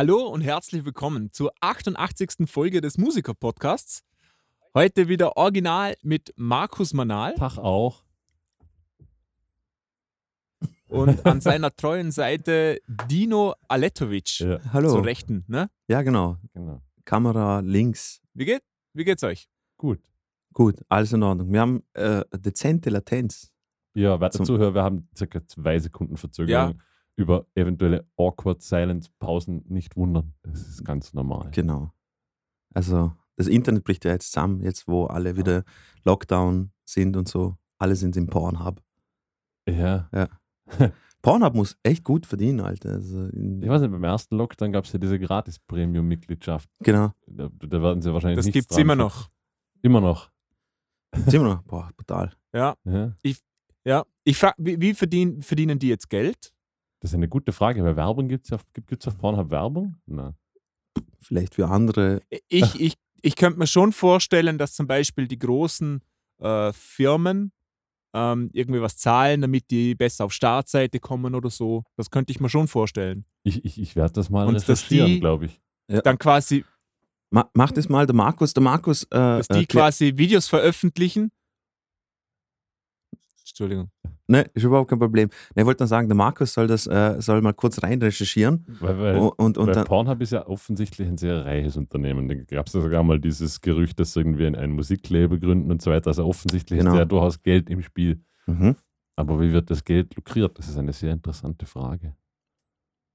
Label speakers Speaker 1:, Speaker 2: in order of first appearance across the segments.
Speaker 1: Hallo und herzlich willkommen zur 88. Folge des Musiker-Podcasts. Heute wieder original mit Markus Manal
Speaker 2: Tag auch.
Speaker 1: und an seiner treuen Seite Dino Aletovic
Speaker 2: Ja,
Speaker 3: Hallo.
Speaker 1: zur Rechten. Ne?
Speaker 3: Ja, genau.
Speaker 2: genau.
Speaker 3: Kamera links.
Speaker 1: Wie, geht, wie geht's euch?
Speaker 2: Gut.
Speaker 3: Gut, alles in Ordnung. Wir haben äh, dezente Latenz.
Speaker 2: Ja, werte
Speaker 3: Zum-
Speaker 2: Zuhörer, wir haben circa zwei Sekunden Verzögerung. Über eventuelle awkward silence Pausen nicht wundern. Das ist ganz normal.
Speaker 3: Genau. Also das Internet bricht ja jetzt zusammen, jetzt wo alle wieder Lockdown sind und so. Alle sind im Pornhub.
Speaker 2: Ja.
Speaker 3: Pornhub muss echt gut verdienen, Alter. Also
Speaker 2: Ich weiß nicht, beim ersten Lockdown gab es ja diese Gratis-Premium-Mitgliedschaft.
Speaker 3: Genau.
Speaker 2: Da, da werden sie wahrscheinlich
Speaker 1: Das gibt's
Speaker 2: dran
Speaker 1: immer noch.
Speaker 2: Immer noch.
Speaker 3: Wir noch? Boah, brutal.
Speaker 1: Ja,
Speaker 2: Ja.
Speaker 1: ja. Ich frage, wie, wie verdienen, verdienen die jetzt Geld?
Speaker 2: Das ist eine gute Frage, weil Werbung gibt es auf, gibt's auf Pornhub Werbung? Nein.
Speaker 3: Vielleicht für andere.
Speaker 1: Ich, ich, ich könnte mir schon vorstellen, dass zum Beispiel die großen äh, Firmen ähm, irgendwie was zahlen, damit die besser auf Startseite kommen oder so. Das könnte ich mir schon vorstellen.
Speaker 2: Ich, ich, ich werde das mal
Speaker 1: Und
Speaker 2: recherchieren,
Speaker 1: die-
Speaker 2: glaube ich.
Speaker 1: Dann quasi,
Speaker 3: Ma macht es mal der Markus. Der Markus. Äh,
Speaker 1: dass die
Speaker 3: äh,
Speaker 1: quasi Videos veröffentlichen. Entschuldigung.
Speaker 3: Ne, ist überhaupt kein Problem. Ne, ich wollte nur sagen, der Markus soll das äh, soll mal kurz rein recherchieren.
Speaker 2: Weil, weil,
Speaker 3: und und,
Speaker 2: weil
Speaker 3: dann,
Speaker 2: Pornhub ist ja offensichtlich ein sehr reiches Unternehmen. Da gab es ja sogar mal dieses Gerücht, dass sie irgendwie ein, ein Musiklabel gründen und so weiter. Also offensichtlich
Speaker 3: Genau.
Speaker 2: ist ja durchaus Geld im Spiel.
Speaker 3: mhm.
Speaker 2: Aber wie wird das Geld lukriert? Das ist eine sehr interessante Frage.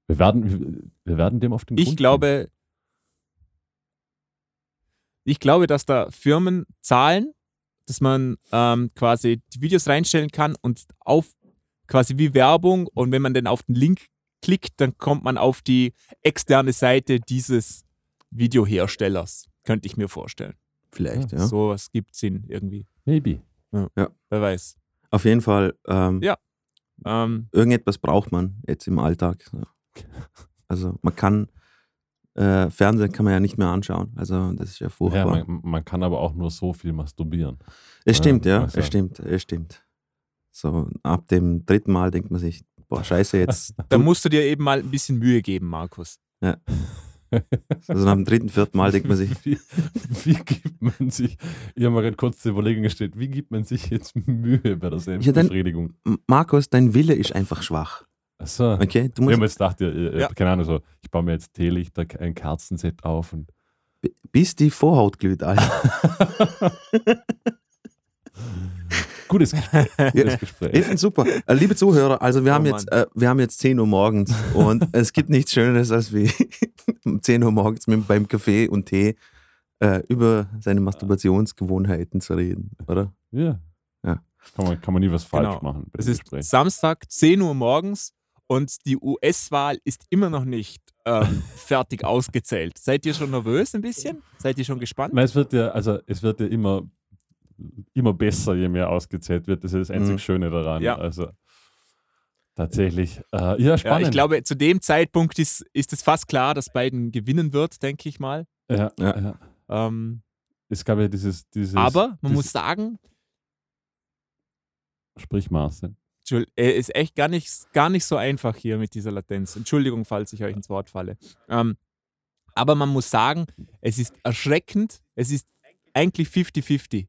Speaker 2: Wir werden, wir werden dem auf den Grund
Speaker 1: Ich glaube, ich glaube, dass da Firmen zahlen, dass man ähm, quasi die Videos reinstellen kann und auf quasi wie Werbung und wenn man dann auf den Link klickt, dann kommt man auf die externe Seite dieses Videoherstellers. Könnte ich mir vorstellen.
Speaker 3: vielleicht,
Speaker 2: Ja,
Speaker 3: ja.
Speaker 1: So was gibt es Sinn irgendwie.
Speaker 2: Maybe.
Speaker 1: Wer weiß.
Speaker 3: Auf jeden Fall, ähm,
Speaker 1: Ja. Ähm,
Speaker 3: irgendetwas braucht man jetzt im Alltag. So. Also man kann, äh, Fernsehen kann man ja nicht mehr anschauen. Also das ist ja
Speaker 2: Ja,
Speaker 3: furchtbar.
Speaker 2: man, man kann aber auch nur so viel masturbieren.
Speaker 3: es stimmt,
Speaker 2: Ja,
Speaker 3: ja,
Speaker 2: also-
Speaker 3: es stimmt, es stimmt. So, ab dem dritten Mal denkt man sich, boah, scheiße, jetzt.
Speaker 1: da musst du dir eben mal ein bisschen Mühe geben, Markus.
Speaker 3: also nach dem dritten, vierten Mal denkt man sich,
Speaker 2: Wie, wie gibt man sich, ich habe mal gerade kurz die Überlegung gestellt, wie gibt man sich jetzt Mühe bei der
Speaker 3: Ja,
Speaker 2: Selbstbefriedigung?
Speaker 3: "M- Markus, dein Wille ist einfach schwach.
Speaker 2: Achso.
Speaker 3: Okay, du
Speaker 2: Ich
Speaker 3: musst,
Speaker 2: habe jetzt gedacht, ja, ja,
Speaker 1: Ja.
Speaker 2: keine Ahnung, so, ich baue mir jetzt Teelichter, ein Kerzenset auf und
Speaker 3: bis die Vorhaut glüht, Alter.
Speaker 2: gutes Gespräch. Gutes Gespräch.
Speaker 3: Ich finde super. Äh, liebe Zuhörer, also wir,
Speaker 1: Oh
Speaker 3: haben
Speaker 1: Mann.
Speaker 3: jetzt, äh, wir haben jetzt 10 Uhr morgens und es gibt nichts Schöneres, als wie um 10 Uhr morgens mit, beim Kaffee und Tee äh, über seine Masturbationsgewohnheiten zu reden, oder?
Speaker 2: Ja.
Speaker 3: Ja.
Speaker 2: Kann man, kann man nie was falsch
Speaker 1: Genau.
Speaker 2: machen
Speaker 1: Es ist
Speaker 2: Gespräch.
Speaker 1: Samstag, 10 Uhr morgens und die US-Wahl ist immer noch nicht ähm, fertig ausgezählt. Seid ihr schon nervös ein bisschen? Seid ihr schon gespannt?
Speaker 2: Nein, es wird ja, also es wird ja immer, immer besser, je mehr ausgezählt wird. Das ist das einzig
Speaker 3: Mhm.
Speaker 2: Schöne daran.
Speaker 1: Ja.
Speaker 2: Also tatsächlich. Äh, ja,
Speaker 1: Ja,
Speaker 2: spannend.
Speaker 1: ich glaube, zu dem Zeitpunkt ist, ist es fast klar, dass Biden gewinnen wird, denke ich mal.
Speaker 2: Ja,
Speaker 3: Ja.
Speaker 2: ja.
Speaker 1: Ähm,
Speaker 2: Es gab ja dieses, dieses
Speaker 1: aber man
Speaker 2: dieses
Speaker 1: muss sagen,
Speaker 2: Sprichmaße.
Speaker 1: Entschuld- äh, ist echt gar nicht, gar nicht so einfach hier mit dieser Latenz. Entschuldigung, falls ich euch ins Wort falle. Ähm, aber man muss sagen, es ist erschreckend, es ist eigentlich 50-50.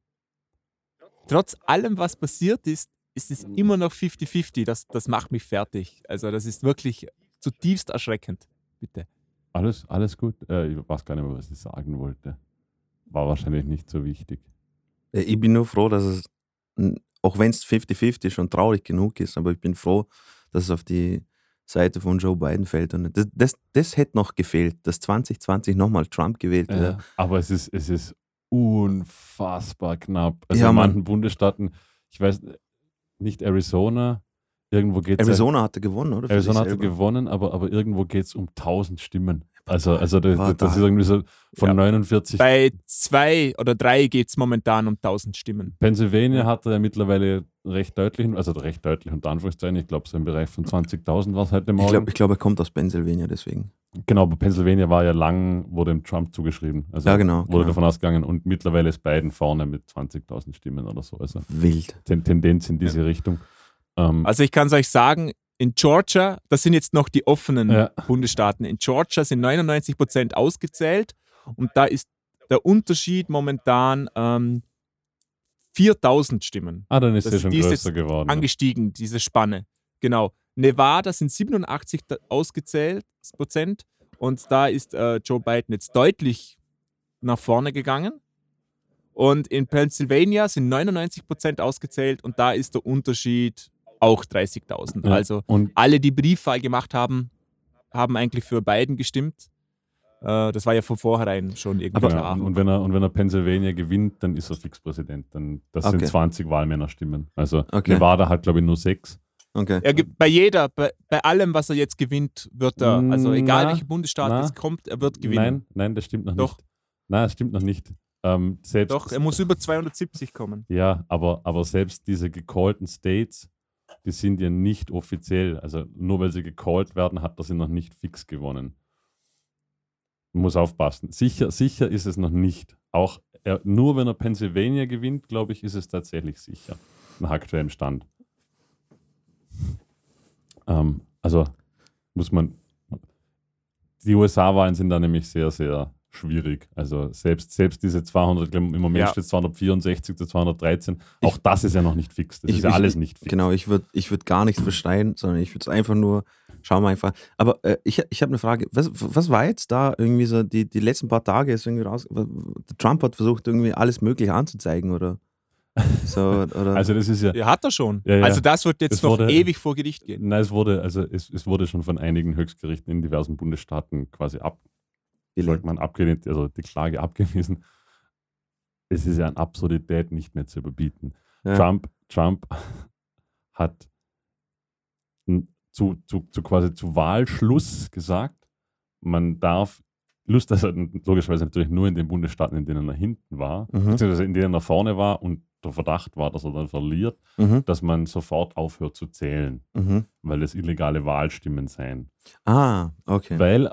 Speaker 1: Trotz allem, was passiert ist, ist es immer noch 50-50. Das, das macht mich fertig. Also das ist wirklich zutiefst erschreckend. Bitte.
Speaker 2: Alles, alles gut. Äh, ich weiß gar nicht mehr, was ich sagen wollte. War wahrscheinlich nicht so wichtig.
Speaker 3: Äh, Ich bin nur froh, dass es, auch wenn es 50-50 schon traurig genug ist, aber ich bin froh, dass es auf die Seite von Joe Biden fällt. Und das, das, das hätte noch gefehlt, dass 2020 nochmal Trump gewählt wird.
Speaker 2: Ja, aber es ist, es ist unfassbar knapp. Also
Speaker 3: Ja,
Speaker 2: in
Speaker 3: Mann.
Speaker 2: manchen Bundesstaaten, ich weiß nicht Arizona, irgendwo geht es.
Speaker 3: Arizona hatte gewonnen, oder?
Speaker 2: Arizona hatte gewonnen, aber, aber irgendwo geht es um 1000 Stimmen. Also, also das, das ist irgendwie so von
Speaker 1: Ja.
Speaker 2: 49.
Speaker 1: Bei zwei oder drei geht es momentan um 1000 Stimmen.
Speaker 2: Pennsylvania hat er ja mittlerweile recht deutlich, also recht deutlich unter Anführungszeichen, ich glaube so im Bereich von 20.000 war es heute
Speaker 3: Ich
Speaker 2: Morgen.
Speaker 3: glaube, ich glaub, er kommt aus Pennsylvania, deswegen.
Speaker 2: Genau, aber Pennsylvania war ja lang, wurde dem Trump zugeschrieben. Also
Speaker 3: Ja, genau,
Speaker 2: Wurde
Speaker 3: genau.
Speaker 2: davon ausgegangen und mittlerweile ist Biden vorne mit 20.000 Stimmen oder so. Also
Speaker 3: Wild.
Speaker 2: Ten Tendenz in diese Richtung. Ähm,
Speaker 1: Also ich kann es euch sagen, in Georgia, das sind jetzt noch die offenen
Speaker 2: Ja.
Speaker 1: Bundesstaaten. In Georgia sind 99 Prozent ausgezählt und da ist der Unterschied momentan ähm, 4000 Stimmen
Speaker 2: Ah, dann ist
Speaker 1: Das-
Speaker 2: er schon
Speaker 1: die ist
Speaker 2: größer geworden.
Speaker 1: angestiegen, diese Spanne. Genau. Nevada sind 87 da- ausgezählt Prozent und da ist äh, Joe Biden jetzt deutlich nach vorne gegangen. Und in Pennsylvania sind 99 Prozent ausgezählt und da ist der Unterschied auch 30.000.
Speaker 2: Ja.
Speaker 1: Also
Speaker 2: Und
Speaker 1: alle, die Briefwahl gemacht haben, haben eigentlich für Biden gestimmt. Äh, das war ja von vornherein schon irgendwie
Speaker 3: Aber-
Speaker 2: Ja,
Speaker 1: klar.
Speaker 2: und, und, wenn er, und wenn er Pennsylvania gewinnt, dann ist er Fixpräsident. Dann, das
Speaker 3: Okay.
Speaker 2: sind 20 Wahlmännerstimmen. Also
Speaker 3: Okay.
Speaker 2: Nevada hat, glaube ich, nur sechs.
Speaker 3: Okay.
Speaker 1: Er gibt bei jeder, bei, bei allem, was er jetzt gewinnt, wird er, also egal
Speaker 2: Na,
Speaker 1: welcher Bundesstaat
Speaker 2: na,
Speaker 1: es kommt, er wird gewinnen.
Speaker 2: Nein, nein, das stimmt noch
Speaker 1: Doch.
Speaker 2: nicht. Nein, das stimmt noch nicht. Ähm, selbst,
Speaker 1: Doch, er muss über 270 kommen.
Speaker 2: Ja, aber, aber selbst diese gecallten States, die sind ja nicht offiziell. Also nur weil sie gecallt werden, hat er sie noch nicht fix gewonnen. Muss aufpassen. Sicher, sicher ist es noch nicht. Auch er, nur wenn er Pennsylvania gewinnt, glaube ich, ist es tatsächlich sicher. Nach aktuellem Stand. Ähm, also muss man. Die USA-Wahlen sind da nämlich sehr, sehr schwierig. Also selbst, selbst diese 200, ich glaub, im Moment
Speaker 1: Ja.
Speaker 2: steht 264 zu 213, auch das ist ja noch nicht fix. Das
Speaker 3: Ich-
Speaker 2: ist ja
Speaker 3: ich-
Speaker 2: alles nicht fix.
Speaker 3: Genau, ich würde ich würd gar nichts verschreien, sondern ich würde es einfach nur, schauen wir einfach. Aber äh, ich, ich habe eine Frage, was, was war jetzt da irgendwie so, die, die letzten paar Tage ist irgendwie raus, Trump hat versucht irgendwie alles Mögliche anzuzeigen oder so, oder?
Speaker 2: Also das ist ja,
Speaker 1: Ja, hat er schon.
Speaker 2: Ja, ja.
Speaker 1: Also das wird jetzt
Speaker 2: Es
Speaker 1: noch
Speaker 2: wurde-
Speaker 1: ewig vor Gericht gehen.
Speaker 2: nein, es wurde, also es, es wurde schon von einigen Höchstgerichten in diversen Bundesstaaten quasi ab,
Speaker 3: Gelehnt.
Speaker 2: man abgelehnt, also die Klage abgewiesen. Es ist ja an Absurdität nicht mehr zu überbieten.
Speaker 3: Ja.
Speaker 2: Trump, Trump hat zu, zu, zu quasi zu Wahlschluss gesagt, man darf, Lust, dass er logischerweise natürlich nur in den Bundesstaaten, in denen er hinten war,
Speaker 3: Mhm.
Speaker 2: beziehungsweise in denen er vorne war und der Verdacht war, dass er dann verliert,
Speaker 3: Mhm,
Speaker 2: dass man sofort aufhört zu zählen,
Speaker 3: mhm.
Speaker 2: weil es illegale Wahlstimmen seien.
Speaker 3: Ah, okay.
Speaker 2: Weil,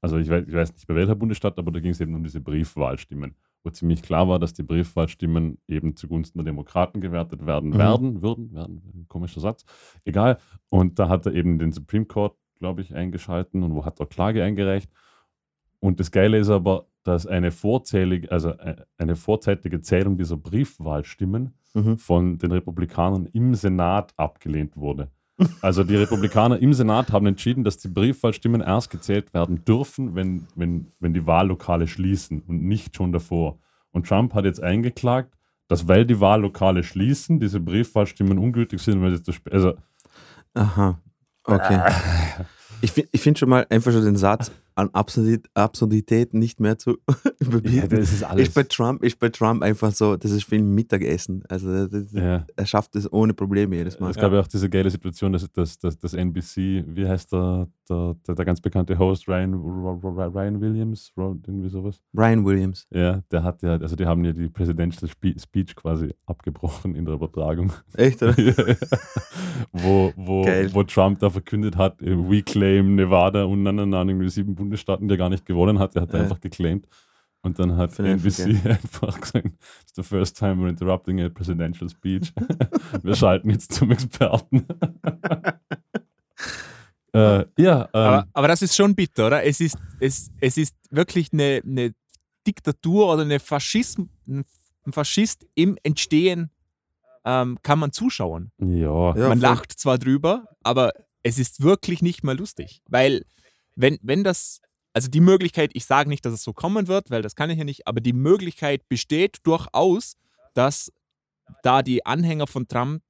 Speaker 2: also ich weiß, ich weiß nicht bei welcher Bundesstaat, aber da ging es eben um diese Briefwahlstimmen, wo ziemlich klar war, dass die Briefwahlstimmen eben zugunsten der Demokraten gewertet werden
Speaker 3: Mhm.
Speaker 2: werden, würden, werden, ein komischer Satz, egal. Und da hat er eben den Supreme Court, glaube ich, eingeschalten und wo hat er Klage eingereicht. Und das Geile ist aber, dass eine vorzählige, also äh, eine vorzeitige Zählung dieser Briefwahlstimmen
Speaker 3: Mhm.
Speaker 2: von den Republikanern im Senat abgelehnt wurde. Also die Republikaner im Senat haben entschieden, dass die Briefwahlstimmen erst gezählt werden dürfen, wenn, wenn, wenn die Wahllokale schließen und nicht schon davor. Und Trump hat jetzt eingeklagt, dass weil die Wahllokale schließen, diese Briefwahlstimmen ungültig sind, weil sie zu spät. Also
Speaker 3: Aha, okay. Ich, ich finde schon mal einfach schon den Satz an Absurdität, nicht mehr zu überbieten.
Speaker 2: das ist
Speaker 3: ist bei Trump ist bei Trump einfach so, das ist wie ein Mittagessen. Also das,
Speaker 2: Ja.
Speaker 3: er schafft es ohne Probleme jedes Mal.
Speaker 2: Es gab ja auch diese geile Situation, dass, dass, dass, dass NBC, wie heißt der, der, der, der ganz bekannte Host, Ryan, Ryan Williams, irgendwie sowas.
Speaker 3: Brian Williams.
Speaker 2: Ja, der hat ja, also die haben ja die Presidential Spe Speech quasi abgebrochen in der Übertragung.
Speaker 3: Echt, oder?
Speaker 2: Ja, ja. wo, wo,
Speaker 3: Geil.
Speaker 2: wo Trump da verkündet hat, we claim Nevada und dann, dann, dann irgendwie sieben Bundesstaaten, die er gar nicht gewonnen hat, der hat
Speaker 3: Ja.
Speaker 2: einfach geclaimed. Und dann hat
Speaker 3: ich
Speaker 2: NBC einfach gesagt, it's the first time we're interrupting a presidential speech. Wir schalten jetzt zum Experten. äh, ja, ähm,
Speaker 1: Aber, aber das ist schon bitter, oder? Es ist, es, es ist wirklich eine, eine Diktatur oder eine Faschism, ein Faschist im Entstehen ähm, kann man zuschauen.
Speaker 2: ja,
Speaker 3: Ja,
Speaker 1: man
Speaker 3: voll.
Speaker 1: lacht zwar drüber, aber es ist wirklich nicht mehr lustig. Weil, wenn, wenn das, also die Möglichkeit, ich sage nicht, dass es so kommen wird, weil das kann ich ja nicht, aber die Möglichkeit besteht durchaus, dass da die Anhänger von Trump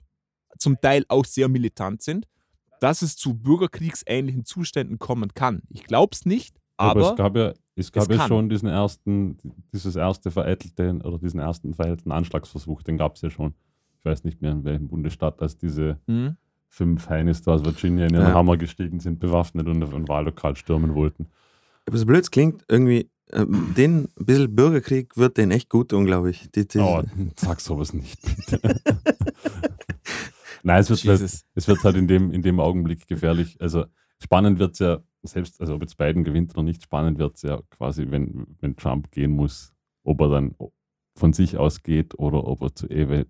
Speaker 1: zum Teil auch sehr militant sind, dass es zu bürgerkriegsähnlichen Zuständen kommen kann. Ich glaube es nicht,
Speaker 2: aber,
Speaker 1: aber,
Speaker 2: es gab ja, es gab
Speaker 1: es
Speaker 2: ja schon diesen ersten, dieses erste vereitelte oder diesen ersten vereitelten Anschlagsversuch, den gab es ja schon. Ich weiß nicht mehr in welchem Bundesstaat, als diese
Speaker 1: Hm?
Speaker 2: Fünf Heinis da aus Virginia in ihren
Speaker 3: Ja.
Speaker 2: Hammer gestiegen sind, bewaffnet und ein Wahllokal stürmen wollten.
Speaker 3: Aber so blöd es klingt, irgendwie, ähm, den ein bisschen Bürgerkrieg wird den echt gut tun, glaube ich. Die, die,
Speaker 2: Oh, sag sowas nicht, bitte. Nein, es wird, halt, es wird halt in dem, in dem Augenblick gefährlich. Also spannend wird es ja, selbst, also ob jetzt Biden gewinnt oder nicht, spannend wird es ja quasi, wenn, wenn Trump gehen muss, ob er dann von sich aus geht oder ob er zu Ewe.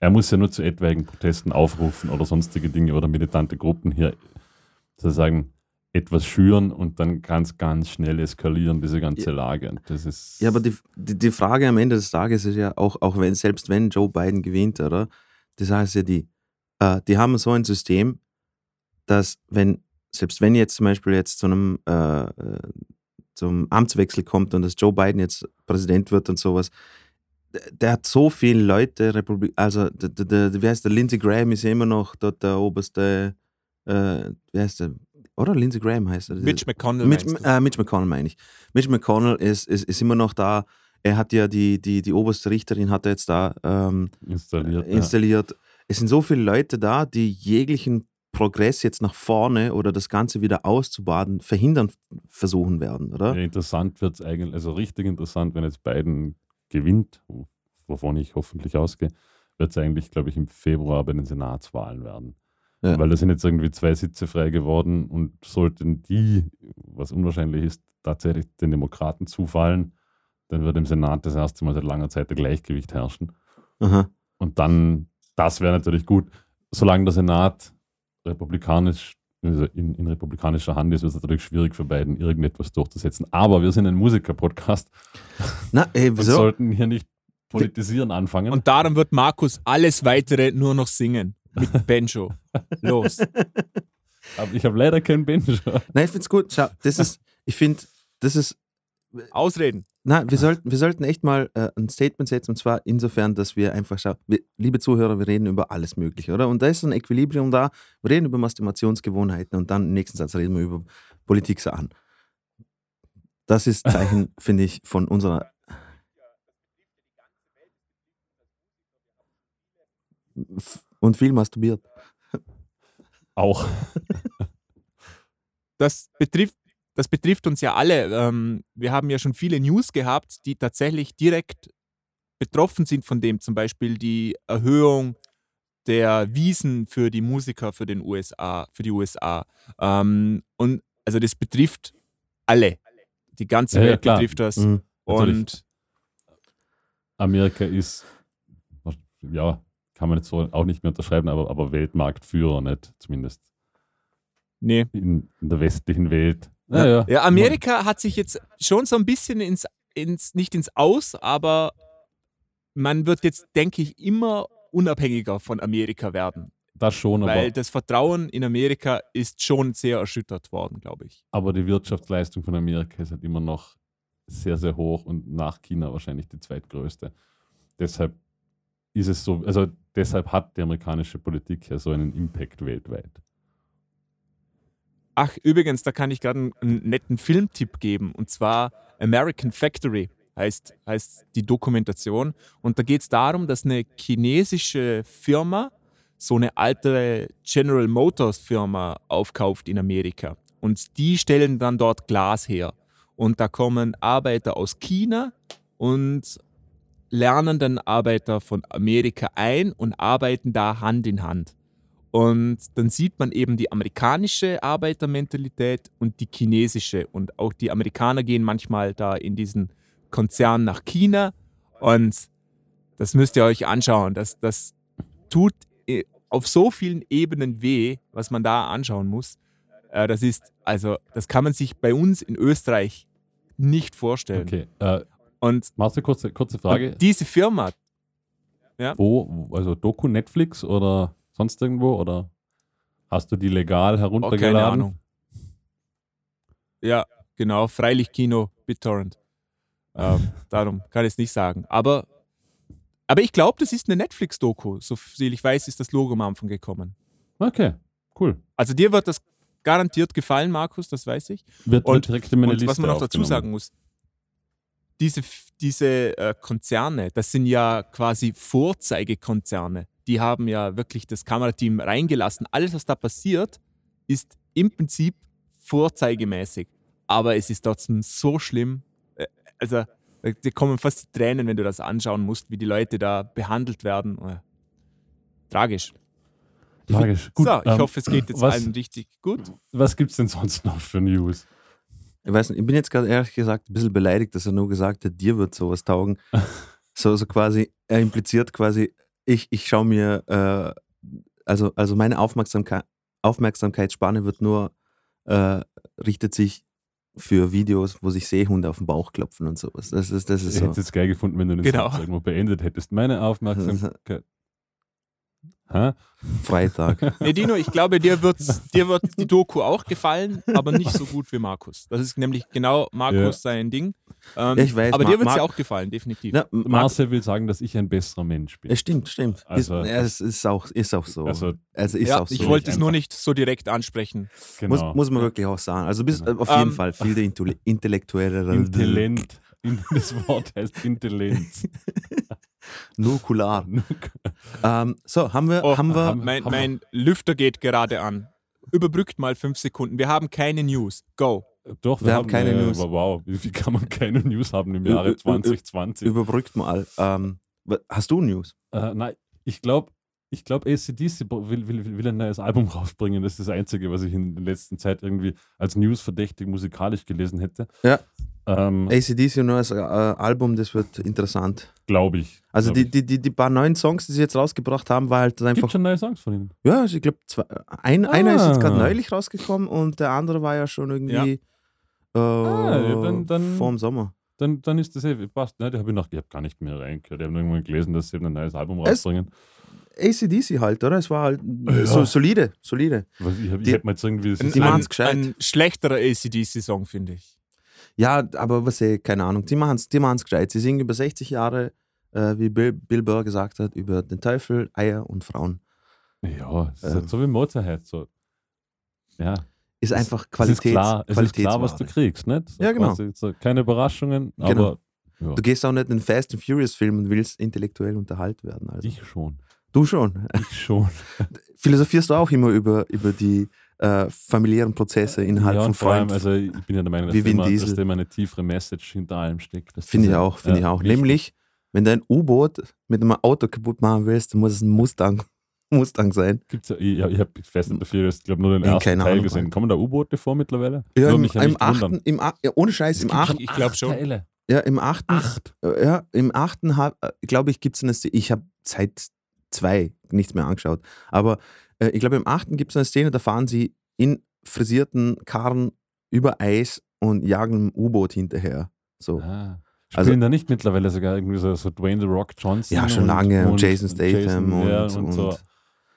Speaker 2: Er muss ja nur zu etwaigen Protesten aufrufen oder sonstige Dinge oder militante Gruppen hier sozusagen etwas schüren und dann kann es ganz schnell eskalieren, diese ganze Lage. Und das ist
Speaker 3: Ja, aber die, die, die Frage am Ende des Tages ist ja auch, auch wenn, selbst wenn Joe Biden gewinnt, oder? Das heißt ja, die, äh, die haben so ein System, dass wenn, selbst wenn jetzt zum Beispiel jetzt zu einem, äh, äh, zum Amtswechsel kommt und dass Joe Biden jetzt Präsident wird und sowas, der, hat so viele Leute, Republik also der, der, der, wie heißt der, Lindsey Graham ist ja immer noch dort der oberste, äh, wie heißt der, oder Lindsey Graham heißt er.
Speaker 1: Mitch McConnell.
Speaker 3: Mitch, äh, Mitch McConnell meine ich. Mitch McConnell ist, ist, ist immer noch da. Er hat ja die, die, die oberste Richterin hat er jetzt da ähm,
Speaker 2: installiert. ja.
Speaker 3: installiert. Es sind so viele Leute da, die jeglichen Progress jetzt nach vorne oder das Ganze wieder auszubaden, verhindern versuchen werden, oder?
Speaker 2: Ja, interessant wird es eigentlich, also richtig interessant, wenn jetzt Biden gewinnt, wovon ich hoffentlich ausgehe, wird es eigentlich, glaube ich, im Februar bei den Senatswahlen werden.
Speaker 3: Ja.
Speaker 2: Weil da sind jetzt irgendwie zwei Sitze frei geworden und sollten die, was unwahrscheinlich ist, tatsächlich den Demokraten zufallen, dann wird im Senat das erste Mal seit langer Zeit der Gleichgewicht herrschen.
Speaker 3: Aha.
Speaker 2: Und dann, das wäre natürlich gut, solange der Senat republikanisch, in, in republikanischer Hand ist, wird es natürlich schwierig für beiden, irgendetwas durchzusetzen. Aber wir sind ein Musiker-Podcast
Speaker 3: Na, ey,
Speaker 2: und
Speaker 3: wieso?
Speaker 2: sollten hier nicht politisieren anfangen.
Speaker 1: Und darum wird Markus alles weitere nur noch singen. Mit Benjo. Los.
Speaker 2: Aber ich habe leider kein Banjo.
Speaker 3: Nein, ich finde es gut. Schau, das ist, ich finde, das ist,
Speaker 1: Ausreden.
Speaker 3: Na, wir sollten, wir sollten echt mal äh, ein Statement setzen und zwar insofern, dass wir einfach schauen, wir, liebe Zuhörer, wir reden über alles Mögliche, oder? Und da ist ein Equilibrium da. Wir reden über Masturbationsgewohnheiten und dann im nächsten Satz reden wir über Politik-Sachen. Das ist Zeichen, finde ich, von unserer. Und viel masturbiert.
Speaker 2: Auch.
Speaker 1: Das betrifft, das betrifft uns ja alle. Ähm, wir haben ja schon viele News gehabt, die tatsächlich direkt betroffen sind von dem. Zum Beispiel die Erhöhung der Wiesen für die Musiker für den USA, für die USA. Ähm, und also das betrifft alle. Die ganze
Speaker 2: Ja, ja,
Speaker 1: Welt
Speaker 2: klar.
Speaker 1: betrifft das.
Speaker 3: Mhm.
Speaker 1: Und
Speaker 2: Amerika ist, ja, kann man jetzt so auch nicht mehr unterschreiben, aber, aber Weltmarktführer, nicht zumindest
Speaker 1: nee.
Speaker 2: in, in der westlichen Welt. Naja,
Speaker 1: Ja, Amerika hat sich jetzt schon so ein bisschen ins, ins, nicht ins Aus, aber man wird jetzt, denke ich, immer unabhängiger von Amerika werden.
Speaker 2: das schon, aber,
Speaker 1: Weil das Vertrauen in Amerika ist schon sehr erschüttert worden, glaube ich.
Speaker 2: aber die Wirtschaftsleistung von Amerika ist halt immer noch sehr, sehr hoch und nach China wahrscheinlich die zweitgrößte. Deshalb ist es so, also deshalb hat die amerikanische Politik ja so einen Impact weltweit.
Speaker 1: Ach, übrigens, da kann ich gerade einen, netten Filmtipp geben. Und zwar American Factory heißt, heißt die Dokumentation. Und da geht es darum, dass eine chinesische Firma so eine alte General Motors Firma aufkauft in Amerika. Und die stellen dann dort Glas her. Und da kommen Arbeiter aus China und lernen dann Arbeiter von Amerika ein und arbeiten da Hand in Hand. Und dann sieht man eben die amerikanische Arbeitermentalität und die chinesische. Und auch die Amerikaner gehen manchmal da in diesen Konzern nach China. Und das müsst ihr euch anschauen. Das, das tut äh, auf so vielen Ebenen weh, was man da anschauen muss. Äh, Das ist, also, das kann man sich bei uns in Österreich nicht vorstellen.
Speaker 2: Okay, äh,
Speaker 1: Und
Speaker 2: Marcel, kurze, kurze Frage.
Speaker 1: diese Firma,
Speaker 2: Wo, also Doku, Netflix oder sonst irgendwo? Oder hast du die legal
Speaker 1: oh, keine
Speaker 2: heruntergeladen?
Speaker 1: Ahnung. Ja, genau, Freilich Kino, BitTorrent. Ähm, darum kann ich es nicht sagen. Aber, aber ich glaube, das ist eine Netflix-Doku. So viel ich weiß, ist das Logo am Anfang gekommen.
Speaker 2: Okay, cool.
Speaker 1: Also dir wird das garantiert gefallen, Markus, das weiß ich.
Speaker 2: Wird,
Speaker 1: Und-
Speaker 2: wird direkt in meine
Speaker 1: Und was man noch dazu sagen muss, diese, diese äh, Konzerne, das sind ja quasi Vorzeigekonzerne. Die haben ja wirklich das Kamerateam reingelassen. Alles, was da passiert, ist im Prinzip vorzeigemäßig. Aber es ist trotzdem so schlimm. Äh, Also, da dir kommen fast die Tränen, wenn du das anschauen musst, wie die Leute da behandelt werden. Äh, Tragisch.
Speaker 2: Tragisch. Gut,
Speaker 1: so, ich
Speaker 2: ähm,
Speaker 1: hoffe, es geht jetzt
Speaker 2: was,
Speaker 1: allen richtig gut.
Speaker 2: Was gibt es denn sonst noch für News?
Speaker 3: Ich weiß nicht, ich bin jetzt gerade ehrlich gesagt ein bisschen beleidigt, dass er nur gesagt hat, dir wird sowas taugen. so, so quasi, er impliziert quasi, ich, ich schaue mir, äh, also, also meine Aufmerksamkeit, Aufmerksamkeitsspanne wird nur, äh, richtet sich für Videos, wo sich Seehunde auf den Bauch klopfen und sowas. Das ist, das ist
Speaker 2: Ich
Speaker 3: so.
Speaker 2: hätte es geil gefunden, wenn du den
Speaker 1: Genau.
Speaker 2: Satz irgendwo beendet hättest. Meine Aufmerksamkeit. Hä?
Speaker 3: Freitag.
Speaker 1: Nee, Dino, ich glaube, dir, wird's, dir wird die Doku auch gefallen, aber nicht so gut wie Markus. Das ist nämlich genau Markus
Speaker 2: Ja.
Speaker 1: sein Ding. Ähm,
Speaker 3: Ja, ich weiß,
Speaker 1: aber
Speaker 3: Mar-
Speaker 1: dir wird es ja auch gefallen, definitiv.
Speaker 3: Ja, Marc,
Speaker 2: Marcel will sagen, dass ich ein besserer Mensch bin.
Speaker 3: es stimmt, stimmt.
Speaker 2: Also-
Speaker 3: ist, ja, es ist auch, ist auch so.
Speaker 2: Also,
Speaker 3: Also ist
Speaker 1: ja,
Speaker 3: auch so.
Speaker 1: ich wollte es nur nicht so direkt ansprechen.
Speaker 2: genau.
Speaker 3: muss, muss man wirklich auch sagen. Also bis,
Speaker 2: Genau.
Speaker 3: auf jeden
Speaker 1: Ähm,
Speaker 3: Fall viel der Intelle- intellektuellere
Speaker 2: Intellent. In- Das Wort heißt Intellenz.
Speaker 3: Nukular. Ähm, so, haben wir,
Speaker 1: Oh,
Speaker 3: haben wir,
Speaker 2: haben-
Speaker 1: Mein,
Speaker 2: Hammer.
Speaker 1: mein Lüfter geht gerade an. Überbrückt mal fünf Sekunden. Wir haben keine News. Go.
Speaker 2: Doch, wir,
Speaker 3: Wir haben keine
Speaker 2: äh,
Speaker 3: News.
Speaker 2: Wow, wow, wie kann man keine News haben im Jahre
Speaker 3: ü- ü-
Speaker 2: 2020?
Speaker 3: überbrückt mal. Ähm, hast du News?
Speaker 2: Äh, nein, ich glaube, ich glaube, ACDC will, will, will, will ein neues Album rausbringen. Das ist das Einzige, was ich in der letzten Zeit irgendwie als News verdächtig musikalisch gelesen hätte.
Speaker 3: Ja.
Speaker 2: Ähm,
Speaker 3: ACDC ein neues äh, Album, das wird interessant.
Speaker 2: glaube ich.
Speaker 3: Also
Speaker 2: glaub
Speaker 3: die,
Speaker 2: ich.
Speaker 3: die, die, die paar neuen Songs, die sie jetzt rausgebracht haben, war halt
Speaker 2: Gibt
Speaker 3: einfach.
Speaker 2: schon neue Songs von ihnen.
Speaker 3: Ja, also ich glaube, ein, einer ist jetzt gerade
Speaker 2: Ah.
Speaker 3: neulich rausgekommen und der andere war ja schon irgendwie äh,
Speaker 2: ja, dann- dann-
Speaker 3: vorm Sommer.
Speaker 2: Dann, dann ist das eh, passt. Nein, da habe ich noch, ich habe gar nicht mehr reingehört. Ich habe nur irgendwann gelesen, dass sie eben ein neues Album
Speaker 3: Es-
Speaker 2: rausbringen.
Speaker 3: ACDC halt, oder? Es war halt
Speaker 2: Ja.
Speaker 3: so solide, solide.
Speaker 2: Was, ich habe
Speaker 3: die-
Speaker 2: hab mir jetzt irgendwie. Das
Speaker 1: Ein,
Speaker 2: ist
Speaker 3: Die
Speaker 2: ein-
Speaker 1: ein schlechterer ACDC-Song, finde ich.
Speaker 3: Ja, aber was ich, keine Ahnung, die machen es die machen's gescheit. Sie singen über 60 Jahre, äh, wie Bill, Bill Burr gesagt hat, über den Teufel, Eier und Frauen.
Speaker 2: ja, es ist
Speaker 3: Ähm.
Speaker 2: halt so wie Mozart. So. Ja,
Speaker 3: Ist
Speaker 2: Es-
Speaker 3: einfach
Speaker 2: es
Speaker 3: Qualität.
Speaker 2: ist klar, es ist klar, was du kriegst, nicht? So
Speaker 3: Ja, genau.
Speaker 2: quasi So, keine Überraschungen,
Speaker 3: Genau.
Speaker 2: aber ja,
Speaker 3: Du gehst auch nicht in den Fast and Furious Film und willst intellektuell unterhalten werden. Also.
Speaker 2: ich schon.
Speaker 3: Du schon.
Speaker 2: Ich schon.
Speaker 3: Philosophierst du auch immer über, über die äh, familiären Prozesse innerhalb
Speaker 2: ja,
Speaker 3: von
Speaker 2: und vor allem,
Speaker 3: Freunden?
Speaker 2: also ich bin ja der Meinung, dass immer, dass da immer eine tiefere Message hinter allem steckt.
Speaker 3: Finde ich auch, finde
Speaker 2: ja,
Speaker 3: ich auch.
Speaker 2: wichtig.
Speaker 3: Nämlich, wenn du ein U-Boot mit einem Auto kaputt machen willst, dann muss es ein Mustang, Mustang sein.
Speaker 2: Gibt's ja, ich, ich habe Fast and the Furious, ich glaube, nur den ersten
Speaker 3: keine
Speaker 2: Teil
Speaker 3: Ahnung,
Speaker 2: gesehen.
Speaker 3: Mann.
Speaker 2: Kommen da U-Boote vor mittlerweile?
Speaker 3: Ja, im,
Speaker 2: mich ja
Speaker 3: im achten, im, ja, ohne Scheiß,
Speaker 2: Es
Speaker 3: im achten,
Speaker 1: Ich glaub
Speaker 2: acht
Speaker 1: schon.
Speaker 2: Teile.
Speaker 3: ja, im achten,
Speaker 2: Acht.
Speaker 3: äh, ja, im achten, glaube ich, gibt es eine ich habe seit zwei nichts mehr angeschaut, aber äh, ich glaube, im achten gibt es eine Szene, da fahren sie in frisierten Karren über Eis und jagen ein U-Boot hinterher. So.
Speaker 2: Ah.
Speaker 3: Also-
Speaker 2: Spielen da nicht mittlerweile sogar irgendwie so, so Dwayne The Rock Johnson?
Speaker 3: Ja, schon lange und Jason Statham
Speaker 2: ja,
Speaker 3: und-
Speaker 2: und, so.
Speaker 3: und-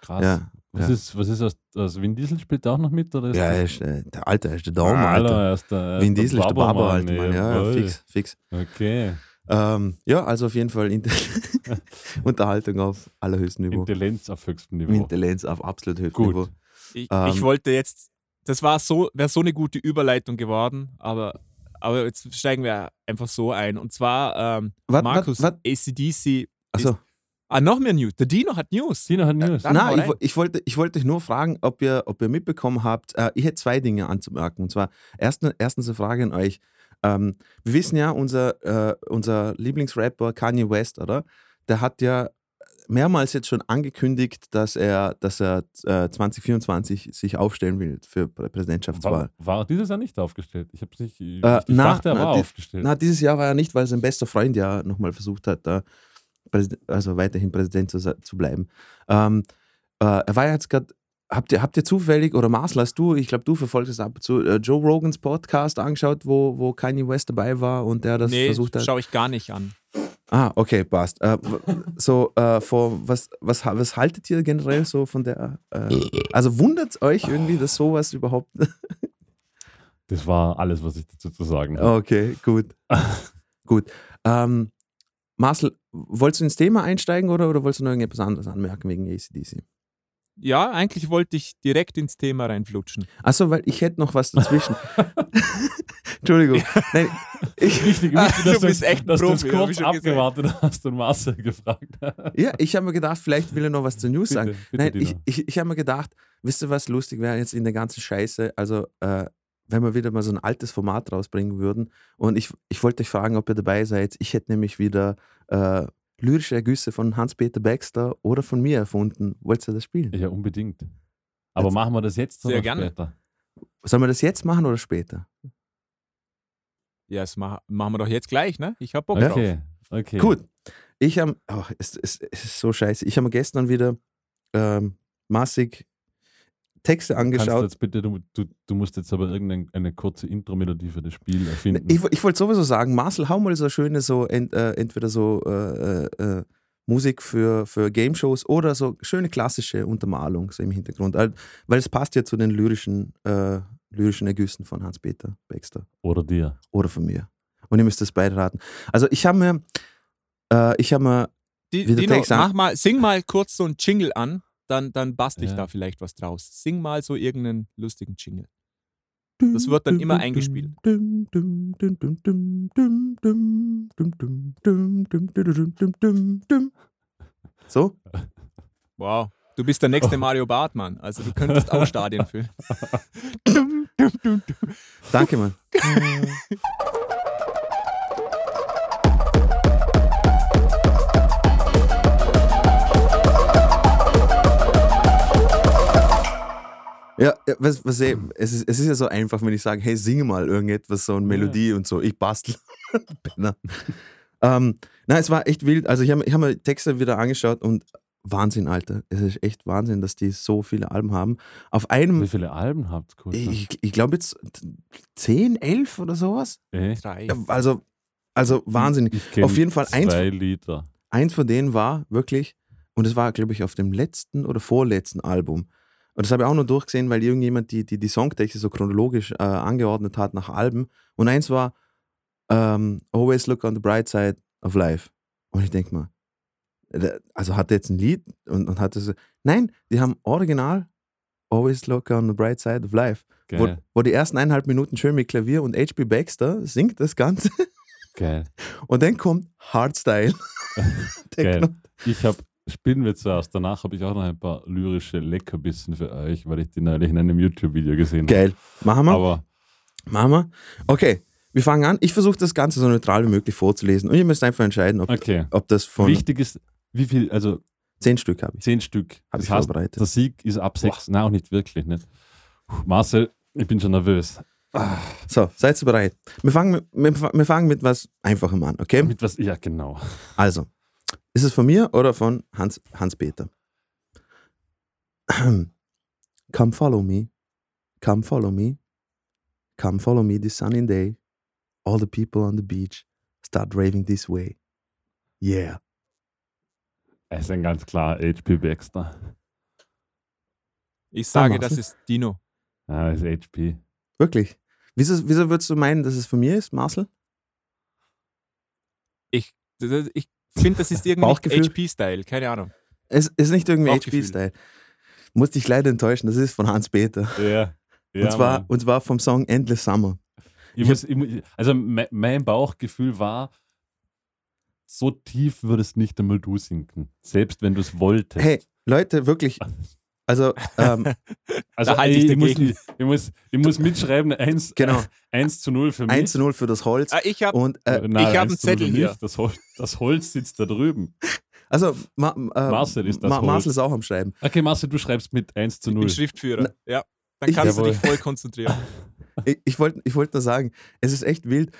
Speaker 2: Krass.
Speaker 3: Ja,
Speaker 2: Was,
Speaker 3: ja.
Speaker 2: ist, was ist aus, aus Vin Diesel spielt der auch noch mit? Oder ist
Speaker 3: Ja, er ist, äh, der Alter, er ist der Daumen,
Speaker 2: Ah,
Speaker 3: Alter.
Speaker 2: er ist der, er
Speaker 3: Vin Diesel ist der
Speaker 2: Baba,
Speaker 3: Alter, Mann. Ja, ja, fix, fix.
Speaker 2: Okay.
Speaker 3: Ähm, ja, also auf jeden Fall Inter Unterhaltung auf allerhöchstem Niveau.
Speaker 2: Intelligenz auf höchstem Niveau.
Speaker 3: Intelligenz auf absolut höchstem
Speaker 2: Gut.
Speaker 3: Niveau.
Speaker 1: Ich,
Speaker 3: Ähm,
Speaker 1: ich wollte jetzt, das war so, wäre so eine gute Überleitung geworden, aber, aber jetzt steigen wir einfach so ein. Und zwar, ähm,
Speaker 3: Wat,
Speaker 1: Markus,
Speaker 3: wat, wat?
Speaker 1: ACDC.
Speaker 3: Achso.
Speaker 1: Ist, ah, noch mehr News. Der Dino hat News.
Speaker 2: Sina hat News.
Speaker 1: Hau
Speaker 3: Nein, ich, ich, wollte, ich wollte euch nur fragen, ob ihr, ob ihr mitbekommen habt, äh, ich hätte zwei Dinge anzumerken. Und zwar erstens, erstens eine Frage an euch. Ähm, wir wissen ja, unser, äh, unser Lieblingsrapper Kanye West, oder? Der hat ja mehrmals jetzt schon angekündigt, dass er, dass er äh, 2024 sich aufstellen will für Prä- Präsidentschaftswahl.
Speaker 2: War, war dieses Jahr nicht aufgestellt? Ich, hab's nicht, ich,
Speaker 3: Äh,
Speaker 2: ich
Speaker 3: na,
Speaker 2: dachte, er
Speaker 3: na,
Speaker 2: war
Speaker 3: die-
Speaker 2: aufgestellt.
Speaker 3: Na, dieses Jahr war er nicht, weil sein bester Freund ja nochmal versucht hat, da also weiterhin Präsident zu, zu bleiben. Ähm, äh, er war ja jetzt gerade, habt ihr, habt ihr zufällig, oder Marcel, hast du, ich glaube, du verfolgst es ab und zu, äh, Joe Rogans Podcast angeschaut, wo, wo Kanye West dabei war und der das
Speaker 1: nee,
Speaker 3: versucht hat?
Speaker 1: schaue ich gar nicht an.
Speaker 3: Ah, okay, passt. Äh, so, äh, vor, was, was, was haltet ihr generell so von der, äh, also wundert es euch irgendwie, dass sowas überhaupt,
Speaker 2: Das war alles, was ich dazu zu sagen habe.
Speaker 3: okay, gut, gut. Ähm, Marcel, wolltest du ins Thema einsteigen oder, oder wolltest du noch irgendetwas anderes anmerken wegen ACDC?
Speaker 1: Ja, eigentlich wollte ich direkt ins Thema reinflutschen.
Speaker 3: Achso, weil ich hätte noch was dazwischen. Entschuldigung. Nein, ich,
Speaker 2: Wichtig,
Speaker 1: Ah, du
Speaker 2: dass
Speaker 1: bist
Speaker 2: du,
Speaker 1: echt
Speaker 2: dass du jetzt
Speaker 1: Profi, hab
Speaker 2: kurz abgewartet hast und Marcel gefragt hast.
Speaker 3: ja, ich habe mir gedacht, vielleicht will er noch was zur News sagen.
Speaker 2: Bitte, bitte,
Speaker 3: Nein, ich, ich, ich habe mir gedacht, wisst ihr, was lustig wäre jetzt in der ganzen Scheiße? Also, äh, wenn wir wieder mal so ein altes Format rausbringen würden. Und ich, ich wollte euch fragen, ob ihr dabei seid. Ich hätte nämlich wieder äh, lyrische Ergüsse von Hans-Peter Baxter oder von mir erfunden. Wollt ihr das spielen?
Speaker 2: Ja, unbedingt. Aber
Speaker 3: Jetzt-
Speaker 2: machen wir das jetzt
Speaker 1: Sehr
Speaker 2: oder
Speaker 1: gerne.
Speaker 2: später?
Speaker 3: Sollen wir das jetzt machen oder später?
Speaker 1: Ja, das mach, machen wir doch jetzt gleich, ne? Ich hab Bock drauf.
Speaker 2: Okay, okay.
Speaker 3: Gut. Ich habe, oh, es, es, es ist so scheiße. Ich habe gestern wieder ähm, massig Texte
Speaker 2: Kannst du
Speaker 3: angeschaut.
Speaker 2: jetzt bitte, du, du, du musst jetzt aber irgendeine eine kurze Intro-Melodie für das Spiel erfinden.
Speaker 3: Ich, ich wollte sowieso sagen, Marcel, hau mal so schöne, so ent, äh, entweder so äh, äh, äh, Musik für, für Game-Shows oder so schöne klassische Untermalung so im Hintergrund. Weil es passt ja zu den lyrischen, äh, lyrischen Ergüssen von Hans-Peter Baxter
Speaker 2: Oder dir.
Speaker 3: oder von mir. Und ihr müsst das beide raten. Also ich habe mir, äh, ich habe mir,
Speaker 1: Di-
Speaker 3: Wie der
Speaker 1: Dino, mach mal, sing mal kurz so einen Jingle an, dann, dann bastel ich
Speaker 2: Ja.
Speaker 1: da vielleicht was draus. Sing mal so irgendeinen lustigen Jingle. Das wird dann immer eingespielt.
Speaker 3: So?
Speaker 1: Wow. Du bist der nächste Mario Bartmann. Also du könntest auch Stadien füllen.
Speaker 3: Danke, Mann. Ja, ja was, was eh, es, ist, es ist ja so einfach, wenn ich sage, hey, singe mal irgendetwas, so eine Melodie und so. Ich bastel. Penner. ähm, nein, es war echt wild. Also ich habe ich hab mir Texte wieder angeschaut und Wahnsinn, Alter. Es ist echt Wahnsinn, dass die so viele Alben haben. Auf einem,
Speaker 2: Wie viele Alben habt ihr?
Speaker 3: ich, ich glaube jetzt 10, 11 oder sowas.
Speaker 1: Drei.
Speaker 3: Ja, Also, also
Speaker 2: kenn
Speaker 3: Auf jeden Fall eins-
Speaker 2: zwei Lieder.
Speaker 3: Eins von denen war wirklich, und es war, glaube ich, auf dem letzten oder vorletzten Album. Und das habe ich auch nur durchgesehen, weil irgendjemand die, die, die Songtexte so chronologisch äh, angeordnet hat nach Alben. Und eins war ähm, Always Look on the Bright Side of Life. Und ich denke mal, äh, also hat er jetzt ein Lied und, und hat das. Nein, die haben original Always Look on the Bright Side of Life. Wo, wo die ersten eineinhalb Minuten schön mit Klavier und H.P. Baxter singt das Ganze.
Speaker 2: Geil.
Speaker 3: Und dann kommt Hardstyle.
Speaker 2: Geil. Ich habe, spielen wir zuerst. Danach habe ich auch noch ein paar lyrische Leckerbissen für euch, weil ich die neulich in einem YouTube-Video gesehen habe.
Speaker 3: Geil. Machen wir?
Speaker 2: Aber
Speaker 3: Machen wir. Okay, wir fangen an. Ich versuche das Ganze so neutral wie möglich vorzulesen. Und ihr müsst einfach entscheiden, ob,
Speaker 2: okay.
Speaker 3: ob das von
Speaker 2: Wichtig ist, wie viel, also
Speaker 3: zehn Stück habe ich.
Speaker 2: zehn Stück.
Speaker 3: Hab
Speaker 2: das
Speaker 3: ich
Speaker 2: heißt,
Speaker 3: vorbereitet.
Speaker 2: der Sieg ist ab sechs. Nein, auch nicht wirklich. Nicht. Puh, Marcel, ich bin schon nervös.
Speaker 3: So, seid ihr bereit? Wir fangen, mit, wir, wir fangen mit was Einfachem an, okay?
Speaker 2: Mit was? Ja, genau.
Speaker 3: Also, ist es von mir oder von Hans, Hans-Peter? Come follow me. Come follow me. Come follow me this sunny day. All the people on the beach start raving this way. Yeah.
Speaker 2: Er ist ein ganz klar HP Baxter.
Speaker 1: Ich sage, das ist Dino.
Speaker 2: Ja, das ist HP.
Speaker 3: Wirklich. Wieso, wieso würdest du meinen, dass es von mir ist, Marcel?
Speaker 1: Ich, das- ich finde, das ist irgendwie? HP-Style. Keine Ahnung.
Speaker 3: Es ist nicht irgendwie. HP-Style. Muss dich leider enttäuschen, das ist von Hans-Peter.
Speaker 2: Ja. ja
Speaker 3: und, zwar,
Speaker 2: Mann.
Speaker 3: und zwar vom Song Endless Summer.
Speaker 2: Ich muss, ich, also me- mein Bauchgefühl war, so tief würdest nicht einmal du sinken. Selbst wenn du es wolltest.
Speaker 3: Hey, Leute, wirklich. Also, ähm,
Speaker 2: also
Speaker 1: da halte
Speaker 2: ey,
Speaker 1: ich
Speaker 2: ich, muss, ich, muss, ich muss mitschreiben, 1,
Speaker 3: Genau.
Speaker 2: 1 zu 0 für mich.
Speaker 3: 1 zu 0 für das Holz.
Speaker 1: Ah, ich habe
Speaker 3: Und, äh,
Speaker 1: ich hab
Speaker 2: 1
Speaker 1: einen
Speaker 2: zu 0
Speaker 1: Zettel hier.
Speaker 2: Das, Hol das Holz sitzt da drüben.
Speaker 3: also, Ma, äh,
Speaker 2: Marcel ist das Holz.
Speaker 3: Marcel ist auch am Schreiben.
Speaker 2: Okay, Marcel, du schreibst mit 1 zu
Speaker 1: ich
Speaker 2: 0.
Speaker 1: bin Schriftführer. Ja. Dann
Speaker 3: Ich-
Speaker 1: kannst du dich
Speaker 2: Jawohl.
Speaker 1: voll konzentrieren.
Speaker 3: Ich, ich wollte ich wollt nur sagen, es ist echt wild.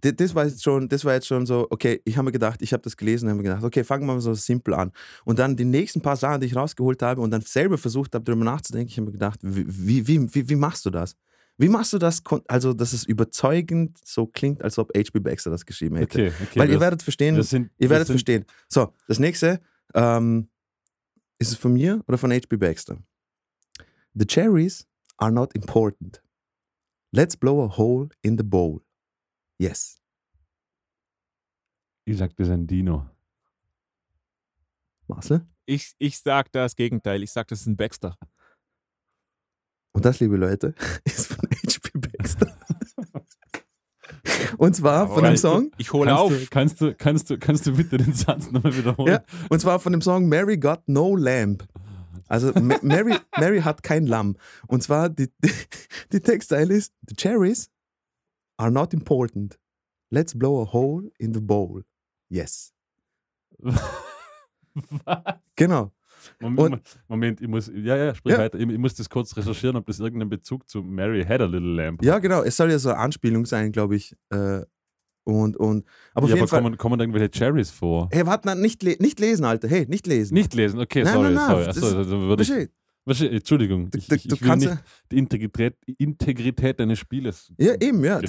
Speaker 3: Das war jetzt schon, das war jetzt schon so, okay, ich habe mir gedacht, ich habe das gelesen und habe mir gedacht, okay, fangen wir mal so simpel an. Und dann die nächsten paar Sachen, die ich rausgeholt habe und dann selber versucht habe, darüber nachzudenken, ich habe mir gedacht, wie, wie, wie, wie machst du das? Wie machst du das, also dass es überzeugend so klingt, als ob H.B. Baxter das geschrieben hätte?
Speaker 2: Okay, okay.
Speaker 3: Weil ihr
Speaker 2: das-
Speaker 3: werdet verstehen,
Speaker 2: sind,
Speaker 3: ihr werdet verstehen. So, das nächste, ähm, ist es von mir oder von H.B. Baxter? The cherries are not important. Let's blow a hole in the bowl. Yes.
Speaker 2: Ich sag, das ist ein Dino.
Speaker 3: Marcel?
Speaker 1: Ich, ich sage das Gegenteil. Ich sage, das ist ein Baxter.
Speaker 3: Und das, liebe Leute, ist von H.P. Baxter. Und zwar von dem Song,
Speaker 1: Ich hole
Speaker 2: Kannst
Speaker 1: auf.
Speaker 2: du, kannst, du, kannst, du, kannst du bitte den Satz nochmal wiederholen?
Speaker 3: Ja. und zwar von dem Song Mary Got No Lamb. Also Ma- Mary, Mary hat kein Lamm. Und zwar die, die, die Textzeile ist: The cherries are not important. Let's blow a hole in the bowl. Yes.
Speaker 2: Was?
Speaker 3: Genau.
Speaker 2: Moment, Moment, ich muss, ja, ja, sprich
Speaker 3: Ja.
Speaker 2: weiter. Ich, ich muss das kurz recherchieren, ob das irgendeinen Bezug zu Mary Had a Little Lamb
Speaker 3: Ja, genau. Es soll ja so eine Anspielung sein, glaube ich. Äh, Und, und, aber
Speaker 2: ja, aber
Speaker 3: Fall.
Speaker 2: kommen, kommen da irgendwelche Cherries vor?
Speaker 3: Hey, warte, nicht, nicht lesen, Alter. Hey, nicht lesen.
Speaker 2: Nicht lesen, okay,
Speaker 3: Nein,
Speaker 2: sorry,
Speaker 3: nein, nein,
Speaker 2: sorry. Achso, also würde ich,
Speaker 3: Versteh-
Speaker 2: Entschuldigung,
Speaker 3: Du-
Speaker 2: ich,
Speaker 3: du-
Speaker 2: ich, ich will
Speaker 3: kannst
Speaker 2: nicht die Integrität, Integrität deines Spieles
Speaker 3: Ja, eben, ja. Deswegen,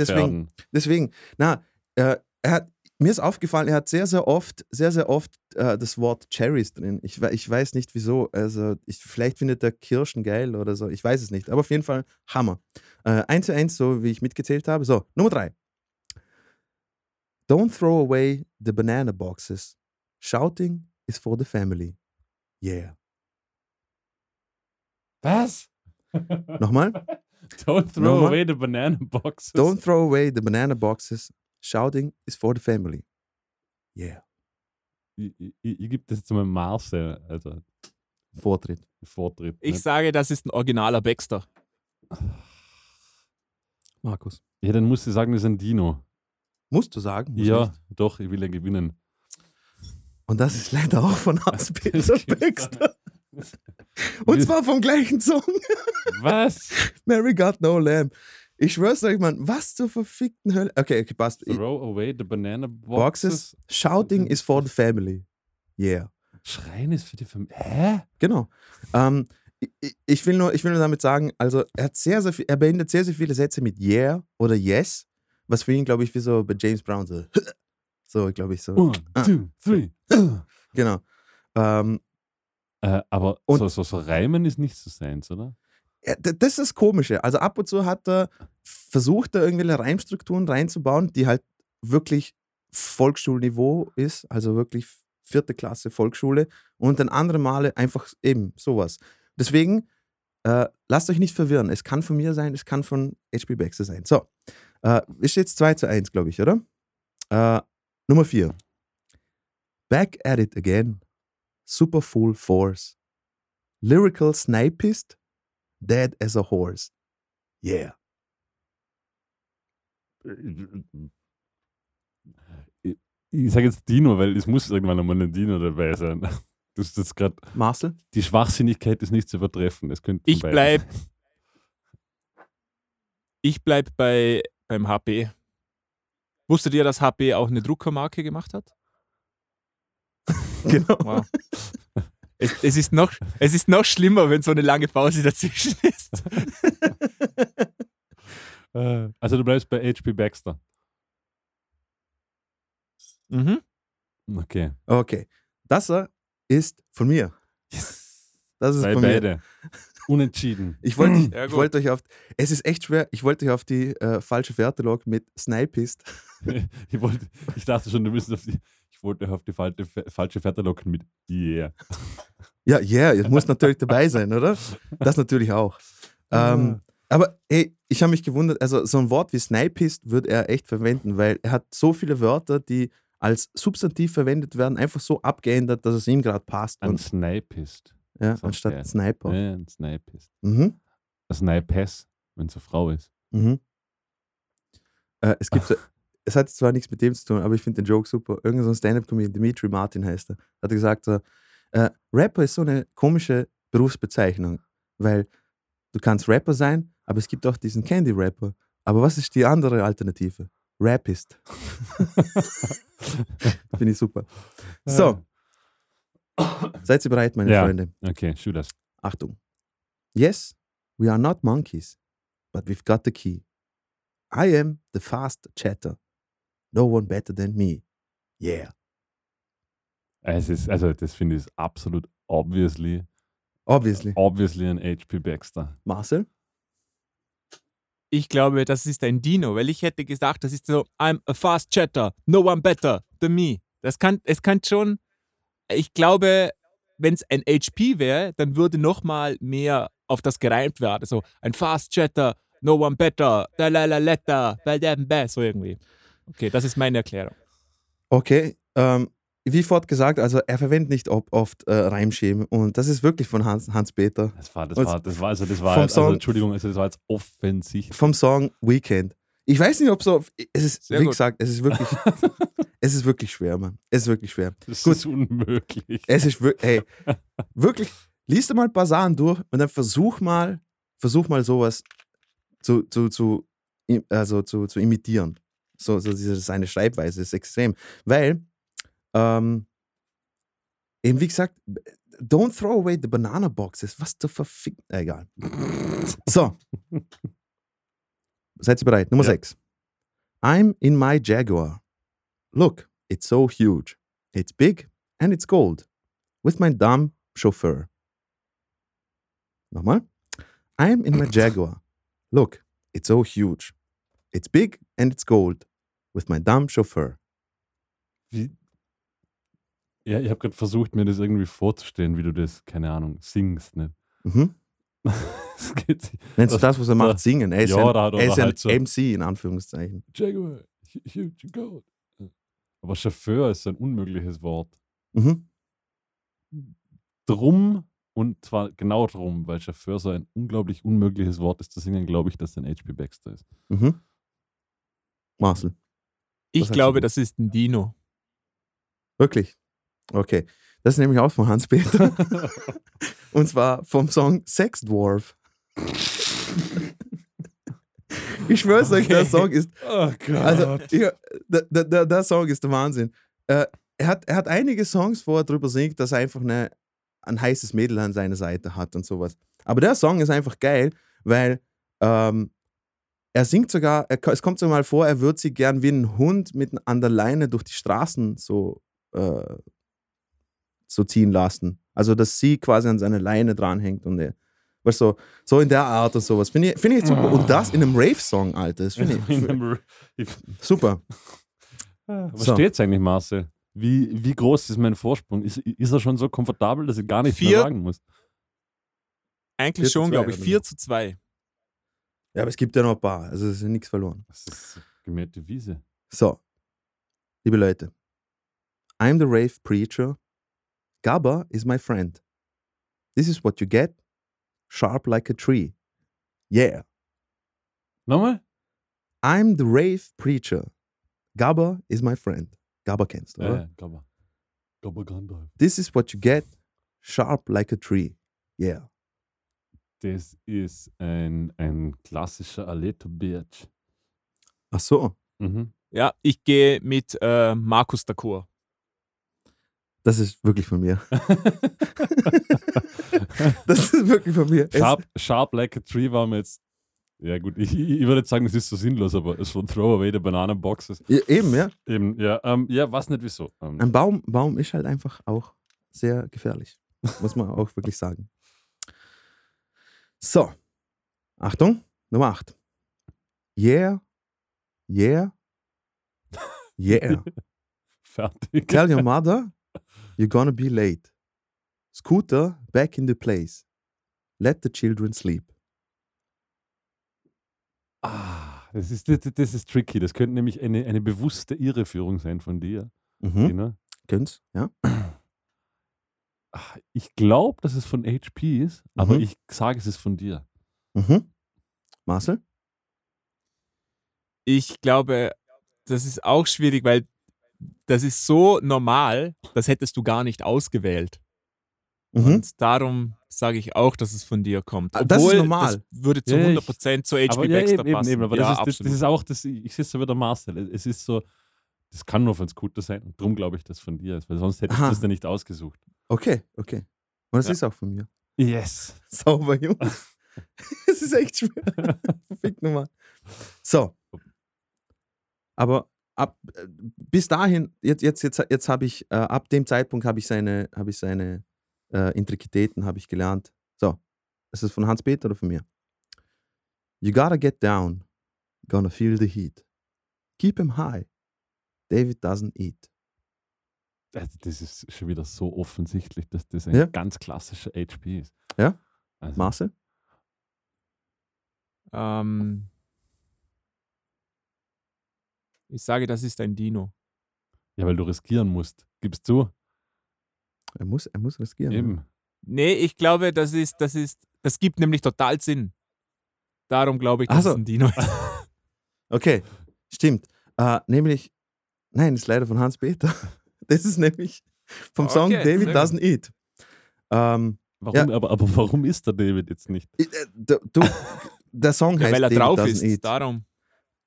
Speaker 2: gefährden.
Speaker 3: deswegen. Na, äh, er hat, mir ist aufgefallen, er hat sehr, sehr oft, sehr, sehr oft äh, das Wort Cherries drin. Ich, ich weiß nicht wieso. Also, ich, vielleicht findet er Kirschen geil oder so. Ich weiß es nicht. Aber auf jeden Fall Hammer. Äh, eins zu eins, so wie ich mitgezählt habe. So, Nummer drei. Don't throw away the banana boxes. Shouting is for the family. Yeah.
Speaker 2: Was?
Speaker 3: Nochmal.
Speaker 2: Don't throw
Speaker 3: Nochmal?
Speaker 2: away the banana boxes.
Speaker 3: Don't throw away the banana boxes. Shouting is for the family. Yeah.
Speaker 2: Ich, ich, ich gebe das jetzt mal Marcel, also
Speaker 3: Vortritt.
Speaker 2: Vortritt.
Speaker 1: Ich
Speaker 2: nicht?
Speaker 1: sage, das ist ein originaler Baxter.
Speaker 3: Markus.
Speaker 2: Ja, dann musst du sagen, das ist ein Dino.
Speaker 3: Musst du sagen? Muss
Speaker 2: ja,
Speaker 3: nicht.
Speaker 2: doch, ich will ja gewinnen.
Speaker 3: Und das ist leider auch von Hans-Peter Baxter. Und zwar vom gleichen Song.
Speaker 2: Was?
Speaker 3: Mary Got No Lamb. Ich schwör's euch, Mann, was zur verfickten Hölle. Okay, okay, passt.
Speaker 2: Throw away the banana
Speaker 3: Boxes.
Speaker 2: boxes.
Speaker 3: Shouting is for the family. Yeah.
Speaker 2: Schreien ist für die Familie. Hä?
Speaker 3: Genau. Ähm, ich- ich, ich, will nur, ich will nur damit sagen, also er hat sehr, sehr viel, er beendet sehr, sehr viele Sätze mit yeah oder yes, was für ihn, glaube ich, wie so bei James Brown so, so glaube ich, so.
Speaker 2: One,
Speaker 3: Ah.
Speaker 2: two, three.
Speaker 3: Genau. Ähm,
Speaker 2: Äh, aber
Speaker 3: Und-
Speaker 2: so, so, so Reimen ist nicht so seins, oder?
Speaker 3: Ja, das ist das Komische. Also ab und zu hat er versucht, da irgendwelche Reimstrukturen reinzubauen, die halt wirklich Volksschulniveau ist, also wirklich vierte Klasse Volksschule und dann andere Male einfach eben sowas. Deswegen äh, lasst euch nicht verwirren. Es kann von mir sein, es kann von HP Baxter sein. So, äh, ist jetzt 2 zu 1, glaube ich, oder? Äh, Nummer 4. Back at it again. Super full force. Lyrical snipist. Dead as a horse. Yeah.
Speaker 2: Ich, sage jetzt Dino, weil es muss irgendwann einmal ein Dino dabei sein. Das ist jetzt gerade.
Speaker 3: Marcel?
Speaker 2: Die Schwachsinnigkeit ist nicht zu übertreffen. Es könnte
Speaker 1: Ich
Speaker 2: beiden
Speaker 1: bleib,
Speaker 2: sein.
Speaker 1: ich bleib bei, beim HP. Wusstet ihr, dass HP auch eine Druckermarke gemacht hat?
Speaker 3: Genau.
Speaker 1: Wow. es, es, ist noch, es ist noch schlimmer, wenn so eine lange Pause dazwischen ist.
Speaker 2: Äh, Also du bleibst bei HP Baxter.
Speaker 1: Mhm.
Speaker 2: Okay.
Speaker 3: Okay. Das äh, ist von mir. Das ist
Speaker 2: Bei
Speaker 3: von mir.
Speaker 2: beide. Unentschieden.
Speaker 3: Ich wollte
Speaker 1: Ja,
Speaker 3: wollte euch auf. Es ist echt schwer. Ich wollte euch auf die äh, falsche Fährte locken mit Snipist.
Speaker 2: ich, wollte, ich dachte schon, du müsstest auf die. Ich wollte auf die falsche, falsche Fährte locken mit Yeah.
Speaker 3: Ja, yeah, es muss natürlich dabei sein, oder? Das natürlich auch. Ähm, aber ey, ich habe mich gewundert, also so ein Wort wie Snipist würde er echt verwenden, weil er hat so viele Wörter, die als Substantiv verwendet werden, einfach so abgeändert, dass es ihm gerade passt.
Speaker 2: Ein Snipist.
Speaker 3: ja, anstatt
Speaker 2: er.
Speaker 3: Sniper.
Speaker 2: Ja, ein Snipist.
Speaker 3: Mhm.
Speaker 2: Ein Snipess, wenn es eine Frau ist.
Speaker 3: Mhm. Äh, es gibt, so- es hat zwar nichts mit dem zu tun, aber ich finde den Joke super. Irgend so ein Stand-Up-Comedian, Dimitri Martin heißt er, hat gesagt, so, äh, Rapper ist so eine komische Berufsbezeichnung, weil du kannst Rapper sein, aber es gibt auch diesen Candy-Rapper. Aber was ist die andere Alternative? Rappist. Finde ich super. So, seid ihr bereit, meine
Speaker 2: Ja.
Speaker 3: Freunde?
Speaker 2: Okay, shoot us.
Speaker 3: Achtung. Yes, we are not monkeys, but we've got the key. I am the fast chatter. No one better than me. Yeah.
Speaker 2: Es ist, also das finde ich absolut obviously,
Speaker 3: Obviously.
Speaker 2: obviously ein HP Baxter.
Speaker 3: Marcel?
Speaker 1: Ich glaube, das ist ein Dino, weil ich hätte gesagt, das ist so, I'm a fast chatter, no one better than me. Das kann, es kann schon, ich glaube, wenn es ein HP wäre, dann würde noch mal mehr auf das gereimt werden. So, ein fast chatter, no one better, da la la da ba, so irgendwie. Okay, das ist meine Erklärung.
Speaker 3: Okay. Ähm, wie vorhin gesagt, also er verwendet nicht oft äh, Reimschemen und das ist wirklich von Hans, Hans Peter.
Speaker 2: Das war, das war, das war, also das war,
Speaker 3: vom
Speaker 2: jetzt, also
Speaker 3: Song-
Speaker 2: Entschuldigung, also das war jetzt offensichtlich.
Speaker 3: Vom Song Weekend. Ich weiß nicht, ob so. Es ist,
Speaker 1: Sehr
Speaker 3: wie
Speaker 1: gut.
Speaker 3: gesagt, es ist wirklich. es ist wirklich schwer, Mann. Es ist wirklich schwer.
Speaker 2: Das
Speaker 3: Gut.
Speaker 2: ist unmöglich.
Speaker 3: Es ist wirklich, hey, wirklich, liest du mal ein paar Sachen durch und dann versuch mal, versuch mal sowas zu, zu, zu, also zu, zu imitieren. So, so diese, seine Schreibweise ist extrem. Weil, ähm, eben wie gesagt, don't throw away the banana boxes. Was zur verfick... Egal. So. Seid ihr bereit? Nummer
Speaker 2: Ja.
Speaker 3: 6. I'm in my Jaguar. Look, it's so huge. It's big and it's gold. With my dumb chauffeur. Nochmal. I'm in my Jaguar. Look, it's so huge. It's big and it's gold. With my dumb chauffeur.
Speaker 2: Wie? Ja, ich habe gerade versucht, mir das irgendwie vorzustellen, wie du das, keine Ahnung, singst. Ne?
Speaker 3: Mhm.
Speaker 2: das geht sich.
Speaker 3: Nennst du
Speaker 2: Das-
Speaker 3: was er macht, singen? Er ist
Speaker 2: Ja,
Speaker 3: ein,
Speaker 2: er
Speaker 3: ist ein
Speaker 2: halt so-
Speaker 3: MC in Anführungszeichen.
Speaker 2: Jaguar, hu- huge gold. Aber Chauffeur ist ein unmögliches Wort.
Speaker 3: Mhm.
Speaker 2: Drum und zwar genau drum, weil Chauffeur so ein unglaublich unmögliches Wort ist zu singen, glaube ich, dass ein HP Baxter ist.
Speaker 3: Mhm. Marcel.
Speaker 1: Ich glaube, das ist ein Dino.
Speaker 3: Wirklich? Okay. Das ist nämlich auch von Hans-Peter. Und zwar vom Song Sex Dwarf. ich schwör's euch, der
Speaker 1: Okay.
Speaker 3: Song ist.
Speaker 2: Oh Gott.
Speaker 3: Also, ja, der, der, der, der Song ist der Wahnsinn. Äh, er, hat, er hat einige Songs, wo er drüber singt, dass er einfach eine, ein heißes Mädel an seiner Seite hat und sowas. Aber der Song ist einfach geil, weil ähm, er singt sogar, er, es kommt sogar mal vor, er würde sie gern wie ein Hund mit an der Leine durch die Straßen so, äh, so ziehen lassen. Also, dass sie quasi an seine Leine dranhängt und er, weißt du, so, so in der Art und sowas. Finde ich, find ich super. Und das in einem Rave-Song, Alter. Das finde ich
Speaker 2: einem- ich-
Speaker 3: super.
Speaker 2: Was
Speaker 3: So.
Speaker 2: steht's eigentlich, Marcel? Wie, wie groß ist mein Vorsprung? Ist, ist er schon so komfortabel, dass ich gar nichts
Speaker 1: Vier.
Speaker 2: mehr sagen muss?
Speaker 1: Eigentlich
Speaker 3: 4 zu
Speaker 1: schon,
Speaker 3: 2
Speaker 1: glaube ich.
Speaker 3: oder
Speaker 1: 4 zu 2.
Speaker 3: Ja, aber es gibt ja noch ein paar. Also es ist ja nichts verloren.
Speaker 2: Das ist gemähte Wiese.
Speaker 3: So, liebe Leute. I'm the rave preacher. Gabba is my friend. This is what you get. Sharp like a tree. Yeah.
Speaker 2: Nochmal?
Speaker 3: I'm the rave preacher. Gabba is my friend. Gabba kennst du,
Speaker 2: Ja,
Speaker 3: oder?
Speaker 2: ja, Gabba. Gabba Gandalf.
Speaker 3: This is what you get. Sharp like a tree. Yeah.
Speaker 2: Das ist ein, ein klassischer Aleto Birch.
Speaker 3: Ach so.
Speaker 2: Mhm.
Speaker 1: Ja, ich gehe mit äh, Markus Dacour.
Speaker 3: Das ist wirklich von mir. Das ist wirklich von mir.
Speaker 2: Sharp, sharp like a tree war mir jetzt. Ja, gut, ich, ich würde jetzt sagen, es ist so sinnlos, aber es von Throw Away the Banana Boxes.
Speaker 3: Ja, eben, ja.
Speaker 2: Eben, ja, ähm, ja, weiß nicht wieso. Ähm,
Speaker 3: Ein Baum, Baum ist halt einfach auch sehr gefährlich. Muss man auch wirklich sagen. So. Achtung, Nummer 8. Yeah. Yeah. Yeah.
Speaker 2: fertig.
Speaker 3: Tell your mother you're gonna be late. Scooter back in the place. Let the children sleep.
Speaker 2: Ah, das ist, das, das ist tricky. Das könnte nämlich eine, eine bewusste Irreführung sein von dir.
Speaker 3: Mhm.
Speaker 2: Tina.
Speaker 3: Könnt's, ja?
Speaker 2: Ah, Ich glaube, dass es von HP ist, aber
Speaker 3: Mhm.
Speaker 2: ich sage, es ist von dir.
Speaker 3: Mhm. Marcel?
Speaker 1: Ich glaube, das ist auch schwierig, weil das ist so normal, das hättest du gar nicht ausgewählt.
Speaker 3: Mhm.
Speaker 1: Und darum sage ich auch, dass es von dir kommt.
Speaker 3: Ah, das ist
Speaker 1: Obwohl,
Speaker 3: normal.
Speaker 1: Das würde zu
Speaker 2: Ja, ich-
Speaker 1: 100% zu HP
Speaker 2: aber ja,
Speaker 1: Baxter
Speaker 2: eben, eben,
Speaker 1: passen.
Speaker 2: eben, aber
Speaker 1: ja,
Speaker 2: das, ist, das, das ist auch, das, ich sehe es so wieder Marcel. Es ist so, das kann nur von Scooter sein und darum glaube ich, dass es von dir ist, weil sonst hättest du das ja nicht ausgesucht.
Speaker 3: Okay, okay. Und es
Speaker 2: Ja.
Speaker 3: ist auch von mir.
Speaker 2: Yes.
Speaker 3: Sauber, Jungs. Es ist echt schwer. Fick nochmal. So. Aber ab, äh, bis dahin, jetzt, jetzt, jetzt, jetzt habe ich, äh, ab dem Zeitpunkt habe ich seine, habe ich seine äh, Intrikitäten habe ich gelernt. So. Ist das von Hans-Peter oder von mir? You gotta get down. Gonna feel the heat. Keep him high. David doesn't eat.
Speaker 2: Also Das ist schon wieder so offensichtlich, dass das ein
Speaker 3: Ja.
Speaker 2: ganz klassischer HP ist.
Speaker 3: Ja.
Speaker 2: Also,
Speaker 3: Marcel?
Speaker 1: Ähm, ich sage, das ist ein Dino.
Speaker 2: ja, weil du riskieren musst. Gibst du?
Speaker 3: Er muss, er muss riskieren.
Speaker 2: Eben.
Speaker 1: Nee, ich glaube, das ist, das ist, das gibt nämlich total Sinn. Darum glaube ich, dass
Speaker 3: so.
Speaker 1: es ein Dino ist.
Speaker 3: Okay, stimmt. Äh, nämlich, nein, ist leider von Hans-Peter. Das ist nämlich vom Song
Speaker 1: Okay,
Speaker 3: David
Speaker 1: sehr
Speaker 3: Doesn't Eat. Ähm,
Speaker 2: Warum, aber, aber warum ist der David jetzt nicht?
Speaker 3: äh, du, du, der Song
Speaker 1: Ja,
Speaker 3: heißt
Speaker 1: weil er
Speaker 3: David
Speaker 1: drauf
Speaker 3: Doesn't
Speaker 1: ist.
Speaker 3: Eat.
Speaker 1: Darum.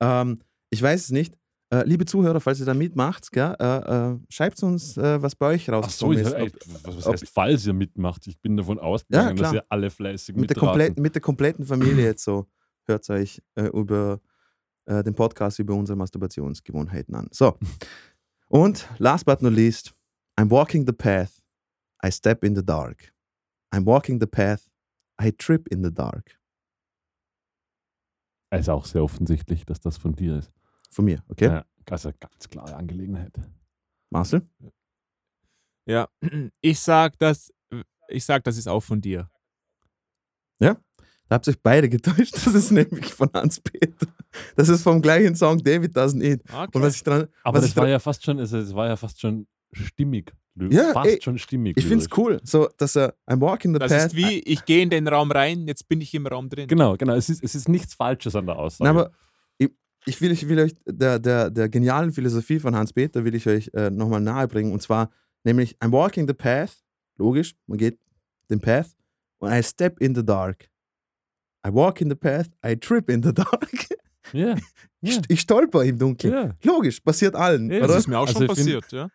Speaker 3: Ähm, ich weiß es nicht. Äh, liebe Zuhörer, falls ihr da mitmacht, gell, äh, äh, schreibt uns, äh, was bei euch
Speaker 2: Ach so, ich,
Speaker 3: ist.
Speaker 2: ey,
Speaker 3: Ob-
Speaker 2: was, was
Speaker 3: ob-
Speaker 2: heißt, falls ihr mitmacht? Ich bin davon ausgegangen, dass
Speaker 3: klar.
Speaker 2: ihr alle fleißig
Speaker 3: mit, der
Speaker 2: mitraten.
Speaker 3: kompletten, mit der kompletten Familie jetzt so hört euch äh, über äh, den Podcast über unsere Masturbationsgewohnheiten an. So. Und last but not least, I'm walking the path, I step in the dark. I'm walking the path, I trip in the dark.
Speaker 2: Es ist auch sehr offensichtlich, dass das von dir ist.
Speaker 3: Von mir, okay?
Speaker 2: Ja, also ganz klare Angelegenheit.
Speaker 3: Marcel?
Speaker 1: Ja, ich sag, das, ich sag, das ist auch von dir.
Speaker 3: Da habt ihr euch beide getäuscht. Das ist nämlich von Hans-Peter. Das ist vom gleichen Song David Doesn't Eat.
Speaker 1: Okay.
Speaker 3: Und was ich dran,
Speaker 2: Aber das war
Speaker 3: dran,
Speaker 2: ja fast schon, es war ja fast schon stimmig.
Speaker 3: Ja,
Speaker 2: fast
Speaker 3: ey,
Speaker 2: schon stimmig.
Speaker 3: ich finde es cool, so, dass er I'm walking the
Speaker 1: das
Speaker 3: path.
Speaker 1: ist wie, ich gehe in den Raum rein, jetzt bin ich im Raum drin.
Speaker 2: Genau, genau. Es ist, es ist nichts Falsches an der Aussage.
Speaker 3: Na, aber ich, ich, will, ich will euch der, der, der genialen Philosophie von Hans-Peter will ich euch äh, nochmal nahebringen. Und zwar nämlich I'm walking the path. Logisch, man geht den Path. Und I step in the dark. I walk in the path, I trip in the dark.
Speaker 2: Ja,
Speaker 3: Ich,
Speaker 2: ja,
Speaker 3: ich stolper im Dunkeln.
Speaker 2: ja,
Speaker 3: Logisch, passiert allen,
Speaker 2: Ja,
Speaker 1: Das
Speaker 3: oder?
Speaker 1: ist mir auch
Speaker 2: Also
Speaker 1: schon
Speaker 2: find-
Speaker 1: passiert, ja.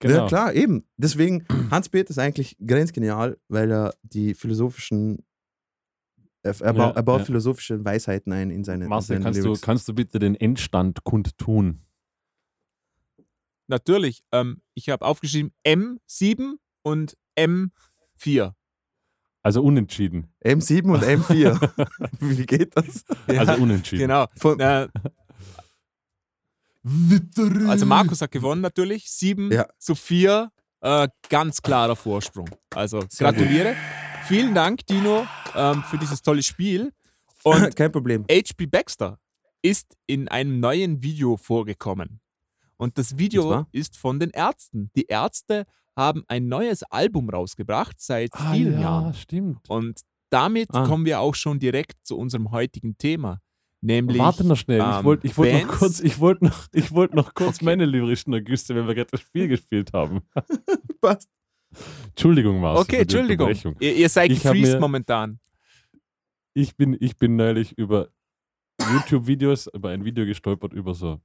Speaker 2: genau.
Speaker 3: Ja, klar, eben. Deswegen, Hans-Peter ist eigentlich grenzgenial, weil er die philosophischen, er, er,
Speaker 2: Ja,
Speaker 3: er baut
Speaker 2: ja.
Speaker 3: philosophische Weisheiten ein in seine, in
Speaker 2: Marcel,
Speaker 3: seine
Speaker 2: kannst du,
Speaker 3: Lyrics.
Speaker 2: kannst du bitte den Endstand kundtun?
Speaker 1: Natürlich. Ähm, ich habe aufgeschrieben M7 und M4.
Speaker 2: Also unentschieden.
Speaker 3: M7 und M4. Wie geht das?
Speaker 2: Also unentschieden.
Speaker 1: Genau.
Speaker 3: Von,
Speaker 1: Äh, also Markus hat gewonnen natürlich. 7
Speaker 3: Ja.
Speaker 1: zu 4. Äh, ganz klarer Vorsprung. Also
Speaker 3: Sehr gut.
Speaker 1: gratuliere. Vielen Dank, Dino, ähm, für dieses tolle Spiel. Und
Speaker 3: Kein Problem.
Speaker 1: H.P. Baxter ist in einem neuen Video vorgekommen. Und das Video ist von den Ärzten. Die Ärzte haben ein neues Album rausgebracht seit
Speaker 2: Ah,
Speaker 1: vielen
Speaker 2: ja,
Speaker 1: Jahren.
Speaker 2: stimmt.
Speaker 1: Und damit
Speaker 3: Ah.
Speaker 1: kommen wir auch schon direkt zu unserem heutigen Thema. Nämlich.
Speaker 2: Warte noch schnell. ich
Speaker 1: ähm,
Speaker 2: wollte ich wollt noch kurz, ich wollte noch, ich wollt noch kurz
Speaker 1: Okay.
Speaker 2: meine lyrischen Ergüsse, wenn wir gerade das Spiel gespielt haben.
Speaker 3: Passt.
Speaker 2: Entschuldigung, Marcel.
Speaker 1: Okay, Entschuldigung. Ihr, ihr seid
Speaker 2: Ich mir-
Speaker 1: momentan.
Speaker 2: Ich bin, ich bin neulich über YouTube-Videos, über ein Video gestolpert über so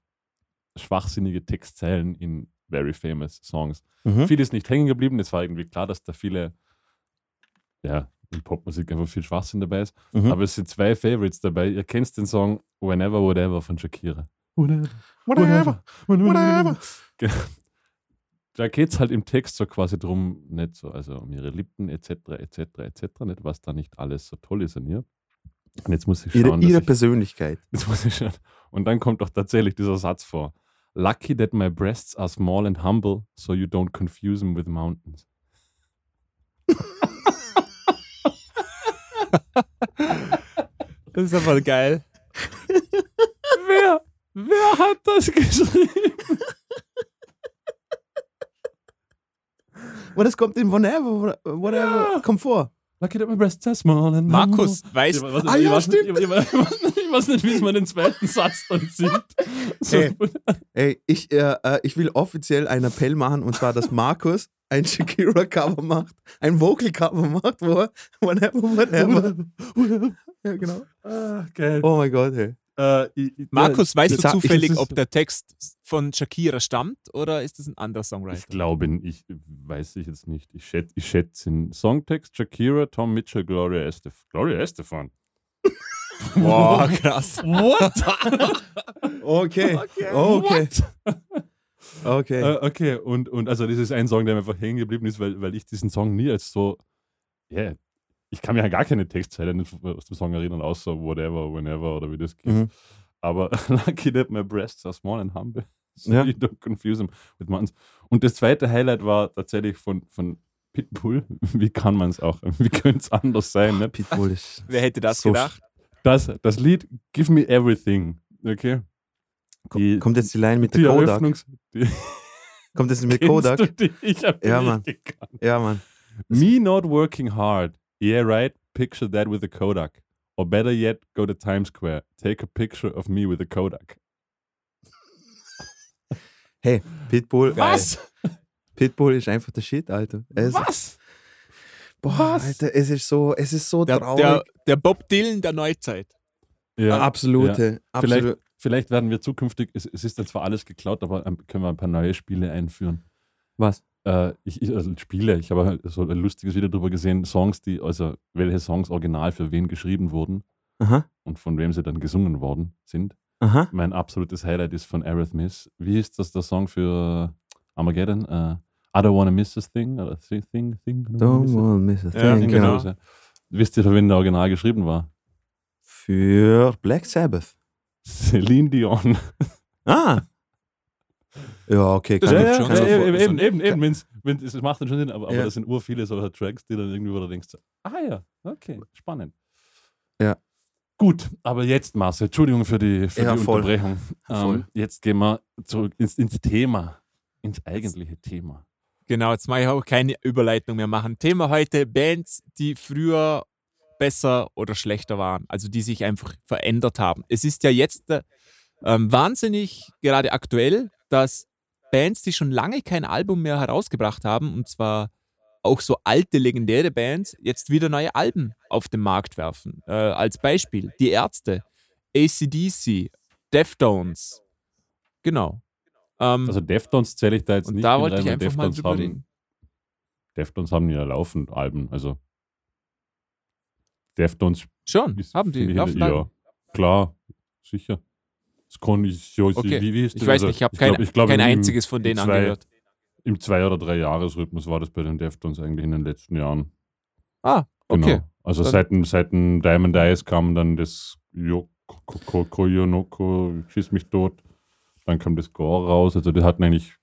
Speaker 2: schwachsinnige Textzeilen in very famous Songs.
Speaker 3: Mhm.
Speaker 2: Viel ist nicht hängen geblieben. Es war irgendwie klar, dass da viele, ja, in Popmusik einfach viel Schwachsinn dabei ist.
Speaker 3: Mhm.
Speaker 2: Aber es sind zwei Favorites dabei. Ihr kennt den Song Whenever, Whatever von Shakira. Whatever,
Speaker 3: Whatever. Whatever.
Speaker 2: Genau. Da geht es halt im Text so quasi drum, nicht so, also um ihre Lippen etc. etc. etc. nicht, was da nicht alles so toll ist an ihr. Und jetzt muss ich
Speaker 3: Ihre,
Speaker 2: schauen,
Speaker 3: ihre
Speaker 2: dass ich,
Speaker 3: Persönlichkeit.
Speaker 2: jetzt muss ich schauen. Und dann kommt doch tatsächlich dieser Satz vor. Lucky that my breasts are small and humble, so you don't confuse them with mountains.
Speaker 1: Das ist aber geil.
Speaker 2: Wer? Wer hat das geschrieben?
Speaker 3: Und es kommt in Whatever. Whatever.
Speaker 2: Ja.
Speaker 3: Kommt vor.
Speaker 2: Lucky that my breasts are small and
Speaker 1: Markus, weißt
Speaker 2: Ich weiß,
Speaker 3: Ah,
Speaker 2: ich
Speaker 3: ja,
Speaker 2: weiß nicht, ich, ich, weiß- ich, weiß nicht, ich weiß nicht, wie man den zweiten Satz dann singt. So,
Speaker 3: Ey. Ey, ich, äh, äh, ich will offiziell einen Appell machen und zwar, dass Markus ein Shakira-Cover macht, ein Vocal-Cover macht, wo er Whatever, Whatever. Ja, genau.
Speaker 2: ah, geil.
Speaker 3: Oh mein Gott, hey.
Speaker 2: Äh, ich- ich-
Speaker 1: Markus, weißt du
Speaker 3: ich-
Speaker 1: zufällig, ob der Text von Shakira stammt oder ist das ein anderer
Speaker 2: Ich
Speaker 1: Songwriter?
Speaker 2: glaube, ich weiß ich jetzt nicht. Ich schätze, ich schätze den Songtext Shakira, Tom Mitchell, Gloria Estefan. Gloria Estefan.
Speaker 1: Boah, krass.
Speaker 2: What?
Speaker 3: Okay. Okay. Okay.
Speaker 2: äh, okay, und, und also das ist ein Song, der mir einfach hängen geblieben ist, weil, weil ich diesen Song nie als so, yeah, ich kann mir an gar keine Textzeile aus dem Song erinnern, außer whatever, whenever oder wie das geht.
Speaker 3: Mhm.
Speaker 2: Aber lucky that my breasts are small and humble. So
Speaker 3: Ja.
Speaker 2: you don't confuse them with mountains. Und das zweite Highlight war tatsächlich von, von Pitbull. Wie kann man es auch? Wie könnte es anders sein? Ne?
Speaker 3: Pitbull ist.
Speaker 1: Wer hätte das
Speaker 3: So
Speaker 1: gedacht?
Speaker 2: Das, das Lied Give Me Everything. Okay? Die,
Speaker 3: Kommt jetzt die Line mit
Speaker 2: die
Speaker 3: der Kodak?
Speaker 2: Eröffnungs... Die,
Speaker 3: Kommt jetzt mit Kodak?
Speaker 2: Du die? Ich hab die
Speaker 3: Ja,
Speaker 2: nicht
Speaker 3: Mann.
Speaker 2: gekannt.
Speaker 3: Ja, Mann.
Speaker 2: Me not working hard. Yeah, right. Picture that with a Kodak. Or better yet, go to Times Square. Take a picture of me with a Kodak.
Speaker 3: Hey, Pitbull.
Speaker 1: Was?
Speaker 3: Pitbull ist einfach der Shit, Alter. Es,
Speaker 2: Was?
Speaker 3: Boah,
Speaker 2: Was?
Speaker 3: Alter, es ist so, es ist so
Speaker 1: Der,
Speaker 3: traurig.
Speaker 1: der, der Bob Dylan der Neuzeit.
Speaker 2: Ja.
Speaker 3: absolute, absolute.
Speaker 2: Vielleicht werden wir zukünftig, es, es ist dann zwar alles geklaut, aber ähm, können wir ein paar neue Spiele einführen.
Speaker 3: Was?
Speaker 2: Äh, ich, ich, also Spiele, ich habe halt so ein lustiges Video darüber gesehen, Songs, die, also welche Songs original für wen geschrieben wurden
Speaker 3: Aha,
Speaker 2: und von wem sie dann gesungen worden sind.
Speaker 3: aha.
Speaker 2: Mein absolutes Highlight ist von Aerosmith. Wie ist das der Song für Armageddon? Äh, I don't wanna miss this thing oder thing, thing, thing. Don't wanna miss
Speaker 3: a
Speaker 1: Ja,
Speaker 3: thing.
Speaker 1: genau.
Speaker 3: genau.
Speaker 2: Wisst ihr, für wen der Original geschrieben war?
Speaker 3: Für Black Sabbath.
Speaker 2: Celine Dion.
Speaker 3: Ah. Ja, okay.
Speaker 1: Das
Speaker 3: kann
Speaker 1: gibt
Speaker 3: ich-
Speaker 1: schon
Speaker 3: kann
Speaker 1: so
Speaker 3: ich-
Speaker 1: vor-
Speaker 2: eben,
Speaker 1: so-
Speaker 2: eben, eben, eben wenn's, wenn, es macht dann schon Sinn, aber, aber
Speaker 3: Ja.
Speaker 2: das sind ur viele solcher Tracks, die dann irgendwie, wo du denkst, ah ja, okay, spannend.
Speaker 3: Ja.
Speaker 2: Gut, aber jetzt, Marcel, Entschuldigung für die, für
Speaker 3: Ja,
Speaker 2: die
Speaker 3: voll.
Speaker 2: Unterbrechung.
Speaker 3: Voll.
Speaker 2: Ähm, jetzt gehen wir zurück ins, ins Thema, ins eigentliche Thema.
Speaker 1: Genau, jetzt mache ich auch keine Überleitung mehr machen. Thema heute: Bands, die früher besser oder schlechter waren, also die sich einfach verändert haben. Es ist ja jetzt äh, ähm, wahnsinnig, gerade aktuell, dass Bands, die schon lange kein Album mehr herausgebracht haben, und zwar auch so alte, legendäre Bands, jetzt wieder neue Alben auf den Markt werfen. Äh, als Beispiel: Die Ärzte, ACDC, Deftones. Genau. Ähm,
Speaker 2: Also Deftones zähle ich da jetzt
Speaker 1: und
Speaker 2: nicht
Speaker 1: da wollte
Speaker 2: rein,
Speaker 1: ich einfach mal
Speaker 2: Deftones
Speaker 1: drüber
Speaker 2: haben,
Speaker 1: reden.
Speaker 2: Deftones haben ja laufend Alben, also Deftones
Speaker 1: Schon, haben die.
Speaker 2: finde ich,
Speaker 1: laufen
Speaker 2: ja, klar, sicher. Das kann ich, ja,
Speaker 1: Okay.
Speaker 2: wie, wie ist
Speaker 1: Ich
Speaker 2: das?
Speaker 1: weiß
Speaker 2: Also,
Speaker 1: nicht, ich habe
Speaker 2: glaub-
Speaker 1: kein,
Speaker 2: ich glaub,
Speaker 1: kein
Speaker 2: im-
Speaker 1: einziges von denen
Speaker 2: zwei-
Speaker 1: angehört.
Speaker 2: Im Zwei- oder Drei-Jahres-Rhythmus war das bei den Deftones eigentlich in den letzten Jahren.
Speaker 1: Ah,
Speaker 2: Genau.
Speaker 1: okay.
Speaker 2: Also
Speaker 1: Dann-
Speaker 2: seit, seit dem Diamond Eyes kam dann das Koyonoko, Schieß mich tot. Dann kam das Gore raus. Also die hatten eigentlich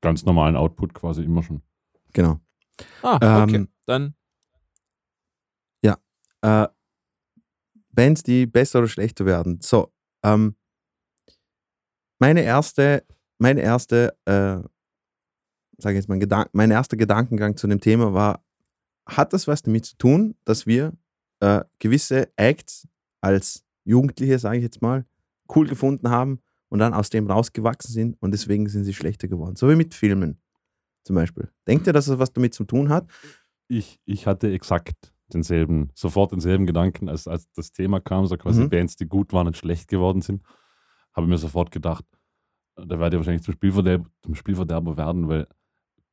Speaker 2: ganz normalen Output quasi immer schon.
Speaker 3: Genau.
Speaker 1: Ah, okay.
Speaker 3: Ähm,
Speaker 1: Dann,
Speaker 3: Äh, Bands, die besser oder schlechter werden. So, ähm, meine erste, meine erste, äh, sage jetzt mal, Gedan mein erster Gedankengang zu dem Thema war, hat das was damit zu tun, dass wir äh, gewisse Acts als Jugendliche, sage ich jetzt mal, cool gefunden haben und dann aus dem rausgewachsen sind und deswegen sind sie schlechter geworden. So wie mit Filmen zum Beispiel. Denkt ihr, dass das was damit zu tun hat?
Speaker 2: Ich, ich hatte exakt denselben, sofort denselben Gedanken, als, als das Thema kam, so quasi
Speaker 3: Mhm.
Speaker 2: Bands, die gut waren und schlecht geworden sind, habe ich mir sofort gedacht, da werde ich wahrscheinlich zum Spielverderber, zum Spielverderber werden, weil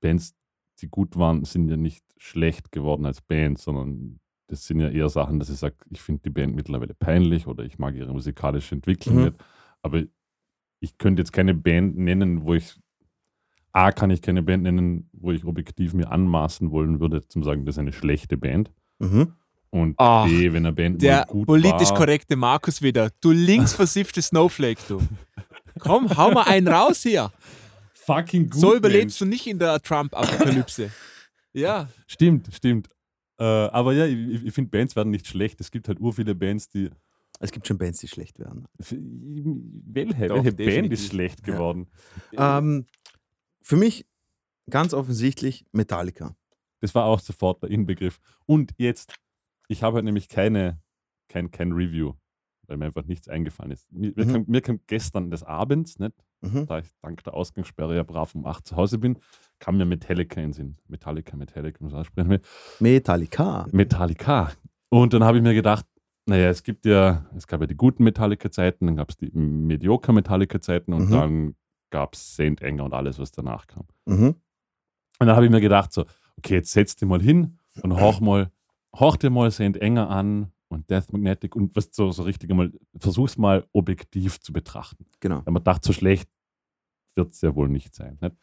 Speaker 2: Bands, die gut waren, sind ja nicht schlecht geworden als Band, sondern das sind ja eher Sachen, dass ich sage, ich finde die Band mittlerweile peinlich oder ich mag ihre musikalische Entwicklung
Speaker 3: Mhm.
Speaker 2: nicht. Aber ich könnte jetzt keine Band nennen, wo ich A, kann ich keine Band nennen, wo ich objektiv mir anmaßen wollen würde, zum sagen, das ist eine schlechte Band.
Speaker 3: Mhm.
Speaker 2: Und
Speaker 1: Ach,
Speaker 2: B, wenn eine Band
Speaker 1: der
Speaker 2: gut
Speaker 1: politisch
Speaker 2: war,
Speaker 1: korrekte Markus wieder. Du linksversiffte Snowflake, du. Komm, hau mal einen raus hier.
Speaker 2: fucking gut
Speaker 1: so überlebst
Speaker 2: Mensch.
Speaker 1: du nicht in der Trump-Apokalypse. ja.
Speaker 2: Stimmt, stimmt. Äh, aber ja, ich, ich finde, Bands werden nicht schlecht. Es gibt halt ur viele Bands, die.
Speaker 3: Es gibt schon Bands, die schlecht werden.
Speaker 2: Welche,
Speaker 1: Doch,
Speaker 2: welche Band ist schlecht
Speaker 3: Ja.
Speaker 2: geworden?
Speaker 3: Ähm, für mich ganz offensichtlich Metallica.
Speaker 2: Das war auch sofort der Inbegriff. Und jetzt, ich habe halt nämlich keine, kein, kein Review, weil mir einfach nichts eingefallen ist. Mir,
Speaker 3: Mhm.
Speaker 2: kam, mir kam gestern des Abends, nicht,
Speaker 3: Mhm.
Speaker 2: da ich dank der Ausgangssperre ja brav um 8 zu Hause bin, kam mir Metallica in den Sinn. Metallica, Metallica, muss ich aussprechen.
Speaker 3: Metallica.
Speaker 2: Metallica. Und dann habe ich mir gedacht, naja, es gibt ja, es gab ja die guten Metallica-Zeiten, dann gab es die mediocre Metallica-Zeiten und
Speaker 3: Mhm.
Speaker 2: dann gab es Saint Anger und alles, was danach kam.
Speaker 3: Mhm.
Speaker 2: Und dann habe ich mir gedacht, so, okay, jetzt setz dich mal hin und hauch mal, hauch dir mal Saint Anger an und Death Magnetic und was so, so richtig einmal, versuch's mal objektiv zu betrachten.
Speaker 3: Genau.
Speaker 2: Wenn man dachte, so schlecht wird es ja wohl nicht sein. Nicht?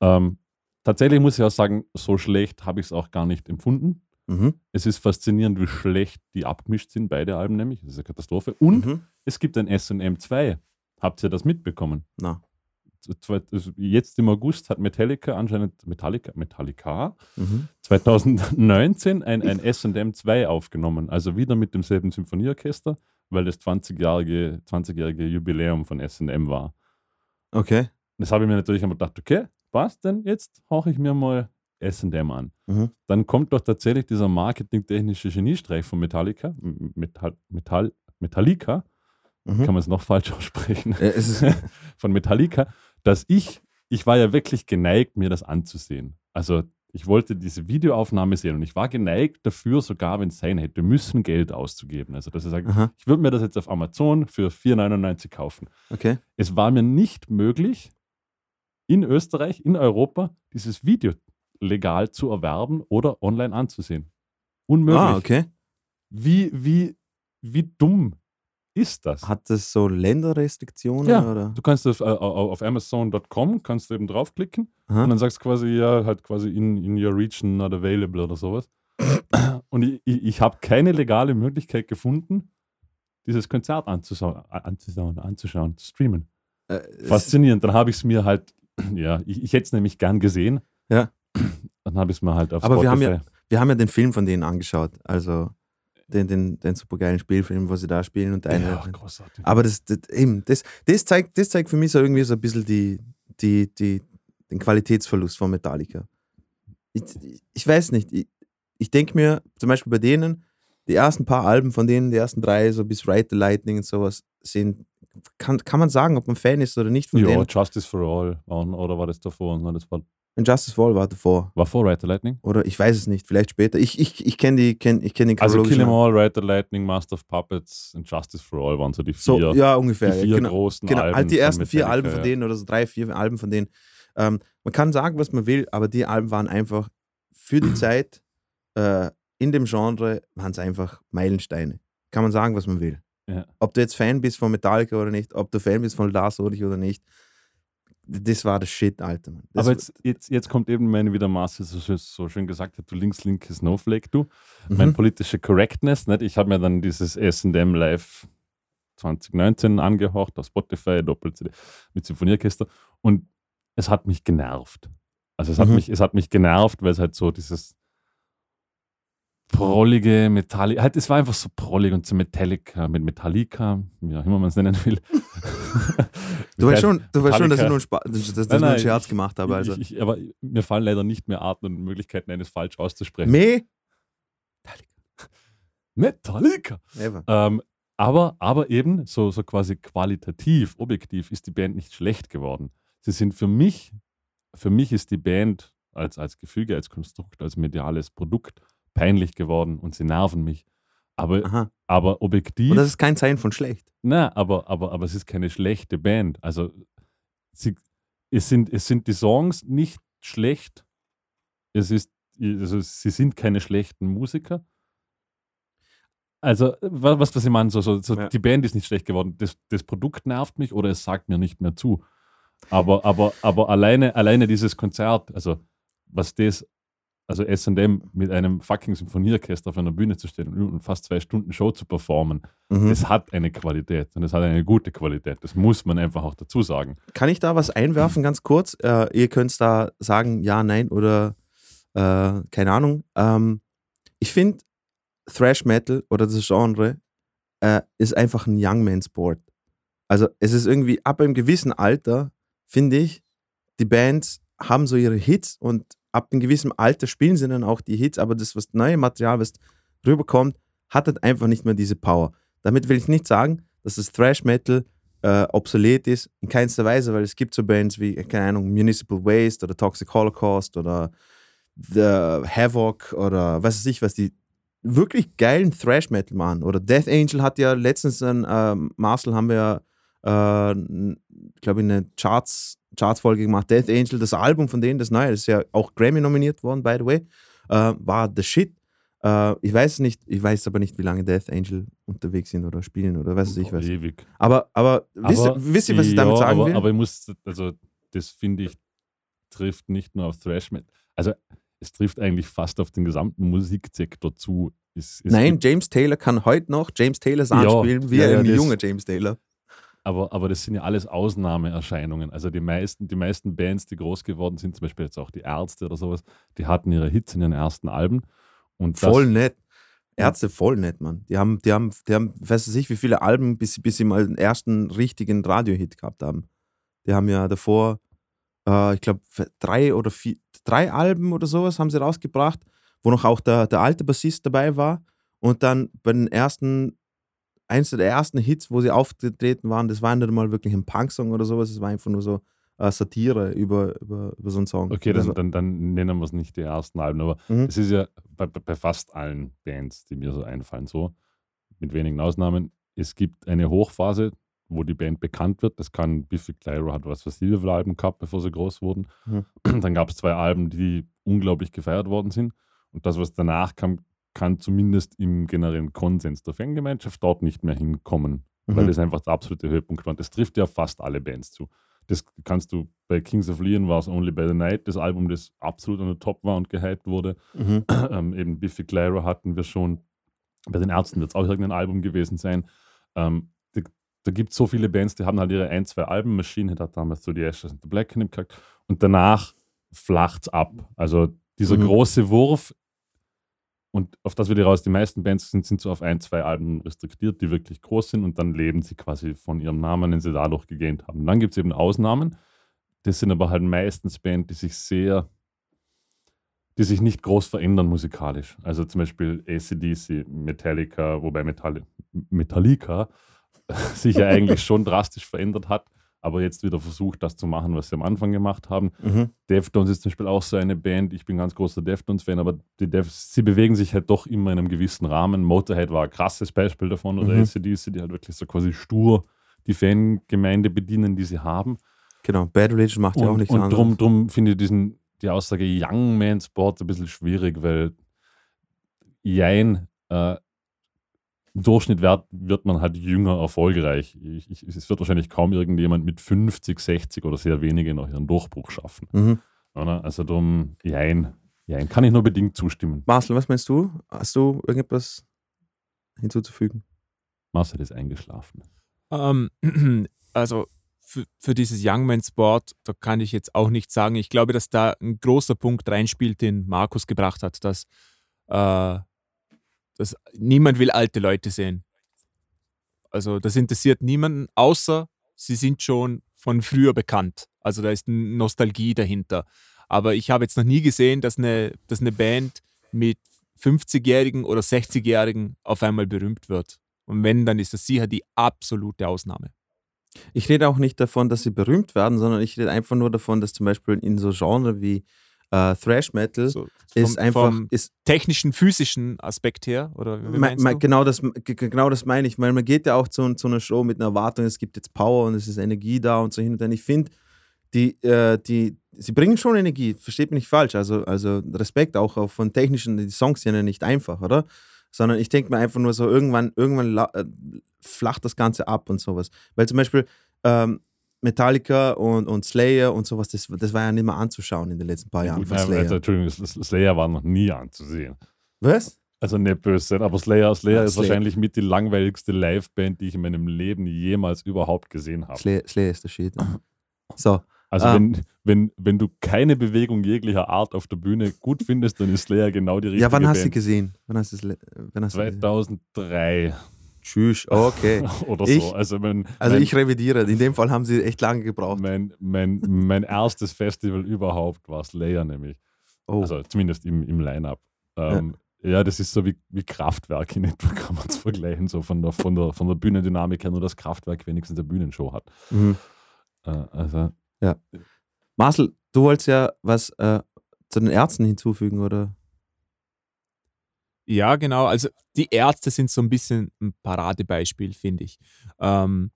Speaker 2: Ähm, tatsächlich muss ich auch sagen, so schlecht habe ich es auch gar nicht empfunden.
Speaker 3: Mhm.
Speaker 2: Es ist faszinierend, wie schlecht die abgemischt sind, beide Alben nämlich. Das ist eine Katastrophe. Und
Speaker 3: Mhm.
Speaker 2: es gibt ein SM 2. Habt ihr das mitbekommen?
Speaker 3: Na.
Speaker 2: Also Jetzt im August hat Metallica anscheinend, Metallica, Metallica
Speaker 3: Mhm.
Speaker 2: 2019 ein, ein SM 2 aufgenommen. Also wieder mit demselben Symphonieorchester, weil das 20-jährige 20 Jubiläum von SM war.
Speaker 3: Okay.
Speaker 2: Das habe ich mir natürlich einmal gedacht, okay, was denn jetzt? Hauche ich mir mal SM an.
Speaker 3: Mhm.
Speaker 2: Dann kommt doch tatsächlich dieser marketingtechnische Geniestreich von Metallica, Metall, Metall, Metallica,
Speaker 3: Mhm.
Speaker 2: kann man es noch falsch aussprechen,
Speaker 3: Äh,
Speaker 2: von Metallica, dass ich, ich war ja wirklich geneigt, mir das anzusehen. Also Ich wollte diese Videoaufnahme sehen und ich war geneigt dafür, sogar wenn es sein hätte müssen, Geld auszugeben. Also, dass ich sage,
Speaker 3: Aha,
Speaker 2: ich würde mir das jetzt auf Amazon für 4,99 kaufen.
Speaker 3: okay.
Speaker 2: Es war mir nicht möglich, in Österreich, in Europa, dieses Video legal zu erwerben oder online anzusehen. Unmöglich.
Speaker 3: Ah, okay.
Speaker 2: Wie, wie, wie dumm ist das?
Speaker 3: Hat das so Länderrestriktionen?
Speaker 2: Ja,
Speaker 3: Oder?
Speaker 2: Du kannst auf, äh, auf Amazon.com kannst du eben draufklicken
Speaker 3: Aha.
Speaker 2: und dann sagst du quasi, ja, halt quasi in, in your region not available oder sowas. Und ich, ich, ich habe keine legale Möglichkeit gefunden, dieses Konzert anzuschauen, anzuschauen, anzuschauen zu streamen.
Speaker 3: Äh,
Speaker 2: Faszinierend. Dann habe ich es mir halt, ja, ich, ich hätte es nämlich gern gesehen.
Speaker 3: Ja.
Speaker 2: Dann habe ich es mir halt auf
Speaker 3: Aber wir
Speaker 2: Spotify.
Speaker 3: haben wir haben ja den Film von denen angeschaut. Also den, den, den supergeilen Spielfilm, wo sie da spielen und eine.
Speaker 2: ja, großartig.
Speaker 3: Aber das, das, eben, das, das, zeigt, das zeigt für mich so irgendwie so ein bisschen die, die, die, den Qualitätsverlust von Metallica. Ich, ich weiß nicht, ich, ich denke mir zum Beispiel bei denen, die ersten paar Alben von denen, die ersten drei, so bis Ride the Lightning und sowas, sind, kann, kann man sagen, ob man Fan ist oder nicht von
Speaker 2: ja,
Speaker 3: denen.
Speaker 2: Justice for All oder war das davor? Nein, das war,
Speaker 3: Und Justice Wall war davor.
Speaker 2: war vor Ride the Lightning?
Speaker 3: Oder ich weiß es nicht, vielleicht später. Ich, ich, ich kenne die, kenn, ich kenn den
Speaker 2: Also Kill 'Em All, Ride the Lightning, Master of Puppets und Justice for All waren so die vier,
Speaker 3: So, ja, ungefähr.
Speaker 2: die
Speaker 3: ja,
Speaker 2: vier
Speaker 3: genau.
Speaker 2: großen
Speaker 3: Genau,
Speaker 2: Alben.
Speaker 3: halt die ersten vier Alben von denen oder so drei, vier Alben von denen. Ähm, man kann sagen, was man will, aber die Alben waren einfach für die Zeit äh, in dem Genre, waren es einfach Meilensteine. Kann man sagen, was man will.
Speaker 2: Ja.
Speaker 3: Ob du jetzt Fan bist von Metallica oder nicht, ob du Fan bist von Lars Ulrich oder nicht, das war das Shit, Alter. Das,
Speaker 2: Aber jetzt, jetzt, jetzt kommt eben meine, wie der Marcel so, schön- so schön gesagt hat, du links, linke Snowflake, du.
Speaker 3: Mhm.
Speaker 2: Mein politische Correctness, nicht? Ich habe mir dann dieses SM Live 2019 angehört auf Spotify, Doppel-CD mit Symphonieorchester und es hat mich genervt. Also es hat,
Speaker 3: Mhm.
Speaker 2: mich, es hat mich genervt, weil es halt so dieses prollige Metallica, halt, es war einfach so prollig und so Metallica, mit Metallica, wie auch immer man es nennen will.
Speaker 3: du weißt schon, du weißt schon dass ich
Speaker 2: Metallica.
Speaker 3: nur, ein Spa- dass, dass,
Speaker 2: Nein,
Speaker 3: nur einen
Speaker 2: nein,
Speaker 3: Scherz gemacht habe. Also.
Speaker 2: Ich, ich, aber mir fallen leider nicht mehr Arten und Möglichkeiten, eines falsch auszusprechen.
Speaker 3: Me?
Speaker 2: Metallica!
Speaker 3: Ever.
Speaker 2: Ähm, aber, aber eben, so, so quasi qualitativ, objektiv ist die Band nicht schlecht geworden. Sie sind für mich, für mich ist die Band als, als Gefüge, als Konstrukt, als mediales Produkt peinlich geworden und sie nerven mich. Aber,
Speaker 3: Aha.
Speaker 2: aber objektiv,
Speaker 3: Und das ist kein Zeichen von schlecht.
Speaker 2: na, aber, aber, aber es ist keine schlechte Band. Also sie, es, sind, es sind die Songs nicht schlecht. Es ist, also sie sind keine schlechten Musiker. Also, wa- was, was ich meine, so, so, so
Speaker 3: Ja.
Speaker 2: die Band ist nicht schlecht geworden. Das, das Produkt nervt mich oder es sagt mir nicht mehr zu. Aber, aber, aber alleine, alleine dieses Konzert, also was das, also SM mit einem fucking Symphonieorchester auf einer Bühne zu stehen und fast zwei Stunden Show zu performen,
Speaker 3: Mhm.
Speaker 2: das hat eine Qualität und das hat eine gute Qualität. Das muss man einfach auch dazu sagen.
Speaker 3: Kann ich da was einwerfen, ganz kurz? Äh, ihr könnt da sagen, ja, nein oder äh, keine Ahnung. Ähm, ich finde, Thrash Metal oder das Genre äh, ist einfach ein Young Man Sport. Also es ist irgendwie ab einem gewissen Alter, finde ich, die Bands haben so ihre Hits und ab einem gewissen Alter spielen sie dann auch die Hits, aber das was neue Material, was rüberkommt, hat halt einfach nicht mehr diese Power. Damit will ich nicht sagen, dass das Thrash Metal äh, obsolet ist, in keinster Weise, weil es gibt so Bands wie, keine Ahnung, Municipal Waste oder Toxic Holocaust oder The Havoc oder was weiß ich, was die wirklich geilen Thrash Metal machen. Oder Death Angel hat ja letztens ein, ähm, Marcel haben wir ja, äh, glaube ich, eine Charts, Charts-Folge gemacht. Death Angel, das Album von denen, das neue, das ist ja auch Grammy nominiert worden, by the way, äh, war the shit. Äh, ich weiß nicht, ich weiß aber nicht, wie lange Death Angel unterwegs sind oder spielen oder was weiß ich was.
Speaker 2: Ewig.
Speaker 3: Aber, aber, wisst, ihr, wisst ihr, was ich damit
Speaker 2: ja,
Speaker 3: sagen
Speaker 2: aber,
Speaker 3: will?
Speaker 2: Aber ich muss, also das finde ich, trifft nicht nur auf Thrash Metal. Also es trifft eigentlich fast auf den gesamten Musiksektor zu. Es, es
Speaker 3: Nein, James Taylor kann heute noch James Taylor Sound
Speaker 2: Ja,
Speaker 3: spielen, wie
Speaker 2: ja,
Speaker 3: ein junger James Taylor.
Speaker 2: Aber, aber das sind ja alles Ausnahmeerscheinungen. Also die meisten, die meisten Bands, die groß geworden sind, zum Beispiel jetzt auch die Ärzte oder sowas, die hatten ihre Hits in ihren ersten Alben. Und das,
Speaker 3: Voll nett. Ärzte voll nett, Mann. Die haben, die haben, die haben, weiß ich, wie viele Alben, bis, bis sie mal den ersten richtigen Radiohit gehabt haben. Die haben ja davor, äh, ich glaube, drei oder vier, drei Alben oder sowas haben sie rausgebracht, wo noch auch der, der alte Bassist dabei war. Und dann bei den ersten, eins der ersten Hits, wo sie aufgetreten waren, das war nicht mal wirklich ein Punk-Song oder sowas, es war einfach nur so, äh, Satire über, über, über so einen Song.
Speaker 2: Okay, dann,
Speaker 3: Also,
Speaker 2: dann, dann nennen wir es nicht die ersten Alben, aber
Speaker 3: Mhm.
Speaker 2: es ist ja bei, bei fast allen Bands, die mir so einfallen, so, mit wenigen Ausnahmen, es gibt eine Hochphase, wo die Band bekannt wird. Das kann Biffy Clyro hat was für sie, wie viele Alben gehabt, bevor sie groß wurden.
Speaker 3: Mhm.
Speaker 2: Dann gab es zwei Alben, die unglaublich gefeiert worden sind. Und das, was danach kam, kann zumindest im generellen Konsens der Fangemeinschaft dort nicht mehr hinkommen, weil
Speaker 3: Mhm.
Speaker 2: das einfach der absolute Höhepunkt war. Das trifft ja fast alle Bands zu. Das kannst du bei Kings of Leon war es Only by the Night, das Album, das absolut an der Top war und gehypt wurde.
Speaker 3: mhm.
Speaker 2: Ähm, eben Biffy Clyro hatten wir schon. Bei den Ärzten wird es auch irgendein Album gewesen sein. Ähm, die, da gibt es so viele Bands, die haben halt ihre ein, zwei Alben. Machine hat damals so die Ashes and the Black gehabt. Und danach flacht es ab. Also dieser
Speaker 3: Mhm.
Speaker 2: große Wurf, und auf das wieder raus, die meisten Bands sind, sind so auf ein, zwei Alben restriktiert, die wirklich groß sind und dann leben sie quasi von ihrem Namen, den sie dadurch gegähnt haben. Und dann gibt es eben Ausnahmen. Das sind aber halt meistens Bands, die sich sehr, die sich nicht groß verändern musikalisch. Also zum Beispiel ACDC, Metallica, wobei Metalli Metallica sich ja eigentlich schon drastisch verändert hat, aber jetzt wieder versucht, das zu machen, was sie am Anfang gemacht haben.
Speaker 3: Mhm.
Speaker 2: Deftones ist zum Beispiel auch so eine Band. Ich bin ganz großer Deftones-Fan, aber die Def sie bewegen sich halt doch immer in einem gewissen Rahmen. Motorhead war ein krasses Beispiel davon oder
Speaker 3: Mhm.
Speaker 2: ACDC, die halt wirklich so quasi stur die Fangemeinde bedienen, die sie haben.
Speaker 3: Genau, Bad Religion macht ja auch
Speaker 2: Und,
Speaker 3: nichts
Speaker 2: und
Speaker 3: anderes.
Speaker 2: drum, drum finde ich diesen, die Aussage Young Man Sport ein bisschen schwierig, weil Jein, äh, im Durchschnitt wird, wird man halt jünger erfolgreich. Ich, ich, es wird wahrscheinlich kaum irgendjemand mit 50, 60 oder sehr wenige noch ihren Durchbruch schaffen.
Speaker 3: Mhm.
Speaker 2: Oder? Also drum, Jein. Jein, kann ich nur bedingt zustimmen.
Speaker 3: Marcel, was meinst du? Hast du irgendetwas hinzuzufügen?
Speaker 2: Marcel ist eingeschlafen.
Speaker 1: Ähm, also für, für dieses Youngman Sport, da kann ich jetzt auch nichts sagen. Ich glaube, dass da ein großer Punkt reinspielt, den Markus gebracht hat, dass, äh, dass niemand will alte Leute sehen. Also das interessiert niemanden, außer sie sind schon von früher bekannt. Also da ist eine Nostalgie dahinter. Aber ich habe jetzt noch nie gesehen, dass eine, dass eine Band mit 50-Jährigen oder 60-Jährigen auf einmal berühmt wird. Und wenn, dann ist das sicher die absolute Ausnahme.
Speaker 3: Ich rede auch nicht davon, dass sie berühmt werden, sondern ich rede einfach nur davon, dass zum Beispiel in so Genre wie äh, Thrash Metal
Speaker 1: So,
Speaker 3: ist
Speaker 1: vom,
Speaker 3: einfach,
Speaker 1: vom
Speaker 3: ist,
Speaker 1: technischen, physischen Aspekt her? Oder wie
Speaker 3: Me-
Speaker 1: meinst
Speaker 3: me-
Speaker 1: du?
Speaker 3: genau, das, genau das meine ich, weil man geht ja auch zu, zu einer Show mit einer Erwartung, es gibt jetzt Power und es ist Energie da und so hin und her. Ich finde, die, äh, die, sie bringen schon Energie, versteht mich nicht falsch, also, also Respekt auch, auch von technischen, die Songs sind ja nicht einfach, oder? Sondern ich denke mir einfach nur so, irgendwann, irgendwann äh, flacht das Ganze ab und sowas. Weil zum Beispiel ähm, Metallica und, und Slayer und sowas, das, das war ja nicht mehr anzuschauen in den letzten paar Jahren
Speaker 2: Gut,
Speaker 3: Slayer.
Speaker 2: also, Entschuldigung, Slayer war noch nie anzusehen.
Speaker 3: Was?
Speaker 2: Also nicht böse sein, aber Slayer, Slayer
Speaker 3: Ja,
Speaker 2: ist
Speaker 3: Slayer.
Speaker 2: wahrscheinlich mit die langweiligste Liveband, die ich in meinem Leben jemals überhaupt gesehen habe.
Speaker 3: Slayer, Slayer ist der Shit. So,
Speaker 2: Also
Speaker 3: Ah.
Speaker 2: wenn, wenn, wenn du keine Bewegung jeglicher Art auf der Bühne gut findest, dann ist Slayer genau die richtige
Speaker 3: ja, wann hast du sie
Speaker 2: Band.
Speaker 3: gesehen? Wann hast du wann hast du gesehen?
Speaker 2: 2003
Speaker 3: Tschüss, okay.
Speaker 2: oder
Speaker 3: Ich-
Speaker 2: so. Also, mein,
Speaker 3: Also
Speaker 2: mein,
Speaker 3: ich revidiere, in dem Fall haben sie echt lange gebraucht.
Speaker 2: mein, mein, mein erstes Festival überhaupt war Slayer nämlich.
Speaker 3: Oh,
Speaker 2: Also zumindest im, im Line-Up. Ähm, ja. das ist so wie, wie Kraftwerk in etwa, kann man es vergleichen, so von der, von, der, von der Bühnendynamik her, nur das Kraftwerk wenigstens eine Bühnenshow hat.
Speaker 3: mhm.
Speaker 2: Äh, also,
Speaker 3: Marcel, du wolltest ja was äh, zu den Ärzten hinzufügen, oder?
Speaker 1: Ja, genau. Also die Ärzte sind so ein bisschen ein Paradebeispiel, finde ich. Ähm,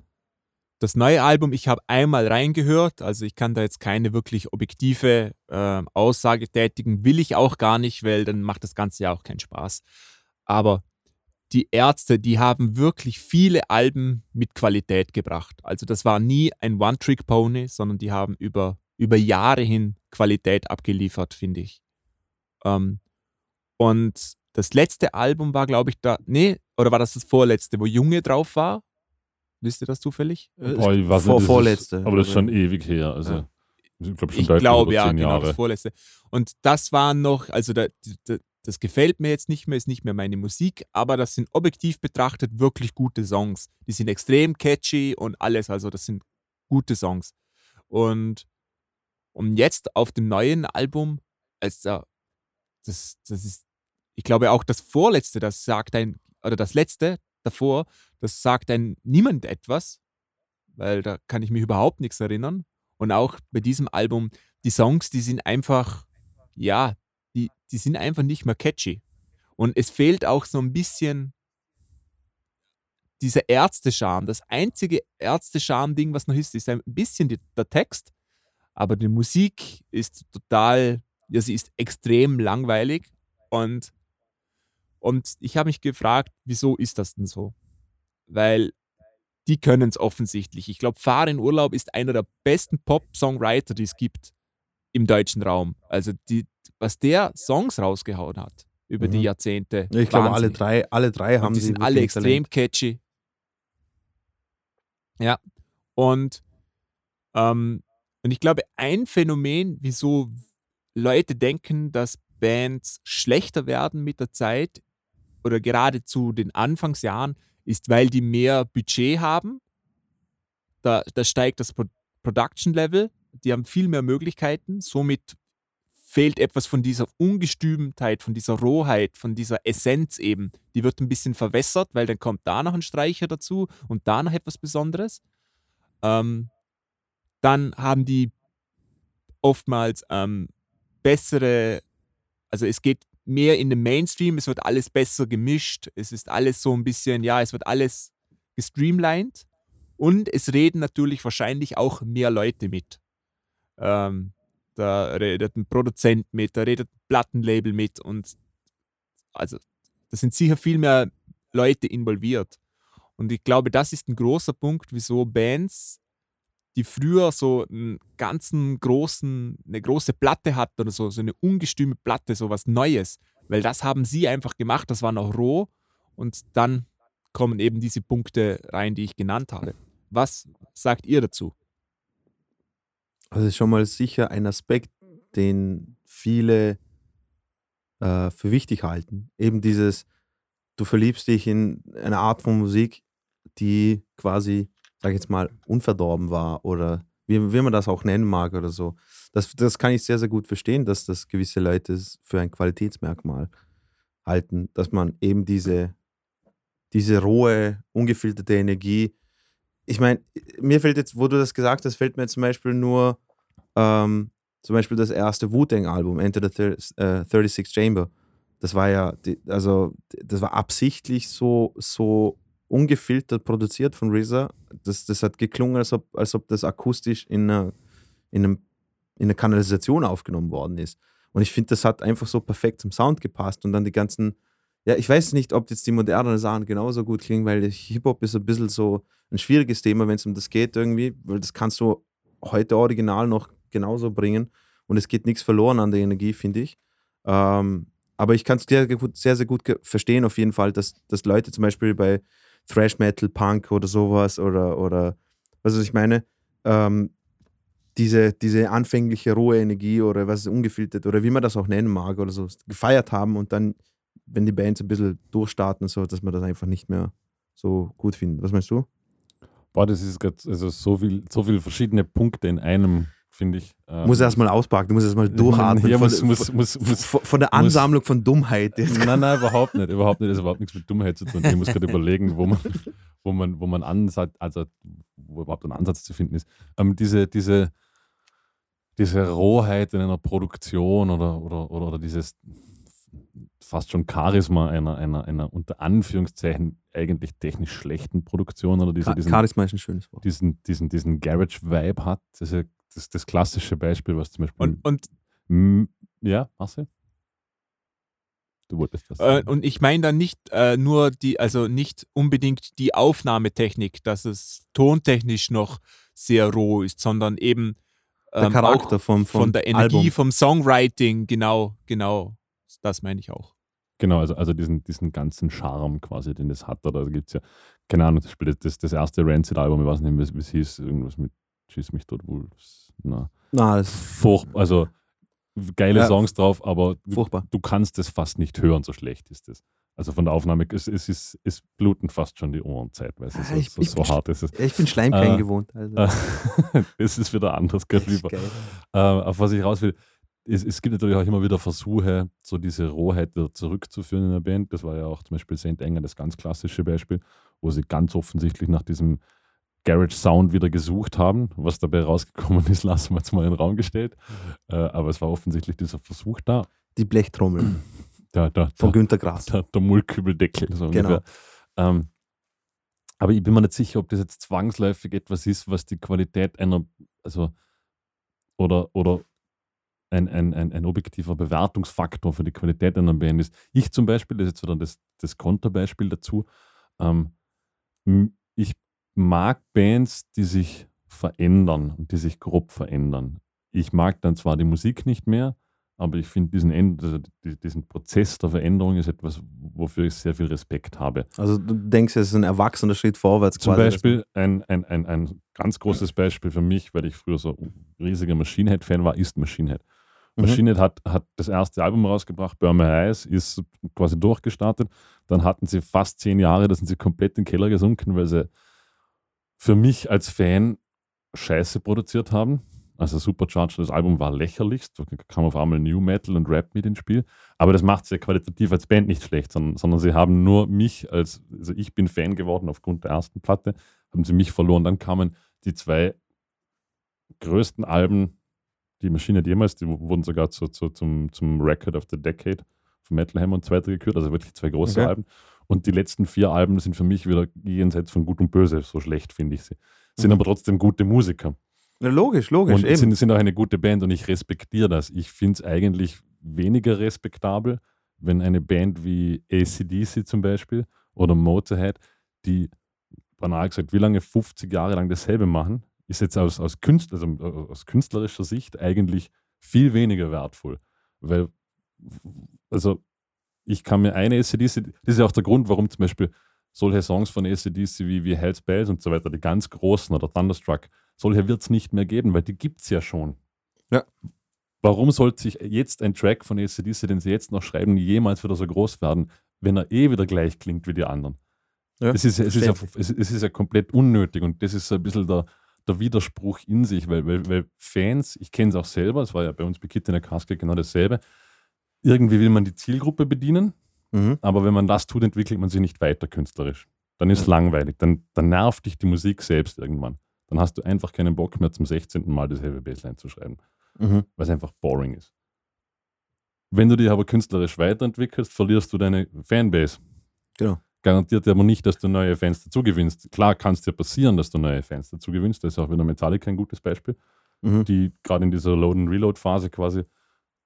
Speaker 1: das neue Album, ich habe einmal reingehört, also ich kann da jetzt keine wirklich objektive äh, Aussage tätigen, will ich auch gar nicht, weil dann macht das Ganze ja auch keinen Spaß. Aber die Ärzte, die haben wirklich viele Alben mit Qualität gebracht. Also das war nie ein One-Trick-Pony, sondern die haben über, über Jahre hin Qualität abgeliefert, finde ich. Ähm, und das letzte Album war, glaube ich, da. Nee, oder war das das vorletzte, wo Junge drauf war? Wisst ihr das zufällig?
Speaker 2: boah, ich weiß
Speaker 3: vor-
Speaker 2: nicht,
Speaker 3: vorletzte.
Speaker 2: Ist, aber das ist schon ewig her. Also,
Speaker 3: Ja.
Speaker 2: ich glaube schon
Speaker 1: Ich
Speaker 2: über
Speaker 1: ja,
Speaker 2: zehn
Speaker 1: genau,
Speaker 2: Jahre.
Speaker 1: das vorletzte. Und das war noch, also da, da, das gefällt mir jetzt nicht mehr, ist nicht mehr meine Musik, aber das sind objektiv betrachtet wirklich gute Songs. Die sind extrem catchy und alles, also das sind gute Songs. Und, und jetzt auf dem neuen Album, also das, das ist, ich glaube auch das vorletzte, das sagt ein, oder das letzte davor, das sagt ein niemand etwas, weil da kann ich mich überhaupt nichts erinnern. Und auch bei diesem Album, die Songs, die sind einfach, ja, die, die sind einfach nicht mehr catchy. Und es fehlt auch so ein bisschen dieser Ärzte-Charme. Das einzige Ärzte-Charme-Ding, was noch ist, ist ein bisschen die, der Text, aber die Musik ist total, ja, sie ist extrem langweilig und, und ich habe mich gefragt, wieso ist das denn so? Weil die können es offensichtlich. Ich glaube, Fahr in Urlaub ist einer der besten Pop-Songwriter, die es gibt im deutschen Raum. Also die, was der Songs rausgehauen hat über die
Speaker 3: Mhm.
Speaker 1: Jahrzehnte.
Speaker 3: Ich glaube, alle drei, alle drei haben
Speaker 1: Und die sind alle extrem
Speaker 3: Talent.
Speaker 1: catchy. Ja. Und, ähm, und ich glaube, ein Phänomen, wieso Leute denken, dass Bands schlechter werden mit der Zeit oder gerade zu den Anfangsjahren, ist, weil die mehr Budget haben. Da, da steigt das Pro Production Level. Die haben viel mehr Möglichkeiten. Somit fehlt etwas von dieser Ungestümtheit, von dieser Rohheit, von dieser Essenz eben. Die wird ein bisschen verwässert, weil dann kommt da noch ein Streicher dazu und da noch etwas Besonderes. Ähm, dann haben die oftmals ähm, bessere, also es geht mehr in den Mainstream, es wird alles besser gemischt, es ist alles so ein bisschen, ja, es wird alles gestreamlined und es reden natürlich wahrscheinlich auch mehr Leute mit. Ähm, da redet ein Produzent mit, da redet ein Plattenlabel mit und also da sind sicher viel mehr Leute involviert. Und ich glaube, das ist ein großer Punkt, wieso Bands, die früher so einen ganzen großen, eine große Platte hatten oder so, so eine ungestüme Platte, so was Neues, weil das haben sie einfach gemacht, das war noch roh und dann kommen eben diese Punkte rein, die ich genannt habe. Was sagt ihr dazu?
Speaker 3: Also ist schon mal sicher ein Aspekt, den viele äh, für wichtig halten. Eben dieses, du verliebst dich in eine Art von Musik, die quasi, sag ich jetzt mal, unverdorben war oder wie, wie man das auch nennen mag oder so. Das, das kann ich sehr, sehr gut verstehen, dass das gewisse Leute für ein Qualitätsmerkmal halten, dass man eben diese, diese rohe, ungefilterte Energie, ich meine, mir fällt jetzt, wo du das gesagt hast, fällt mir zum Beispiel nur ähm, zum Beispiel das erste Wu-Tang-Album, Enter the Thir äh, 36 Chamber. Das war ja, also das war absichtlich so, so ungefiltert produziert von RZA. Das, das hat geklungen, als ob, als ob das akustisch in einer, in, einem, Kanalisation aufgenommen worden ist. Und ich finde, das hat einfach so perfekt zum Sound gepasst und dann die ganzen, ja, ich weiß nicht, ob jetzt die modernen Sachen genauso gut klingen, weil Hip-Hop ist ein bisschen so ein schwieriges Thema, wenn es um das geht irgendwie, weil das kannst du heute original noch genauso bringen und es geht nichts verloren an der Energie, finde ich. Ähm, aber ich kann es sehr, sehr, sehr gut verstehen, auf jeden Fall, dass, dass Leute zum Beispiel bei Thrash Metal, Punk oder sowas oder, oder was ich meine, ähm, diese, diese anfängliche rohe Energie oder was ist ungefiltert oder wie man das auch nennen mag oder so, gefeiert haben und dann, wenn die Bands ein bisschen durchstarten so, dass man das einfach nicht mehr so gut findet. Was meinst du?
Speaker 2: Boah, das ist grad, also so viel, so viele verschiedene Punkte in einem, finde ich. Ähm,
Speaker 3: Muss erstmal auspacken, du musst erstmal durchatmen.
Speaker 2: Ja,
Speaker 3: von,
Speaker 2: muss, muss, muss, muss,
Speaker 3: von, der Ansammlung von Dummheit. Jetzt.
Speaker 2: Nein, nein, überhaupt nicht. Überhaupt nicht. Das hat überhaupt nichts mit Dummheit zu tun. Ich muss gerade überlegen, wo man, wo man, wo man Ansatz, also wo überhaupt ein Ansatz zu finden ist. Ähm, diese, diese, diese Rohheit in einer Produktion oder, oder, oder, oder dieses fast schon Charisma einer, einer, einer unter Anführungszeichen eigentlich technisch schlechten Produktion oder diese,
Speaker 3: Ka-
Speaker 2: diesen,
Speaker 3: Charisma ist ein schönes Wort.
Speaker 2: diesen, diesen, diesen Garage-Vibe hat. Ja das, das klassische Beispiel, was zum Beispiel.
Speaker 1: Und, und,
Speaker 2: ja, Marcel? Du wolltest das
Speaker 1: äh,
Speaker 2: sagen.
Speaker 1: und ich meine dann nicht äh, nur die, also nicht unbedingt die Aufnahmetechnik, dass es tontechnisch noch sehr roh ist, sondern eben
Speaker 3: Der
Speaker 1: ähm,
Speaker 3: Charakter
Speaker 1: auch
Speaker 3: vom, vom
Speaker 1: von der Energie,
Speaker 3: Album.
Speaker 1: vom Songwriting, genau, genau. Das meine ich auch.
Speaker 2: Genau, also, also diesen, diesen ganzen Charme quasi, den das hat. Oder da gibt es ja, keine Ahnung, zum Beispiel das, das erste Rancid-Album, ich weiß nicht, wie wie es hieß, irgendwas mit Schieß mich tot, Wolves. Na,
Speaker 3: Na,
Speaker 2: furchtbar, also geile
Speaker 3: Ja.
Speaker 2: Songs drauf, aber du,
Speaker 3: furchtbar.
Speaker 2: du kannst es fast nicht hören, so schlecht ist es. Also von der Aufnahme, es, es, ist, es bluten fast schon die Ohren zeitweise, so,
Speaker 3: Ah, ich-
Speaker 2: so,
Speaker 3: ich
Speaker 2: so
Speaker 3: bin-
Speaker 2: hart ist es.
Speaker 3: Ich bin Schleimkeim
Speaker 2: Äh,
Speaker 3: gewohnt. Also.
Speaker 2: Es ist wieder anders, Kaliber.
Speaker 3: geil.
Speaker 2: Äh, auf was ich raus will, es, es gibt natürlich auch immer wieder Versuche, so diese Rohheit wieder zurückzuführen in der Band. Das war ja auch zum Beispiel Saint Anger das ganz klassische Beispiel, wo sie ganz offensichtlich nach diesem Garage Sound wieder gesucht haben. Was dabei rausgekommen ist, lassen wir jetzt mal in den Raum gestellt. Äh, aber es war offensichtlich dieser Versuch da.
Speaker 3: Die Blechtrommel
Speaker 2: Der, der,
Speaker 3: von
Speaker 2: der,
Speaker 3: Günter Grass.
Speaker 2: der, der Mullkübeldeckel. So
Speaker 3: Genau.
Speaker 2: Ähm, aber ich bin mir nicht sicher, ob das jetzt zwangsläufig etwas ist, was die Qualität einer, also oder, oder ein, ein, ein, ein objektiver Bewertungsfaktor für die Qualität einer Band ist. Ich zum Beispiel, das ist jetzt wieder das, das Konterbeispiel dazu, ähm, ich mag Bands, die sich verändern und die sich grob verändern. Ich mag dann zwar die Musik nicht mehr, aber ich finde diesen, End- also die- diesen Prozess der Veränderung ist etwas, wofür ich sehr viel Respekt habe.
Speaker 3: Also du denkst, es ist ein erwachsener Schritt vorwärts
Speaker 2: Zum
Speaker 3: quasi.
Speaker 2: Beispiel ein, ein, ein, ein ganz großes Beispiel für mich, weil ich früher so ein riesiger Machine Head-Fan war, ist Machine Head.
Speaker 3: Mhm.
Speaker 2: Machine Head hat, hat das erste Album rausgebracht, Burn My Eyes, ist quasi durchgestartet. Dann hatten sie fast zehn Jahre, da sind sie komplett in den Keller gesunken, weil sie für mich als Fan Scheiße produziert haben. Also Supercharged, das Album war lächerlichst. Da kam auf einmal New Metal und Rap mit ins Spiel. Aber das macht sie qualitativ als Band nicht schlecht, sondern, sondern sie haben nur mich als, also ich bin Fan geworden aufgrund der ersten Platte, haben sie mich verloren. Dann kamen die zwei größten Alben, die Maschine jemals, die wurden sogar zu, zu, zum, zum Record of the Decade von Metal Hammer und so weiter gekürt, also wirklich zwei große
Speaker 3: Okay.
Speaker 2: Alben. Und die letzten vier Alben sind für mich wieder jenseits von Gut und Böse, so schlecht finde ich sie. Sind
Speaker 3: Mhm.
Speaker 2: aber trotzdem gute Musiker.
Speaker 3: Ja, logisch, logisch,
Speaker 2: Und
Speaker 3: eben.
Speaker 2: sind, sind auch eine gute Band und ich respektiere das. Ich finde es eigentlich weniger respektabel, wenn eine Band wie ACDC zum Beispiel oder Motorhead, die banal gesagt, wie lange 50 Jahre lang dasselbe machen, ist jetzt aus, aus, Künstler, also äh, aus künstlerischer Sicht eigentlich viel weniger wertvoll. Weil, also ich kann mir eine ACDC, das ist ja auch der Grund, warum zum Beispiel solche Songs von ACDC wie, wie Hell's Bells und so weiter, die ganz großen oder Thunderstruck, solche wird es nicht mehr geben, weil die gibt es ja schon.
Speaker 3: Ja.
Speaker 2: Warum sollte sich jetzt ein Track von ACDC, den sie jetzt noch schreiben, jemals wieder so groß werden, wenn er eh wieder gleich klingt wie die anderen?
Speaker 3: Ja,
Speaker 2: es, ist, es, ist ja, es, ist ja komplett unnötig und das ist so ein bisschen der, der Widerspruch in sich, weil, weil, weil Fans, ich kenne es auch selber, es war ja bei uns bei Kit in der Casket genau dasselbe, irgendwie will man die Zielgruppe bedienen,
Speaker 3: Mhm.
Speaker 2: aber wenn man das tut, entwickelt man sich nicht weiter künstlerisch. Dann ist es langweilig, dann, dann nervt dich die Musik selbst irgendwann. Dann hast du einfach keinen Bock mehr zum 16. Mal dasselbe Bassline zu schreiben,
Speaker 3: Mhm.
Speaker 2: weil es einfach boring ist. Wenn du dich aber künstlerisch weiterentwickelst, verlierst du deine Fanbase.
Speaker 3: Genau.
Speaker 2: Garantiert aber nicht, dass du neue Fans dazu gewinnst. Klar kann es dir passieren, dass du neue Fans dazu gewinnst. Da ist auch wieder Metallica ein gutes Beispiel
Speaker 3: Mhm.
Speaker 2: die gerade in dieser Load-and-Reload-Phase quasi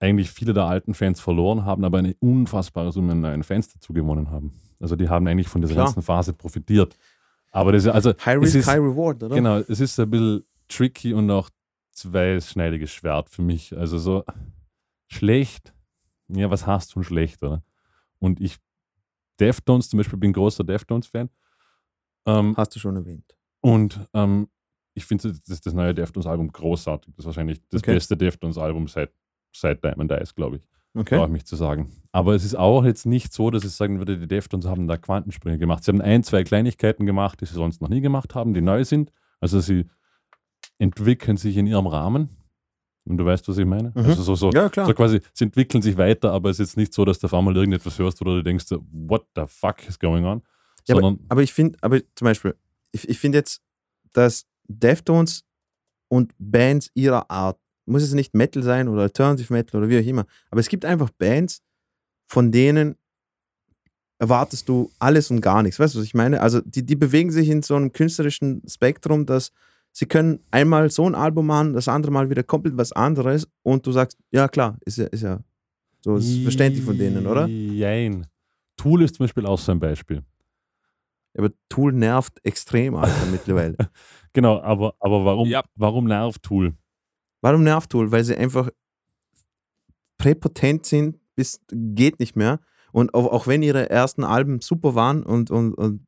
Speaker 2: eigentlich viele der alten Fans verloren haben, aber eine unfassbare Summe an neuen Fans dazu gewonnen haben. Also die haben eigentlich von dieser
Speaker 3: Klar.
Speaker 2: ganzen Phase profitiert. Aber das ist also
Speaker 3: High Risk,
Speaker 2: ist,
Speaker 3: High Reward, oder?
Speaker 2: genau, es ist ein bisschen tricky und auch zweischneidiges Schwert für mich. Also so schlecht, ja, was hast du denn schlecht, oder? Und ich, Deftones zum Beispiel, bin großer Deftones-Fan. Ähm,
Speaker 3: Hast du schon erwähnt.
Speaker 2: und ähm, ich finde das, das neue Deftones-Album großartig. Das ist wahrscheinlich das
Speaker 3: Okay.
Speaker 2: beste Deftones-Album seit, seit Diamond Eyes, glaube ich.
Speaker 3: Okay.
Speaker 2: Traue ich mich zu sagen. Aber es ist auch jetzt nicht so, dass ich sagen würde, die Deftones haben da Quantensprünge gemacht. Sie haben ein, zwei Kleinigkeiten gemacht, die sie sonst noch nie gemacht haben, die neu sind. Also sie entwickeln sich in ihrem Rahmen. Und du weißt, was ich meine?
Speaker 3: Mhm.
Speaker 2: Also so, so,
Speaker 3: Ja, klar.
Speaker 2: so quasi, sie entwickeln sich weiter, aber es ist jetzt nicht so, dass du auf einmal irgendetwas hörst, oder du denkst, what the fuck is going on?
Speaker 3: Ja, aber, aber ich finde, aber zum Beispiel, ich, ich finde jetzt, dass Deftones und Bands ihrer Art, muss es nicht Metal sein oder Alternative Metal oder wie auch immer, aber es gibt einfach Bands, von denen erwartest du alles und gar nichts. Weißt du, was ich meine? Also die, die bewegen sich in so einem künstlerischen Spektrum, dass sie können einmal so ein Album machen, das andere Mal wieder komplett was anderes und du sagst, ja klar, ist ja, ist ja so ist verständlich von denen, oder?
Speaker 2: Jein. Tool ist zum Beispiel auch so ein Beispiel.
Speaker 3: Aber Tool nervt extrem, Alter, mittlerweile.
Speaker 2: Genau, aber, aber warum,
Speaker 1: Ja.
Speaker 2: warum nervt Tool?
Speaker 3: Warum nervt Tool? Weil sie einfach präpotent sind, bis geht nicht mehr. Und auch, auch wenn ihre ersten Alben super waren und, und, und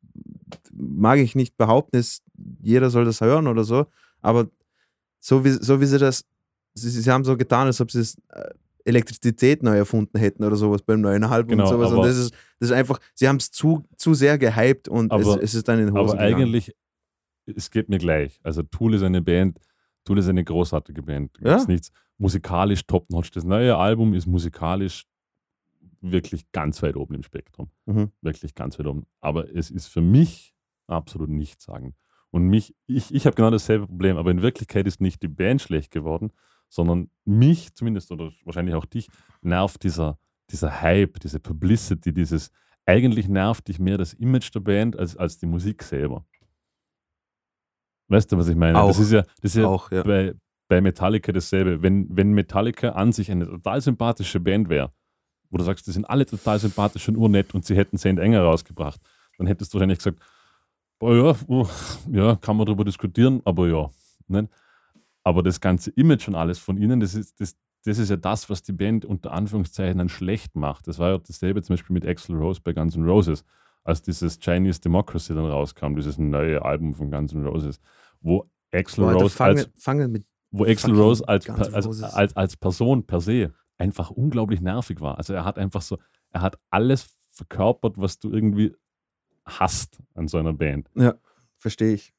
Speaker 3: mag ich nicht behaupten, ist, jeder soll das hören oder so, aber so wie, so wie sie das, sie, sie haben so getan, als ob sie das, äh, Elektrizität neu erfunden hätten oder sowas beim neuen Album
Speaker 2: Genau,
Speaker 3: und sowas. Und das ist, das ist einfach, sie haben es zu, zu sehr gehypt und es,
Speaker 2: Aber-
Speaker 3: es ist dann in Hose
Speaker 2: Aber
Speaker 3: gegangen.
Speaker 2: eigentlich, es geht mir gleich. Also Tool ist eine Band, Tool ist eine großartige Band.
Speaker 3: Ja.
Speaker 2: gibt's nichts. Musikalisch top-notch. Das neue Album ist musikalisch wirklich ganz weit oben im Spektrum.
Speaker 3: Mhm.
Speaker 2: Wirklich ganz weit oben. Aber es ist für mich absolut nichtssagend. Und mich, ich, ich habe genau dasselbe Problem, aber in Wirklichkeit ist nicht die Band schlecht geworden, sondern mich zumindest oder wahrscheinlich auch dich nervt dieser, dieser Hype, diese Publicity, dieses, eigentlich nervt dich mehr das Image der Band als, als die Musik selber. Weißt du, was ich meine?
Speaker 3: Auch,
Speaker 2: das ist ja, das ist ja,
Speaker 3: auch, ja.
Speaker 2: Bei, bei Metallica dasselbe. Wenn, wenn Metallica an sich eine total sympathische Band wäre, wo du sagst, die sind alle total sympathisch und urnett und sie hätten Saint Enger rausgebracht, dann hättest du wahrscheinlich gesagt, boah, ja, oh, ja, kann man darüber diskutieren, aber ja. Ne? Aber das ganze Image und alles von ihnen, das ist, das, das ist ja das, was die Band unter Anführungszeichen dann schlecht macht. Das war ja dasselbe zum Beispiel mit Axl Rose bei Guns N' Roses, als dieses Chinese Democracy dann rauskam, dieses neue Album von Guns N' Roses, wo
Speaker 3: Boah,
Speaker 2: Rose
Speaker 3: fangen,
Speaker 2: als,
Speaker 3: fangen mit
Speaker 2: wo
Speaker 3: fucking
Speaker 2: Rose als, als, als, als Person per se einfach unglaublich nervig war. Also er hat einfach so, er hat alles verkörpert, was du irgendwie hast an so einer Band.
Speaker 3: Ja, verstehe ich.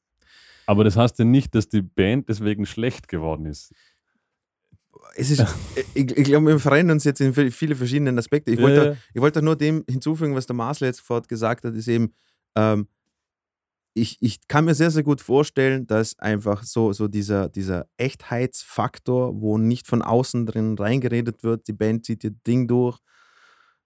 Speaker 2: Aber das heißt ja nicht, dass die Band deswegen schlecht geworden ist.
Speaker 3: Es ist, ich, ich glaube, wir verrennen uns jetzt in vi- viele verschiedene Aspekte. Ich wollte, ich wollte nur dem hinzufügen, was der Marcel jetzt sofort gesagt hat, ist eben, ähm, ich, ich kann mir sehr, sehr gut vorstellen, dass einfach so, so dieser, dieser Echtheitsfaktor, wo nicht von außen drin reingeredet wird, die Band zieht ihr Ding durch,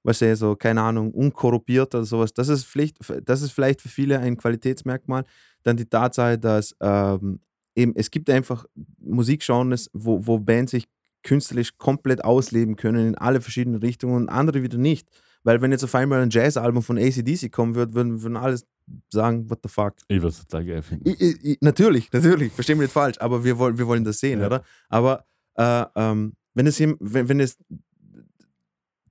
Speaker 3: was ja so, keine Ahnung, unkorrumpiert oder sowas, das ist, vielleicht, das ist vielleicht für viele ein Qualitätsmerkmal. Dann die Tatsache, dass ähm, eben, es gibt einfach Musikgenres, wo, wo Bands sich künstlerisch komplett ausleben können in alle verschiedenen Richtungen und andere wieder nicht. Weil wenn jetzt auf einmal ein Jazzalbum von ACDC kommen würde, würden, würden alle sagen, what the fuck.
Speaker 2: Ich würde es total geil finden.
Speaker 3: I, I, I, natürlich, natürlich, versteh mich nicht falsch, aber wir wollen, wir wollen das sehen,
Speaker 2: Ja.
Speaker 3: oder? Aber äh, ähm, wenn es wenn, wenn es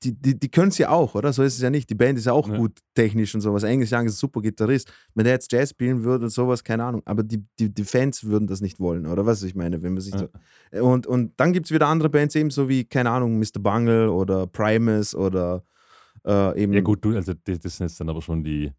Speaker 3: die, die, die können es ja auch, oder? So ist es ja nicht. Die Band ist ja auch
Speaker 2: Ja.
Speaker 3: gut technisch und sowas. Eigentlich sagen, ist ein super Gitarrist. Wenn der jetzt Jazz spielen würde und sowas, keine Ahnung. Aber die, die, die Fans würden das nicht wollen, oder was ich meine, wenn man sich
Speaker 2: Ja.
Speaker 3: so. Und, und dann gibt es wieder andere Bands, eben so wie, keine Ahnung, Mr. Bungle oder Primus oder äh, eben.
Speaker 2: Ja, gut, du, also das, das sind jetzt dann aber schon die,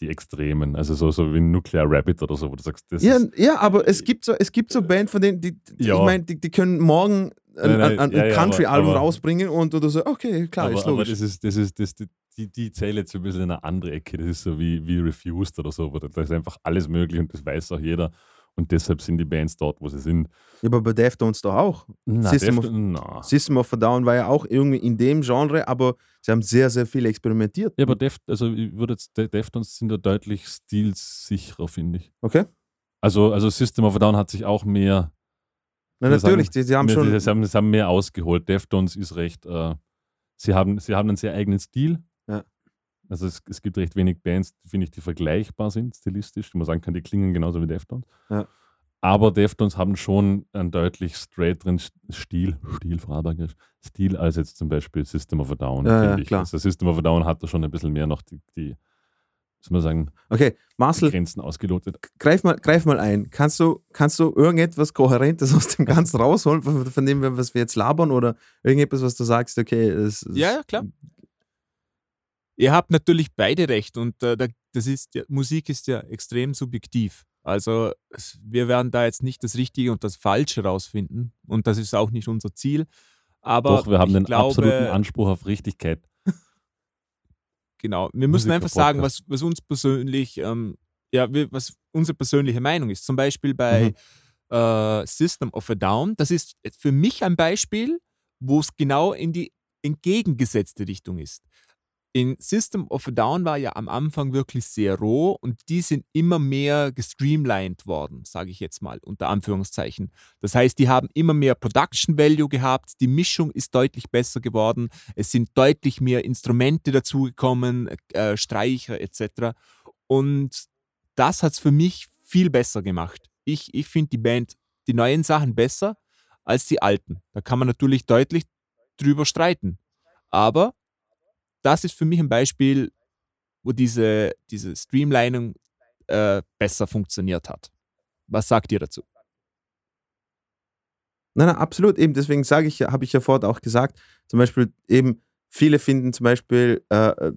Speaker 2: die Extremen. Also so, so wie Nuclear Rabbit oder so, wo du sagst, das
Speaker 3: Ja,
Speaker 2: ist.
Speaker 3: ja, aber es gibt so, es gibt so Bands, von denen, die, die
Speaker 2: Ja.
Speaker 3: ich meine, die, die können morgen ein, ein, ein
Speaker 2: ja,
Speaker 3: Country-Album
Speaker 2: aber- aber-
Speaker 3: rausbringen und du so, okay, klar,
Speaker 2: aber,
Speaker 3: ist
Speaker 2: aber
Speaker 3: logisch.
Speaker 2: das ist, das ist, das, die, die zählt jetzt so ein bisschen in eine andere Ecke. Das ist so wie, wie Refused oder so, wo da ist einfach alles möglich und das weiß auch jeder. Und deshalb sind die Bands dort, wo sie sind.
Speaker 3: ja, aber bei Deftones doch auch.
Speaker 2: Na,
Speaker 3: System
Speaker 2: Def-
Speaker 3: of-
Speaker 2: na.
Speaker 3: System of a Down war ja auch irgendwie in dem Genre, aber sie haben sehr, sehr viel experimentiert.
Speaker 2: Ja, aber Def, also ich würde jetzt, De- Deftones sind da deutlich stilsicherer, finde ich.
Speaker 3: Okay?
Speaker 2: Also, also System of a Down hat sich auch mehr,
Speaker 3: Na,
Speaker 2: Wir sagen-
Speaker 3: natürlich, die, die haben
Speaker 2: mehr
Speaker 3: schon.
Speaker 2: sie, haben, sie haben mehr ausgeholt. Deftones ist recht, äh, sie, haben, sie haben einen sehr eigenen Stil.
Speaker 3: Ja.
Speaker 2: Also es, es gibt recht wenig Bands, finde ich, die vergleichbar sind, stilistisch. Die man sagen kann, die klingen genauso wie Deftones.
Speaker 3: Ja.
Speaker 2: Aber Deftones haben schon einen deutlich straighteren Stil, Stil, Vorarlbergisch, Stil als jetzt zum Beispiel System of a Down,
Speaker 3: Ja,
Speaker 2: finde
Speaker 3: ja,
Speaker 2: ich.
Speaker 3: klar.
Speaker 2: Also System of a Down hat da schon ein bisschen mehr noch die, die soll man sagen,
Speaker 3: Okay, Marcel,
Speaker 2: Grenzen ausgelotet.
Speaker 3: greif mal, greif mal ein. Kannst du, kannst du irgendetwas Kohärentes aus dem Ganzen rausholen, von, dem, was wir jetzt labern, oder irgendetwas, was du sagst, okay, es, es,
Speaker 1: Ja, ja, klar. Ihr habt natürlich beide recht und äh, da- das ist ja, Musik ist ja extrem subjektiv. Also wir werden da jetzt nicht das Richtige und das Falsche rausfinden und das ist auch nicht unser Ziel. Aber
Speaker 2: Doch, wir haben den
Speaker 1: glaube,
Speaker 2: absoluten Anspruch auf Richtigkeit.
Speaker 1: Genau, wir müssen einfach sagen, was, was uns persönlich, ähm, ja, was unsere persönliche Meinung ist. Zum Beispiel bei äh, System of a Down. Das ist für mich ein Beispiel, wo es genau in die entgegengesetzte Richtung ist. In System of a Down war ja am Anfang wirklich sehr roh und die sind immer mehr gestreamlined worden, sage ich jetzt mal unter Anführungszeichen. Das heißt, die haben immer mehr Production Value gehabt, die Mischung ist deutlich besser geworden, es sind deutlich mehr Instrumente dazugekommen, äh, Streicher etc. Und das hat es für mich viel besser gemacht. Ich, ich finde die Band, die neuen Sachen besser als die alten. Da kann man natürlich deutlich drüber streiten. Aber das ist für mich ein Beispiel, wo diese, diese Streamlining äh, besser funktioniert hat. Was sagt ihr dazu?
Speaker 3: Nein, nein, absolut. Eben deswegen sage ich, habe ich ja vorhin auch gesagt, zum Beispiel eben, viele finden zum Beispiel äh, äh,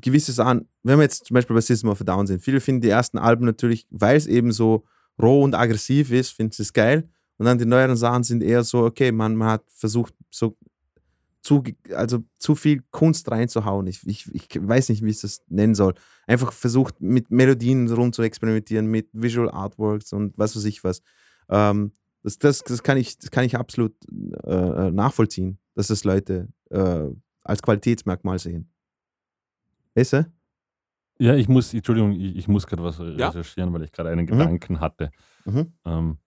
Speaker 3: gewisse Sachen, wenn wir jetzt zum Beispiel bei System of a Down sind, viele finden die ersten Alben natürlich, weil es eben so roh und aggressiv ist, finden sie es geil. Und dann die neueren Sachen sind eher so, okay, man, man hat versucht, so zu, also zu viel Kunst reinzuhauen. Ich, ich, ich weiß nicht, wie ich das nennen soll. Einfach versucht, mit Melodien rum zu experimentieren, mit Visual Artworks und was weiß ich was. Ähm, das, das, das, kann ich, das kann ich absolut äh, nachvollziehen, dass das Leute äh, als Qualitätsmerkmal sehen. Weißt du?
Speaker 2: Ja, ich muss, Entschuldigung, ich, ich muss gerade was recherchieren, weil ich gerade einen
Speaker 3: Mhm.
Speaker 2: Gedanken hatte.
Speaker 3: Mhm.
Speaker 2: Ähm,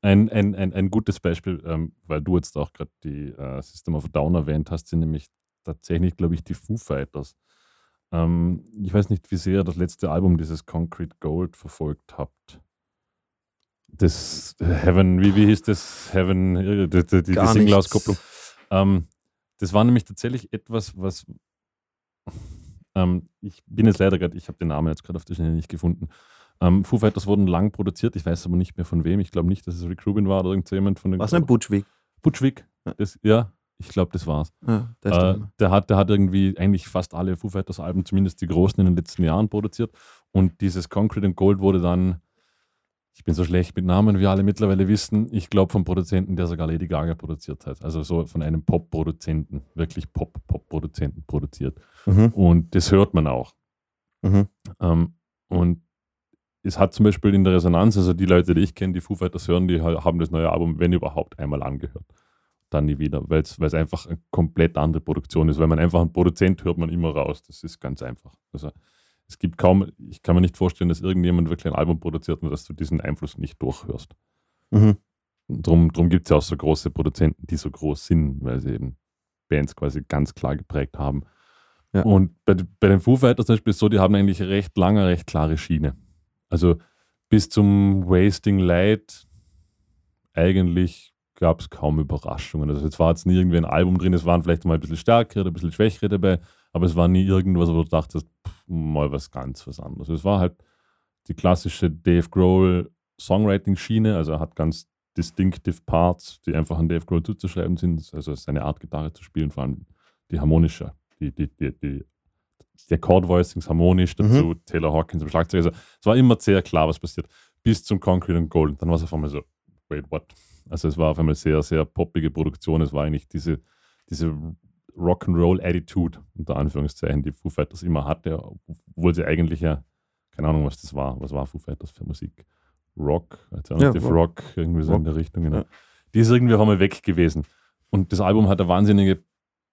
Speaker 2: ein, ein, ein, ein gutes Beispiel, ähm, weil du jetzt auch gerade die äh, System of Down erwähnt hast, sind nämlich tatsächlich, glaube ich, die Foo Fighters. Ähm, ich weiß nicht, wie sehr ihr das letzte Album, dieses Concrete Gold, verfolgt habt. Das Heaven, wie, wie hieß das? Heaven, äh, die, die, die Single-Auskopplung. Ähm, das war nämlich tatsächlich etwas, was. Ähm, ich bin jetzt leider gerade, ich habe den Namen jetzt gerade auf der Schnelle nicht gefunden. Ähm, Foo Fighters wurden lang produziert, ich weiß aber nicht mehr von wem. Ich glaube nicht, dass es Rick Rubin war oder irgendjemand von den.
Speaker 3: Was ein Butchwig.
Speaker 2: Butchwick.
Speaker 3: Ja.
Speaker 2: Das, ja, ich glaube, das war's.
Speaker 3: Ja,
Speaker 2: Äh, der, hat, der hat irgendwie eigentlich fast alle Foo Fighters Alben, zumindest die großen in den letzten Jahren produziert. Und dieses Concrete and Gold wurde dann, ich bin so schlecht mit Namen, wie alle mittlerweile wissen, ich glaube vom Produzenten, der sogar Lady Gaga produziert hat. Also so von einem Pop-Produzenten, wirklich Pop-Pop-Produzenten produziert.
Speaker 3: Mhm.
Speaker 2: Und das hört man auch.
Speaker 3: Mhm.
Speaker 2: Ähm, und es hat zum Beispiel in der Resonanz, also die Leute, die ich kenne, die Foo Fighters hören, die ha- haben das neue Album, wenn überhaupt, einmal angehört. Dann nie wieder, weil es einfach eine komplett andere Produktion ist. Weil man einfach einen Produzent hört man immer raus. Das ist ganz einfach. Also es gibt kaum, ich kann mir nicht vorstellen, dass irgendjemand wirklich ein Album produziert und dass du diesen Einfluss nicht durchhörst.
Speaker 3: Mhm.
Speaker 2: Drum, drum gibt es ja auch so große Produzenten, die so groß sind, weil sie eben Bands quasi ganz klar geprägt haben.
Speaker 3: Ja.
Speaker 2: Und bei, bei den Foo Fighters zum Beispiel ist so, die haben eigentlich recht lange, recht klare Schiene. Also bis zum Wasting Light eigentlich gab es kaum Überraschungen. Also es war jetzt nie irgendwie ein Album drin, es waren vielleicht mal ein bisschen stärkere oder ein bisschen schwächere dabei, aber es war nie irgendwas, wo du dachtest, pff, mal was ganz was anderes. Es war halt die klassische Dave Grohl Songwriting-Schiene, also er hat ganz distinctive Parts, die einfach an Dave Grohl zuzuschreiben sind, also seine Art Gitarre zu spielen, vor allem die harmonische, die, die, die, die, die Chord-Voicings harmonisch, dazu Taylor Hawkins am Schlagzeug. Also es war immer sehr klar, was passiert, bis zum Concrete and Gold. Und dann war es auf einmal so, wait, what? Also es war auf einmal sehr, sehr poppige Produktion. Es war eigentlich diese, diese Rock'n'Roll-Attitude, unter Anführungszeichen, die Foo Fighters immer hatte, obwohl sie eigentlich ja, keine Ahnung, was das war. Was war Foo Fighters für Musik? Rock, Alternative
Speaker 3: Ja,
Speaker 2: Rock,
Speaker 3: Rock.
Speaker 2: irgendwie so
Speaker 3: Rock,
Speaker 2: in der Richtung. Genau.
Speaker 3: ja.
Speaker 2: Die ist irgendwie auf einmal weg gewesen. Und das Album hat eine wahnsinnige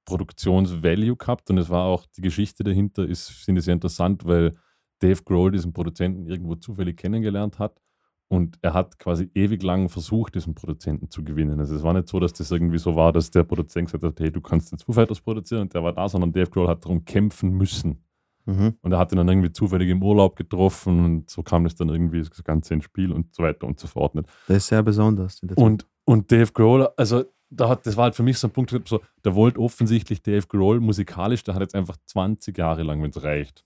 Speaker 2: Produktionsvalue gehabt und es war auch die Geschichte dahinter, ist, finde ich sehr interessant, weil Dave Grohl diesen Produzenten irgendwo zufällig kennengelernt hat und er hat quasi ewig lang versucht, diesen Produzenten zu gewinnen. Also es war nicht so, dass das irgendwie so war, dass der Produzent gesagt hat, hey, du kannst jetzt Foo Fighters produzieren und der war da, sondern Dave Grohl hat darum kämpfen müssen.
Speaker 3: Mhm.
Speaker 2: Und er hat ihn dann irgendwie zufällig im Urlaub getroffen und so kam das dann irgendwie das Ganze ins Spiel und so weiter und so fort.
Speaker 3: Der ist sehr besonders.
Speaker 2: Und, und Dave Grohl, also da hat, das war halt für mich so ein Punkt, so, der wollte offensichtlich Dave Grohl musikalisch, der hat jetzt einfach 20 Jahre lang, wenn es reicht,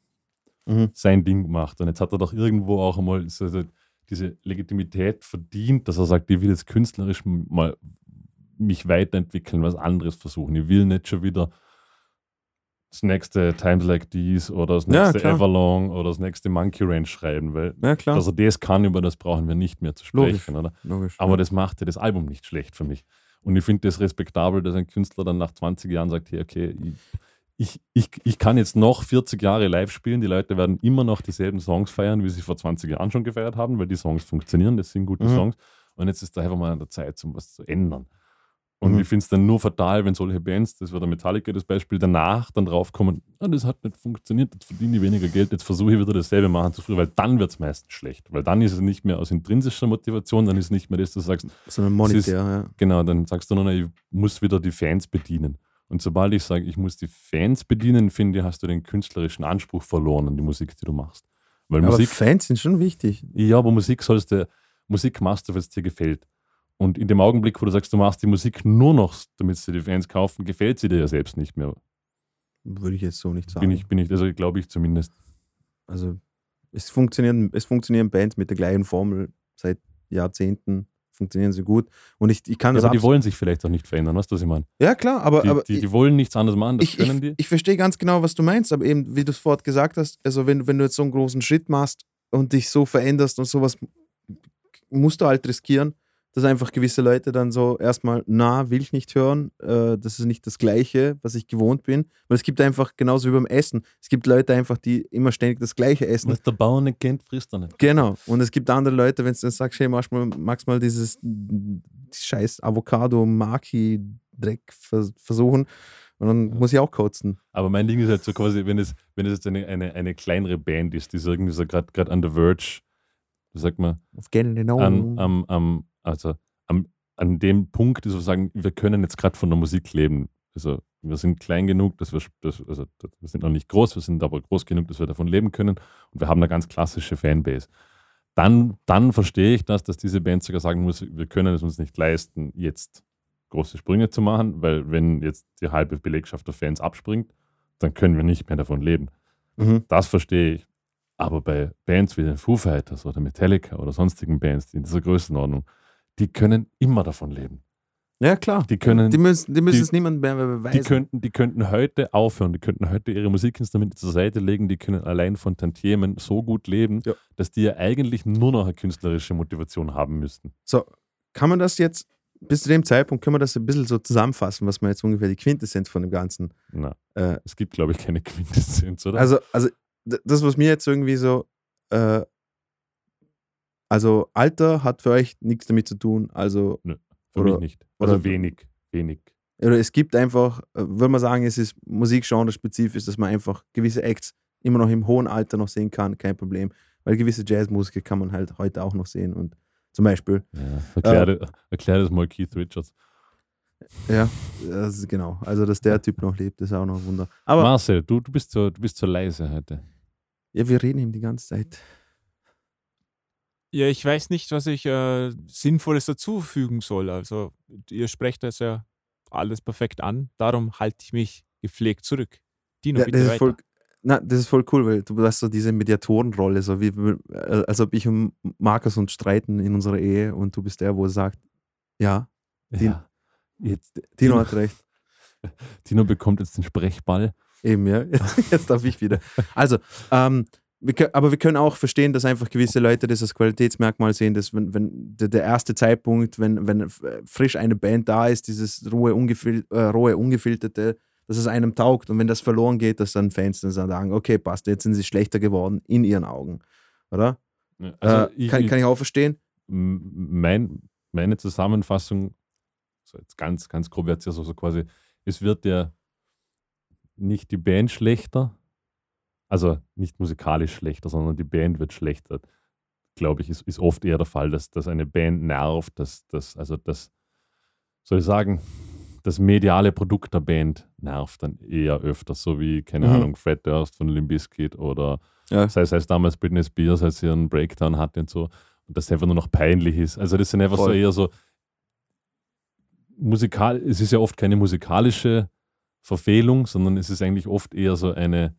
Speaker 3: Mhm.
Speaker 2: sein Ding gemacht. Und jetzt hat er doch irgendwo auch einmal so, diese Legitimität verdient, dass er sagt, ich will jetzt künstlerisch mal mich weiterentwickeln, was anderes versuchen. Ich will nicht schon wieder das nächste Times Like These oder das
Speaker 3: Ja,
Speaker 2: nächste
Speaker 3: klar.
Speaker 2: Everlong oder das nächste Monkey Range schreiben, weil
Speaker 3: Ja, klar.
Speaker 2: dass er das kann, über das brauchen wir nicht mehr zu
Speaker 3: Logisch.
Speaker 2: sprechen, oder?
Speaker 3: Logisch.
Speaker 2: Aber
Speaker 3: ja.
Speaker 2: das machte das Album nicht schlecht für mich. Und ich finde das respektabel, dass ein Künstler dann nach 20 Jahren sagt, hey, okay, ich, ich, ich, kann jetzt noch 40 Jahre live spielen, die Leute werden immer noch dieselben Songs feiern, wie sie vor 20 Jahren schon gefeiert haben, weil die Songs funktionieren, das sind gute
Speaker 3: Mhm.
Speaker 2: Songs. Und jetzt ist da einfach mal an der Zeit, um was zu ändern. Und
Speaker 3: Mhm.
Speaker 2: ich finde es dann nur fatal, wenn solche Bands, das war der Metallica das Beispiel, danach dann draufkommen, ah, das hat nicht funktioniert, jetzt verdiene ich weniger Geld, jetzt versuche ich wieder dasselbe machen zu früh, weil dann wird es meistens schlecht. Weil dann ist es nicht mehr aus intrinsischer Motivation, dann ist es nicht mehr das, dass du sagst,
Speaker 3: so ein
Speaker 2: es
Speaker 3: Monetär,
Speaker 2: ist-
Speaker 3: ja.
Speaker 2: Genau, dann sagst du nur, ich muss wieder die Fans bedienen. Und sobald ich sage, ich muss die Fans bedienen, finde ich, hast du den künstlerischen Anspruch verloren an die Musik, die du machst. Weil
Speaker 3: Aber
Speaker 2: Musik,
Speaker 3: Fans sind schon wichtig.
Speaker 2: ja, aber Musik sollst du, Musik machst du, es dir gefällt. Und in dem Augenblick, wo du sagst, du machst die Musik nur noch, damit sie die Fans kaufen, gefällt sie dir ja selbst nicht mehr.
Speaker 3: Würde ich jetzt so nicht sagen.
Speaker 2: Bin ich, bin ich, also glaube ich zumindest.
Speaker 3: Also es funktionieren, es funktionieren Bands mit der gleichen Formel seit Jahrzehnten, funktionieren sie gut. Und ich, ich kann
Speaker 2: Ja,
Speaker 3: das
Speaker 2: aber die wollen sich vielleicht auch nicht verändern, weißt du, was ich meine?
Speaker 3: Ja, klar, aber,
Speaker 2: Die,
Speaker 3: aber
Speaker 2: die, die wollen nichts anderes machen, das
Speaker 3: ich,
Speaker 2: können
Speaker 3: ich,
Speaker 2: die.
Speaker 3: ich verstehe ganz genau, was du meinst, aber eben, wie du es vorhin gesagt hast, also wenn, wenn du jetzt so einen großen Schritt machst und dich so veränderst und sowas musst du halt riskieren, dass einfach gewisse Leute dann so erstmal, na, will ich nicht hören, äh, das ist nicht das Gleiche, was ich gewohnt bin. Weil es gibt einfach, genauso wie beim Essen, es gibt Leute einfach, die immer ständig das Gleiche essen.
Speaker 2: Was der Bauer nicht kennt, frisst er nicht.
Speaker 3: Genau. Und es gibt andere Leute, wenn du dann sagst, hey, magst mal, magst mal dieses scheiß Avocado-Maki-Dreck vers versuchen. Und dann muss ich auch kotzen.
Speaker 2: Aber mein Ding ist halt so quasi, wenn es, wenn es jetzt eine, eine, eine kleinere Band ist, die so irgendwie so gerade an the verge, wie sagt man,
Speaker 3: Auf genau.
Speaker 2: an, am, am, also am, an dem Punkt ist, wo wir sagen, wir können jetzt gerade von der Musik leben. Also wir sind klein genug, dass wir, dass, also, wir sind noch nicht groß, wir sind aber groß genug, dass wir davon leben können und wir haben eine ganz klassische Fanbase. Dann, dann verstehe ich das, dass diese Band sogar sagen muss, wir können es uns nicht leisten, jetzt große Sprünge zu machen, weil wenn jetzt die halbe Belegschaft der Fans abspringt, dann können wir nicht mehr davon leben.
Speaker 3: Mhm.
Speaker 2: Das verstehe ich. Aber bei Bands wie den Foo Fighters oder Metallica oder sonstigen Bands, in dieser Größenordnung, die können immer davon leben.
Speaker 3: Ja, klar.
Speaker 2: Die können,
Speaker 3: Die müssen, die müssen
Speaker 2: die-
Speaker 3: es niemandem mehr
Speaker 2: die
Speaker 3: beweisen.
Speaker 2: könnten, die könnten heute aufhören, die könnten heute ihre Musikinstrumente zur Seite legen, die können allein von Tantiemen so gut leben,
Speaker 3: Ja.
Speaker 2: dass die ja eigentlich nur noch eine künstlerische Motivation haben müssten.
Speaker 3: So, kann man das jetzt, bis zu dem Zeitpunkt, können wir das ein bisschen so zusammenfassen, was man jetzt ungefähr die Quintessenz von dem Ganzen.
Speaker 2: Na,
Speaker 3: Äh,
Speaker 2: es gibt, glaube ich, keine Quintessenz, oder?
Speaker 3: also, also, das, was mir jetzt irgendwie so, äh, also Alter hat für euch nichts damit zu tun. Also,
Speaker 2: Für
Speaker 3: oder-
Speaker 2: mich nicht. Also
Speaker 3: oder-
Speaker 2: wenig, wenig.
Speaker 3: oder es gibt einfach, äh, würde man sagen, es ist Musikgenre-spezifisch, dass man einfach gewisse Acts immer noch im hohen Alter noch sehen kann, kein Problem. Weil gewisse Jazzmusiker kann man halt heute auch noch sehen. Und zum Beispiel,
Speaker 2: Ja. Erklär,
Speaker 3: Äh,
Speaker 2: das- erklär das mal Keith Richards.
Speaker 3: ja, das ist genau. Also, dass der Typ noch lebt, ist auch noch ein Wunder. Aber
Speaker 2: Marcel, du, du, bist so, du bist so leise heute.
Speaker 3: ja, wir reden ihm die ganze Zeit.
Speaker 1: Ja, ich weiß nicht, was ich äh, Sinnvolles dazufügen soll. Also, ihr sprecht das ja alles perfekt an. Darum halte ich mich gepflegt zurück. Dino,
Speaker 3: Ja,
Speaker 1: bitte
Speaker 3: das, ist voll, na, das ist voll cool, weil du hast so diese Mediatorenrolle, so wie, äh, als ob ich und Markus uns streiten in unserer Ehe und du bist der, wo sagt, ja, Din-
Speaker 2: Ja. Jetzt,
Speaker 3: Tino hat recht.
Speaker 2: Tino bekommt jetzt den Sprechball.
Speaker 3: Eben, ja. Jetzt darf ich wieder. Also, ähm, wir aber wir können auch verstehen, dass einfach gewisse Leute das als Qualitätsmerkmal sehen, dass wenn, wenn der, erste Zeitpunkt, wenn, wenn f- frisch eine Band da ist, dieses rohe, ungefil äh, rohe, ungefilterte, dass es einem taugt und wenn das verloren geht, dass dann Fans dann sagen, okay, passt, jetzt sind sie schlechter geworden in ihren Augen, oder?
Speaker 2: Also
Speaker 3: äh, kann, kann ich auch verstehen.
Speaker 2: mein, meine Zusammenfassung, so jetzt ganz, ganz grob jetzt ja so, so quasi, es wird ja nicht die Band schlechter, also nicht musikalisch schlechter, sondern die Band wird schlechter. Glaube ich, ist, ist oft eher der Fall, dass, dass eine Band nervt, dass, dass also das, soll ich sagen, das mediale Produkt der Band nervt dann eher öfter, so wie, keine
Speaker 3: Mhm.
Speaker 2: Ahnung, Fred Durst von Limp Bizkit oder
Speaker 3: Ja.
Speaker 2: sei es als damals Britney Spears, als sie ihren Breakdown hatte und so, und das einfach nur noch peinlich ist. Also das sind einfach so
Speaker 3: Voll.
Speaker 2: eher so musikal, es ist ja oft keine musikalische Verfehlung, sondern es ist eigentlich oft eher so eine,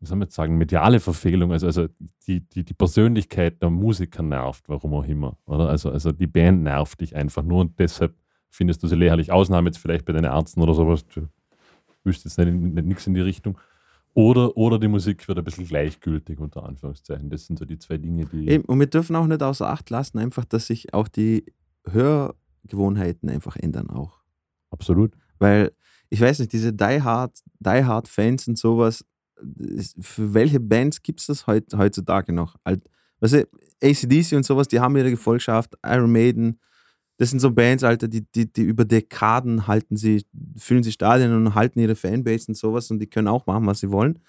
Speaker 2: wie soll man jetzt sagen, mediale Verfehlung. Also, also die, die, die Persönlichkeit der Musiker nervt, warum auch immer. Oder? Also, also die Band nervt dich einfach nur und deshalb findest du sie lächerlich. Ausnahme jetzt vielleicht bei den Ärzten oder sowas. Du wüsst jetzt nicht, nicht, nichts in die Richtung. Oder, oder die Musik wird ein bisschen gleichgültig, unter Anführungszeichen. Das sind so die zwei Dinge, die.
Speaker 3: Eben, und wir dürfen auch nicht außer Acht lassen, einfach, dass sich auch die Hörgewohnheiten einfach ändern auch.
Speaker 2: Absolut.
Speaker 3: Weil, ich weiß nicht, diese Die Hard, Die Hard Fans und sowas, für welche Bands gibt es das heut, heutzutage noch? Weißt du, ACDC und sowas, die haben ihre Gefolgschaft, Iron Maiden, das sind so Bands, Alter, die, die, die über Dekaden halten sie, füllen sie Stadien und halten ihre Fanbase und sowas und die können auch machen, was sie wollen.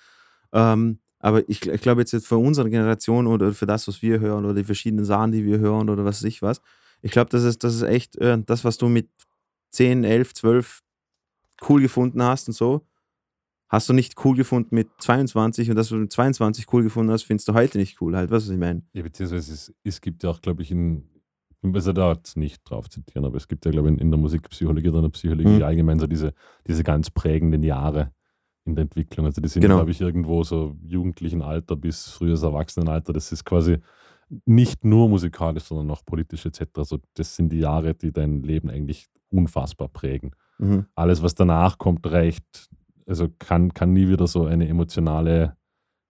Speaker 3: Ähm, aber ich, ich glaube jetzt für unsere Generation oder für das, was wir hören oder die verschiedenen Sachen, die wir hören oder was weiß ich was, ich glaube, das ist, das ist echt äh, das, was du mit 10, 11, 12 cool gefunden hast und so, hast du nicht cool gefunden mit 22 und das, was du mit 22 cool gefunden hast, findest du heute nicht cool. Halt, was ich meine.
Speaker 2: Ja, beziehungsweise es, es gibt ja auch, glaube ich, in, also da nicht drauf zitieren, aber es gibt ja, glaube ich, in, in der Musikpsychologie oder in der Psychologie
Speaker 3: Mhm.
Speaker 2: allgemein so diese, diese ganz prägenden Jahre in der Entwicklung. Also die sind,
Speaker 3: Genau.
Speaker 2: glaube ich, irgendwo so jugendlichen Alter bis frühes Erwachsenenalter. Das ist quasi nicht nur musikalisch, sondern auch politisch etc. Also das sind die Jahre, die dein Leben eigentlich unfassbar prägen.
Speaker 3: Mhm.
Speaker 2: Alles, was danach kommt, reicht, also kann, kann nie wieder so eine emotionale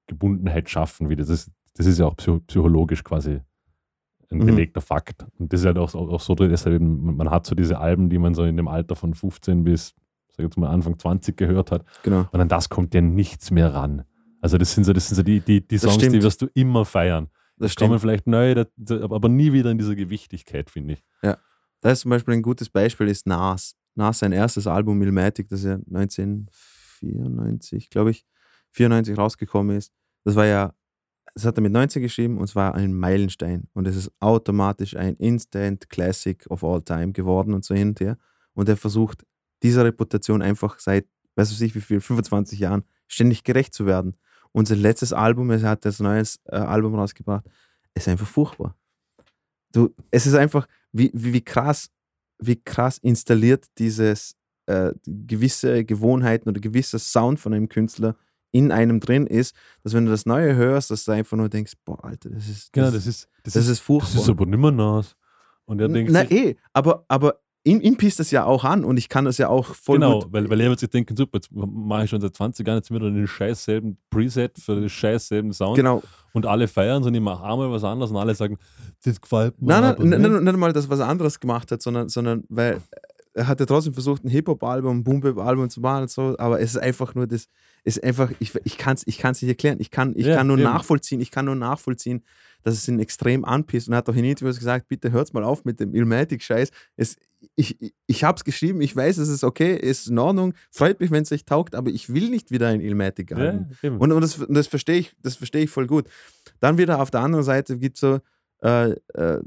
Speaker 2: Gebundenheit schaffen, wie das ist. Das ist ja auch psychologisch quasi ein
Speaker 3: mhm.
Speaker 2: belegter. Fakt. Und das ist halt auch, auch, so deshalb eben, man hat so diese Alben, die man so in dem Alter von 15 bis, sag jetzt mal, Anfang 20 gehört hat.
Speaker 3: Genau.
Speaker 2: Und an das kommt ja nichts mehr ran. Also das sind so, das sind so die, die, die Songs, die wirst du immer feiern.
Speaker 3: Das stimmt.
Speaker 2: Kommen vielleicht neu, aber nie wieder in dieser Gewichtigkeit, finde ich.
Speaker 3: Ja. Das ist zum Beispiel ein gutes Beispiel, ist Nas. Nas, sein erstes Album Ilmatic, das er 19 94, glaube ich, 94 rausgekommen ist, das war ja, das hat er mit 19 geschrieben und es war ein Meilenstein. Und es ist automatisch ein Instant Classic of all time geworden und so hin und her. Und er versucht, dieser Reputation einfach seit, weiß ich nicht wie viel, 25 Jahren ständig gerecht zu werden. Und sein letztes Album, er hat das neues äh, Album rausgebracht, ist einfach furchtbar. Du, es ist einfach, wie, wie, wie krass, wie krass installiert dieses, äh, gewisse Gewohnheiten oder gewisser Sound von einem Künstler in einem drin ist, dass wenn du das Neue hörst, dass du einfach nur denkst, boah, Alter, das ist,
Speaker 2: Genau,
Speaker 3: das,
Speaker 2: das ist, das,
Speaker 3: das
Speaker 2: ist,
Speaker 3: ist furchtbar.
Speaker 2: das ist aber nimmer nass. Und er denkt
Speaker 3: Na eh, aber, aber ihm, ihm pisst das ja auch an und ich kann das ja auch voll
Speaker 2: genau,
Speaker 3: gut.
Speaker 2: weil, weil er wird sich denken, super, jetzt mache ich schon seit 20 Jahren jetzt wieder den scheiß selben Preset für den scheiß selben Sound
Speaker 3: Genau.
Speaker 2: und alle feiern und ich mache einmal was anderes und alle sagen, das gefällt mir
Speaker 3: Nein, nein,
Speaker 2: nicht.
Speaker 3: nein, nicht mal, dass er was anderes gemacht hat, sondern, sondern weil er hat ja trotzdem versucht, ein Hip-Hop-Album, ein Boom-Bap-Album zu machen und so, aber es ist einfach nur das, es ist einfach, ich, ich kann es ich kann's nicht erklären. Ich kann, ich
Speaker 2: Ja,
Speaker 3: kann nur
Speaker 2: eben.
Speaker 3: nachvollziehen, ich kann nur nachvollziehen, dass es ihn extrem anpisst und er hat auch in Interviews gesagt, bitte hört's mal auf mit dem Ilmatic-Scheiß. Es- Ich, ich, ich habe es geschrieben, ich weiß, es ist okay, ist in Ordnung, freut mich, wenn es euch taugt, aber ich will nicht wieder ein Ilmatic-Album.
Speaker 2: Ja, eben.
Speaker 3: Und, und das, das verstehe ich, das verstehe ich voll gut. Dann wieder auf der anderen Seite gibt es so, äh, äh,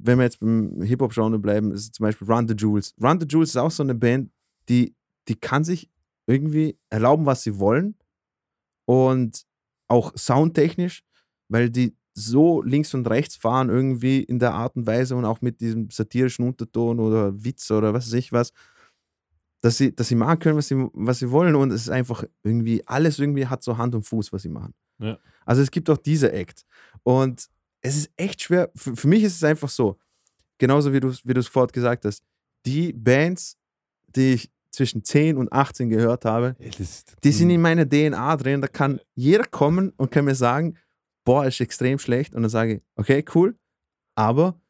Speaker 3: wenn wir jetzt beim Hip-Hop-Genre bleiben, ist zum Beispiel Run the Jewels. Run the Jewels ist auch so eine Band, die, die kann sich irgendwie erlauben, was sie wollen. Und auch soundtechnisch, weil die so links und rechts fahren, irgendwie in der Art und Weise und auch mit diesem satirischen Unterton oder Witz oder was weiß ich was, dass sie, dass sie machen können, was sie, was sie wollen und es ist einfach irgendwie, alles irgendwie hat so Hand und Fuß, was sie machen.
Speaker 2: Ja.
Speaker 3: Also es gibt auch diese Act und es ist echt schwer, für, für mich ist es einfach so, genauso wie du es wie du's vorhin gesagt hast, die Bands, die ich zwischen 10 und 18 gehört habe, die sind in meiner DNA drin. Da kann jeder kommen und kann mir sagen, boah, ist extrem schlecht. Und dann sage ich, okay, cool, aber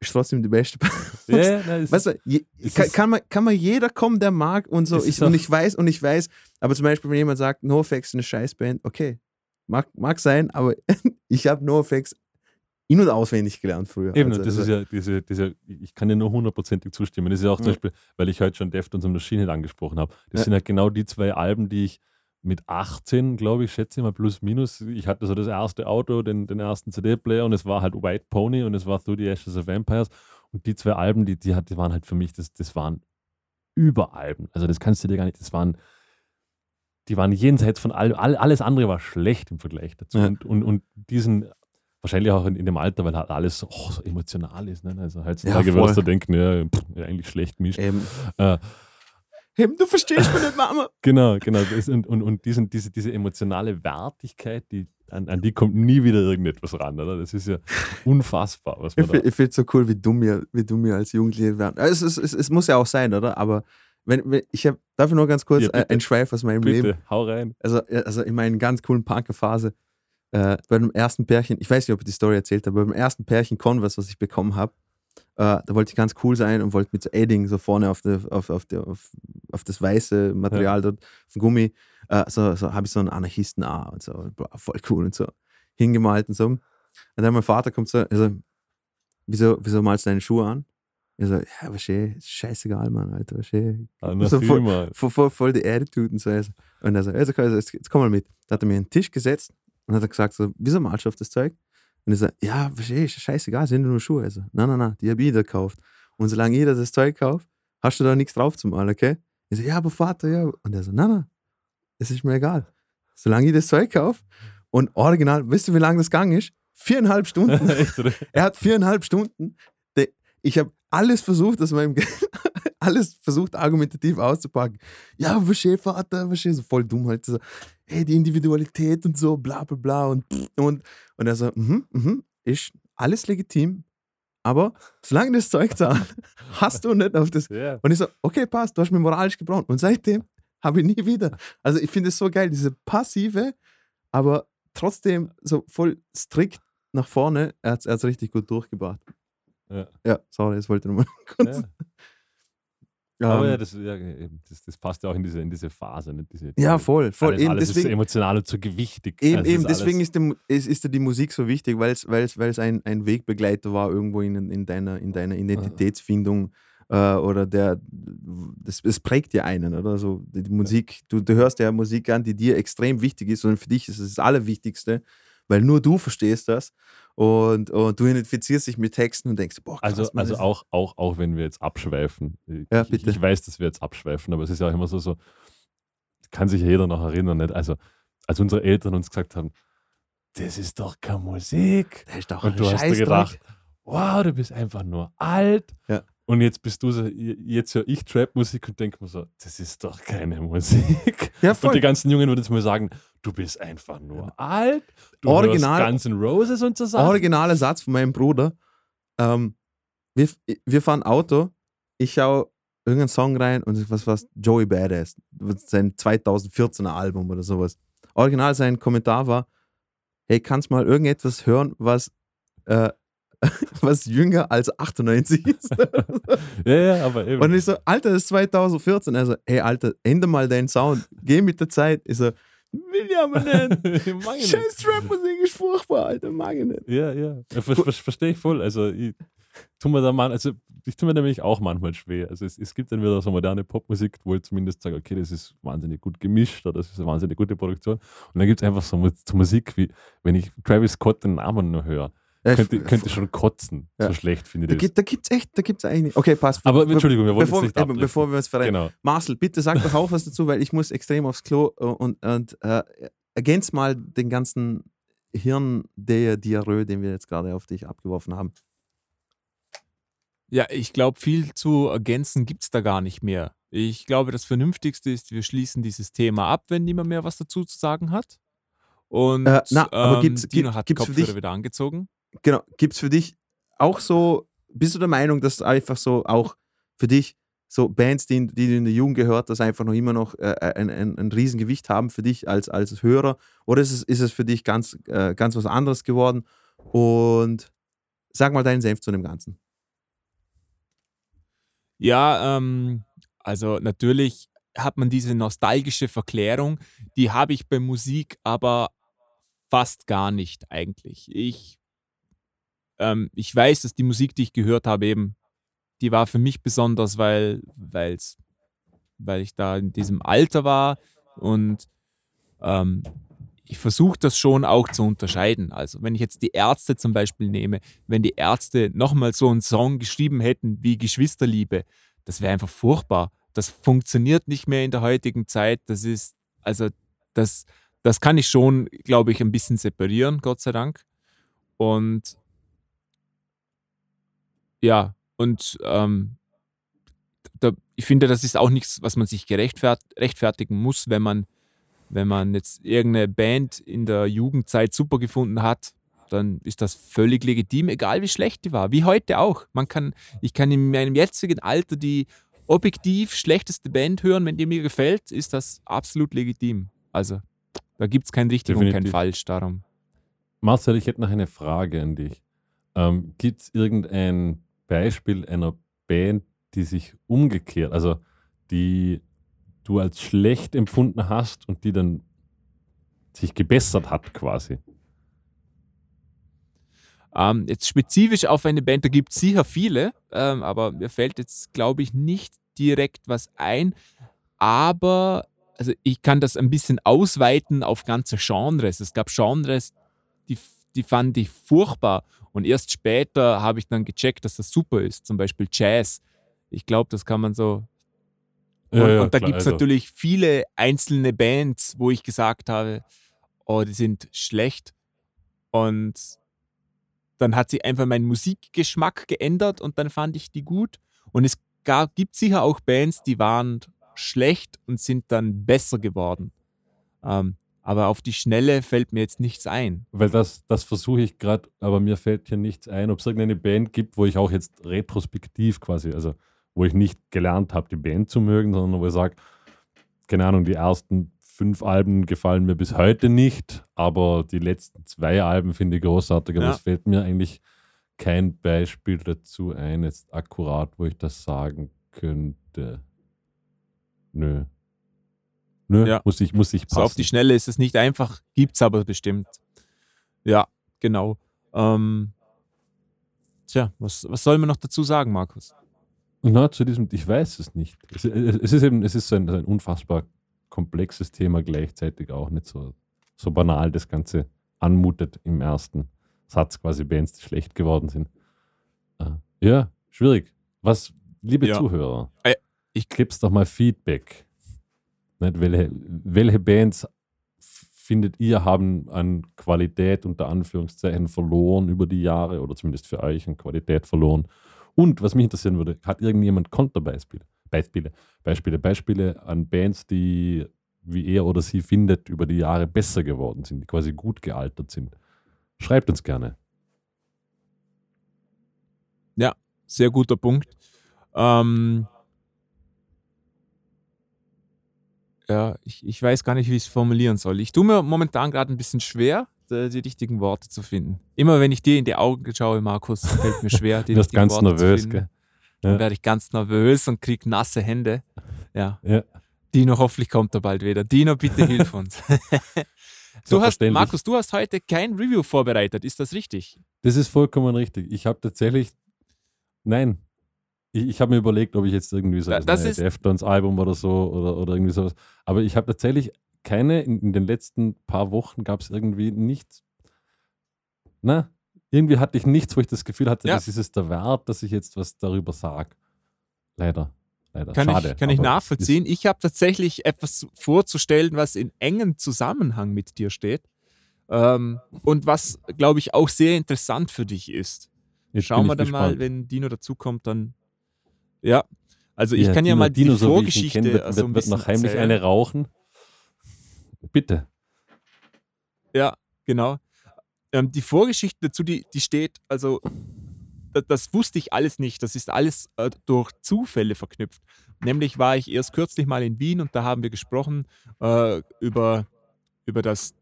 Speaker 3: ist trotzdem die beste.
Speaker 2: Nein, es
Speaker 3: weißt du, je, kann, kann, man, kann man jeder kommen, der mag und so. Ich, und ich weiß und ich weiß, aber zum Beispiel, wenn jemand sagt, NoFX ist eine Scheißband, okay, mag, mag sein, aber ich habe NoFX in- und auswendig gelernt früher.
Speaker 2: Eben,
Speaker 3: Also,
Speaker 2: und das
Speaker 3: also,
Speaker 2: ist ja, diese, diese, ich kann dir nur hundertprozentig zustimmen. Das ist ja auch zum
Speaker 3: Ja.
Speaker 2: Beispiel, weil ich heute schon Deftones und Machine Head angesprochen habe. Das
Speaker 3: Ja.
Speaker 2: sind halt genau die zwei Alben, die ich mit 18, glaube ich, schätze ich mal plus minus. Ich hatte so das erste Auto, den, den ersten CD-Player und es war halt White Pony und es war Through the Ashes of Vampires. Und die zwei Alben, die, die, hat, die waren halt für mich, das, das waren Überalben. Also das kannst du dir gar nicht, das waren, die waren jenseits von allem, all, alles andere war schlecht im Vergleich dazu.
Speaker 3: Ja.
Speaker 2: Und, und, und diesen, wahrscheinlich auch in, in dem Alter, weil halt alles so, oh, so emotional ist. Ne? Also heutzutage
Speaker 3: Ja,
Speaker 2: würdest du denken, ja, pff, ja, eigentlich schlecht mischt.
Speaker 3: eben,
Speaker 2: Äh,
Speaker 3: eben, du verstehst mich nicht, Mama.
Speaker 2: Genau, genau. Das, und und, und diesen, diese, diese emotionale Wertigkeit, die, an, an die kommt nie wieder irgendetwas ran, oder? Das ist ja unfassbar, was man
Speaker 3: Ich, ich finde es so cool, wie du mir, wie du mir als Jugendliche werden. Es, es, es, es muss ja auch sein, oder? Aber wenn, wenn ich habe, darf ich nur ganz kurz
Speaker 2: Ja,
Speaker 3: äh,
Speaker 2: bitte.
Speaker 3: ein Schweif aus meinem Leben.
Speaker 2: Bitte, hau rein.
Speaker 3: Also, also in meiner ganz coolen Punkerphase, äh, bei dem ersten Pärchen, ich weiß nicht, ob ich die Story erzählt habe, aber beim ersten Pärchen Converse, was ich bekommen habe, äh, da wollte ich ganz cool sein und wollte mit so Edding so vorne auf, der, auf, auf, der, auf, auf das weiße Material dort, auf dem Gummi, äh, so, so habe ich so einen Anarchisten A und so, boah, voll cool und so, hingemalt und so. Und dann mein Vater kommt so, also, wieso, wieso malst du deine Schuhe an? Ich so, ja, was ist scheißegal, Mann, Alter, was
Speaker 2: Ah,
Speaker 3: So voll- voll, voll, voll die Attitude und so. Und er so, jetzt, jetzt komm mal mit. Da hat er mir einen Tisch gesetzt und hat er gesagt, so, wieso malst du auf das Zeug? Und ich so, ja, verstehe ich, scheißegal, sind nur Schuhe. Also, nein, nein, nein, die habe ich jeder gekauft. Und solange jeder das Zeug kauft, hast du da nichts drauf zum Malen, okay? Ich so, ja, aber Vater, ja. Und er so, nein, nein, es ist mir egal. Solange ich das Zeug kaufe und original, wisst ihr, wie lange das gegangen ist? Viereinhalb Stunden. Er hat viereinhalb Stunden. De- Ich habe alles versucht, aus meinem alles versucht, argumentativ auszupacken. Ja, verstehe, Vater, verstehe, so voll dumm halt. So, hey, die Individualität und so, bla bla bla. Und, und, und er so, mhm, mhm, ist alles legitim, aber solange das Zeug zahlt, hast du nicht auf das.
Speaker 2: Ja.
Speaker 3: Und ich so, okay, passt, du hast mich moralisch gebrochen. Und seitdem habe ich nie wieder. Also ich finde es so geil, diese passive, aber trotzdem so voll strikt nach vorne. Er hat es richtig gut durchgebracht.
Speaker 2: Ja.
Speaker 3: Ja, sorry, das wollte ich nochmal kurz.
Speaker 2: Ja. Aber ja,
Speaker 3: Ähm,
Speaker 2: das, ja, eben, das, das passt ja auch in diese, in diese Phase. Nicht? Diese,
Speaker 3: ja, voll, voll.
Speaker 2: Alles,
Speaker 3: eben,
Speaker 2: alles ist
Speaker 3: deswegen,
Speaker 2: emotional und zu gewichtig.
Speaker 3: Eben,
Speaker 2: Also
Speaker 3: eben
Speaker 2: ist
Speaker 3: deswegen ist, dem, ist, ist dir die Musik so wichtig, weil es ein, ein Wegbegleiter war irgendwo in, in, deiner, in deiner Identitätsfindung äh, oder der, das, das prägt ja einen, oder? So, die, die Musik, du, du hörst ja Musik an, die dir extrem wichtig ist und für dich ist es das Allerwichtigste, weil nur du verstehst das und, und du identifizierst dich mit Texten und denkst, boah, krass,
Speaker 2: Also,
Speaker 3: Mann,
Speaker 2: also
Speaker 3: das-
Speaker 2: auch, auch, auch wenn wir jetzt abschweifen. Ich,
Speaker 3: Ja,
Speaker 2: ich-
Speaker 3: bitte.
Speaker 2: Ich weiß, dass wir jetzt abschweifen, aber es ist ja auch immer so, so kann sich ja jeder noch erinnern. Nicht? Also, als unsere Eltern uns gesagt haben, das ist doch keine Musik.
Speaker 3: das ist doch
Speaker 2: Und du hast dir gedacht, wow, du bist einfach nur alt.
Speaker 3: Ja.
Speaker 2: Und jetzt bist du so, jetzt höre ich Trap-Musik und denke mir so, das ist doch keine Musik.
Speaker 3: ja,
Speaker 2: Und die ganzen Jungen würden jetzt mal sagen, du bist einfach nur alt. Du
Speaker 3: Original-
Speaker 2: Guns N' Roses und so Sachen.
Speaker 3: originaler Satz von meinem Bruder. Ähm, wir, wir fahren Auto, ich schaue irgendeinen Song rein und was was Joey Badass, sein 2014er Album oder sowas. Original sein Kommentar war, hey, kannst mal irgendetwas hören, was, äh, was jünger als 98 ist?
Speaker 2: Ja, ja, aber eben.
Speaker 3: und ich so, Alter, das ist 2014. Also, hey, Alter, ändere mal deinen Sound, geh mit der Zeit. Ich so, will ich aber nicht. Scheiß Trap-Musik ist furchtbar, Alter, mag ich nicht.
Speaker 2: Ja, ja. ja ver ver Verstehe ich voll. Also ich tu mir da man, also ich tue mir nämlich auch manchmal schwer. Also es, es gibt dann wieder so moderne Popmusik, wo ich zumindest sage, okay, das ist wahnsinnig gut gemischt oder das ist eine wahnsinnig gute Produktion. Und dann gibt es einfach so, so Musik, wie wenn ich Travis Scott den Namen nur höre,
Speaker 3: Ja,
Speaker 2: könnte,
Speaker 3: f-
Speaker 2: könnte ich schon kotzen.
Speaker 3: Ja.
Speaker 2: So schlecht finde
Speaker 3: Da,
Speaker 2: ich das.
Speaker 3: gibt, da gibt's echt, da gibt's eigentlich. Okay, passt.
Speaker 2: Aber
Speaker 3: Be-
Speaker 2: Entschuldigung, wir wollen
Speaker 3: bevor,
Speaker 2: jetzt nicht abdriften.
Speaker 3: bevor wir uns verrennen.
Speaker 2: Genau.
Speaker 3: Marcel, bitte sag doch auch was dazu, weil ich muss extrem aufs Klo äh, und, und äh, ergänz mal den ganzen Hirn der Diarrhoe, den wir jetzt gerade auf dich abgeworfen haben.
Speaker 1: Ja, ich glaube, viel zu ergänzen gibt es da gar nicht mehr. Ich glaube, das Vernünftigste ist, wir schließen dieses Thema ab, wenn niemand mehr was dazu zu sagen hat. Und
Speaker 3: Äh, na, aber
Speaker 1: ähm,
Speaker 3: gibt's-
Speaker 1: Dino
Speaker 3: gibt-
Speaker 1: hat
Speaker 3: gibt's
Speaker 1: Kopfhörer
Speaker 3: dich-
Speaker 1: wieder angezogen.
Speaker 3: Genau, gibt's für dich auch so, bist du der Meinung, dass einfach so auch für dich so Bands, die, die du in der Jugend gehört hast, einfach noch immer noch äh, ein, ein, ein Riesengewicht haben für dich als, als Hörer? Oder ist es, ist es für dich ganz, äh, ganz was anderes geworden? Und sag mal deinen Senf zu dem Ganzen.
Speaker 1: Ja, ähm, also natürlich hat man diese nostalgische Verklärung, die habe ich bei Musik aber fast gar nicht eigentlich. Ich, ähm, ich weiß, dass die Musik, die ich gehört habe, eben, die war für mich besonders, weil, weil's, weil ich da in diesem Alter war und ähm, ich versuche das schon auch zu unterscheiden. Also wenn ich jetzt die Ärzte zum Beispiel nehme, wenn die Ärzte nochmal so einen Song geschrieben hätten wie Geschwisterliebe, das wäre einfach furchtbar. Das funktioniert nicht mehr in der heutigen Zeit. Das ist, also das, das kann ich schon, glaube ich, ein bisschen separieren, Gott sei Dank. Und ja, und ähm, da, ich finde, das ist auch nichts, was man sich rechtfertigen muss, wenn man, wenn man jetzt irgendeine Band in der Jugendzeit super gefunden hat, dann ist das völlig legitim, egal wie schlecht die war. Wie heute auch. Man kann, ich kann in meinem jetzigen Alter die objektiv schlechteste Band hören, wenn die mir gefällt, ist das absolut legitim. Also da gibt es kein richtig und kein
Speaker 2: Definitiv.
Speaker 1: falsch darum.
Speaker 2: Marcel, ich hätte noch eine Frage an dich. Ähm, Gibt es irgendein Beispiel einer Band, die sich umgekehrt, also die du als schlecht empfunden hast und die dann sich gebessert hat quasi?
Speaker 1: Ähm, jetzt spezifisch auf eine Band, da gibt es sicher viele, ähm, aber mir fällt jetzt, glaube ich, nicht direkt was ein. Aber also ich kann das ein bisschen ausweiten auf ganze Genres. Es gab Genres, die, die fand ich furchtbar. Und erst später habe ich dann gecheckt, dass das super ist. Zum Beispiel Jazz. Ich glaube, das kann man so. Und,
Speaker 2: Ja, ja,
Speaker 1: und da gibt es
Speaker 2: also-
Speaker 1: natürlich viele einzelne Bands, wo ich gesagt habe, oh, die sind schlecht. Und dann hat sich einfach mein Musikgeschmack geändert und dann fand ich die gut. Und es gab, gibt sicher auch Bands, die waren schlecht und sind dann besser geworden. Ähm, aber auf die Schnelle fällt mir jetzt nichts ein.
Speaker 2: Weil das, das versuche ich gerade, aber mir fällt hier nichts ein, ob es irgendeine Band gibt, wo ich auch jetzt retrospektiv quasi, also wo ich nicht gelernt habe, die Band zu mögen, sondern wo ich sage, keine Ahnung, die ersten fünf Alben gefallen mir bis heute nicht, aber die letzten zwei Alben finde ich großartig. Aber
Speaker 1: Ja.
Speaker 2: es fällt mir eigentlich kein Beispiel dazu ein, jetzt akkurat, wo ich das sagen könnte. Nö. Nö,
Speaker 1: Ja.
Speaker 2: muss ich, muss ich passen.
Speaker 1: So auf die Schnelle ist es nicht einfach, gibt's aber bestimmt. Ja, genau. Ähm, tja, was, was soll man noch dazu sagen, Markus?
Speaker 2: Na, zu diesem, ich weiß es nicht. Es, es ist eben, es ist so ein, ein unfassbar komplexes Thema, gleichzeitig auch nicht so, so banal das Ganze anmutet im ersten Satz, quasi Bands, die schlecht geworden sind. Äh, Ja, schwierig. Was, liebe
Speaker 1: Ja.
Speaker 2: Zuhörer,
Speaker 1: Äh, ich-
Speaker 2: gibt's doch mal Feedback. Nicht, welche, welche Bands findet ihr haben an Qualität unter Anführungszeichen verloren über die Jahre oder zumindest für euch an Qualität verloren? Und was mich interessieren würde, hat irgendjemand Konterbeispiele? Beispiele, Beispiele, Beispiele an Bands, die, wie er oder sie findet, über die Jahre besser geworden sind, die quasi gut gealtert sind. Schreibt uns gerne.
Speaker 1: Sehr guter Punkt. Ähm, ja, ich, ich weiß gar nicht, wie ich es formulieren soll. Ich tue mir momentan gerade ein bisschen schwer, die, richtigen Worte zu finden. Immer wenn ich dir in die Augen schaue, Markus, fällt mir schwer, die richtigen
Speaker 2: ganz
Speaker 1: Worte
Speaker 2: nervös,
Speaker 1: zu finden.
Speaker 2: gell?
Speaker 1: Dann
Speaker 2: Ja.
Speaker 1: werde ich ganz nervös und krieg nasse Hände. Ja.
Speaker 2: Ja.
Speaker 1: Dino, hoffentlich kommt er bald wieder. Dino, bitte hilf uns. du hast. Markus, du hast heute kein Review vorbereitet, ist das richtig?
Speaker 2: Das ist vollkommen richtig. Ich habe tatsächlich, nein, ich, ich habe mir überlegt, ob ich jetzt irgendwie so
Speaker 1: Da-
Speaker 2: das,
Speaker 1: das ist-
Speaker 2: Deftones-Album oder so oder, oder irgendwie sowas. Aber ich habe tatsächlich keine, in, in den letzten paar Wochen gab es irgendwie nichts. Na, irgendwie hatte ich nichts, wo ich das Gefühl hatte,
Speaker 1: Ja.
Speaker 2: das ist es der Wert, dass ich jetzt was darüber sage. Leider. Leider.
Speaker 1: Kann
Speaker 2: Schade.
Speaker 1: ich, kann ich nachvollziehen. Ich habe tatsächlich etwas vorzustellen, was in engem Zusammenhang mit dir steht. Ähm, und was, glaube ich, auch sehr interessant für dich ist.
Speaker 2: Jetzt
Speaker 1: Schauen wir dann mal,
Speaker 2: gespannt.
Speaker 1: wenn Dino dazukommt, dann. Ja. Also ich
Speaker 2: Ja,
Speaker 1: kann ja
Speaker 2: Dino-
Speaker 1: mal
Speaker 2: Dino,
Speaker 1: die
Speaker 2: so ihn
Speaker 1: Vorgeschichte
Speaker 2: kenn, wird,
Speaker 1: so ein
Speaker 2: wird, wird noch heimlich
Speaker 1: erzählen.
Speaker 2: eine rauchen. Bitte.
Speaker 1: Ja, genau. Ähm, die Vorgeschichte dazu, die, die steht, also das, das wusste ich alles nicht. Das ist alles äh, durch Zufälle verknüpft. Nämlich war ich erst kürzlich mal in Wien und da haben wir gesprochen äh, über, über das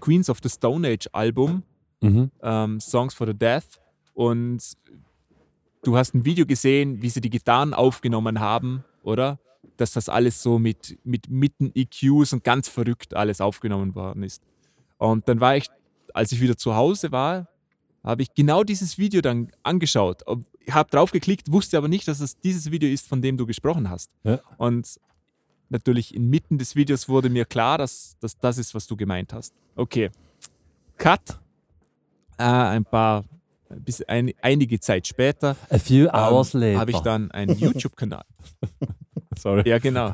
Speaker 1: Queens of the Stone Age Album,
Speaker 2: Mhm.
Speaker 1: ähm, Songs for the Death. Und du hast ein Video gesehen, wie sie die Gitarren aufgenommen haben, oder? Dass das alles so mit, mit Mitten-EQs und ganz verrückt alles aufgenommen worden ist. Und dann war ich, als ich wieder zu Hause war, habe ich genau dieses Video dann angeschaut. Habe drauf geklickt, wusste aber nicht, dass es dieses Video ist, von dem du gesprochen hast.
Speaker 2: Ja.
Speaker 1: Und natürlich inmitten des Videos wurde mir klar, dass, dass das ist, was du gemeint hast. Okay. Cut. Äh, ein paar, bis ein, einige Zeit später ähm, habe ich dann einen YouTube-Kanal.
Speaker 2: Sorry.
Speaker 1: Ja, genau.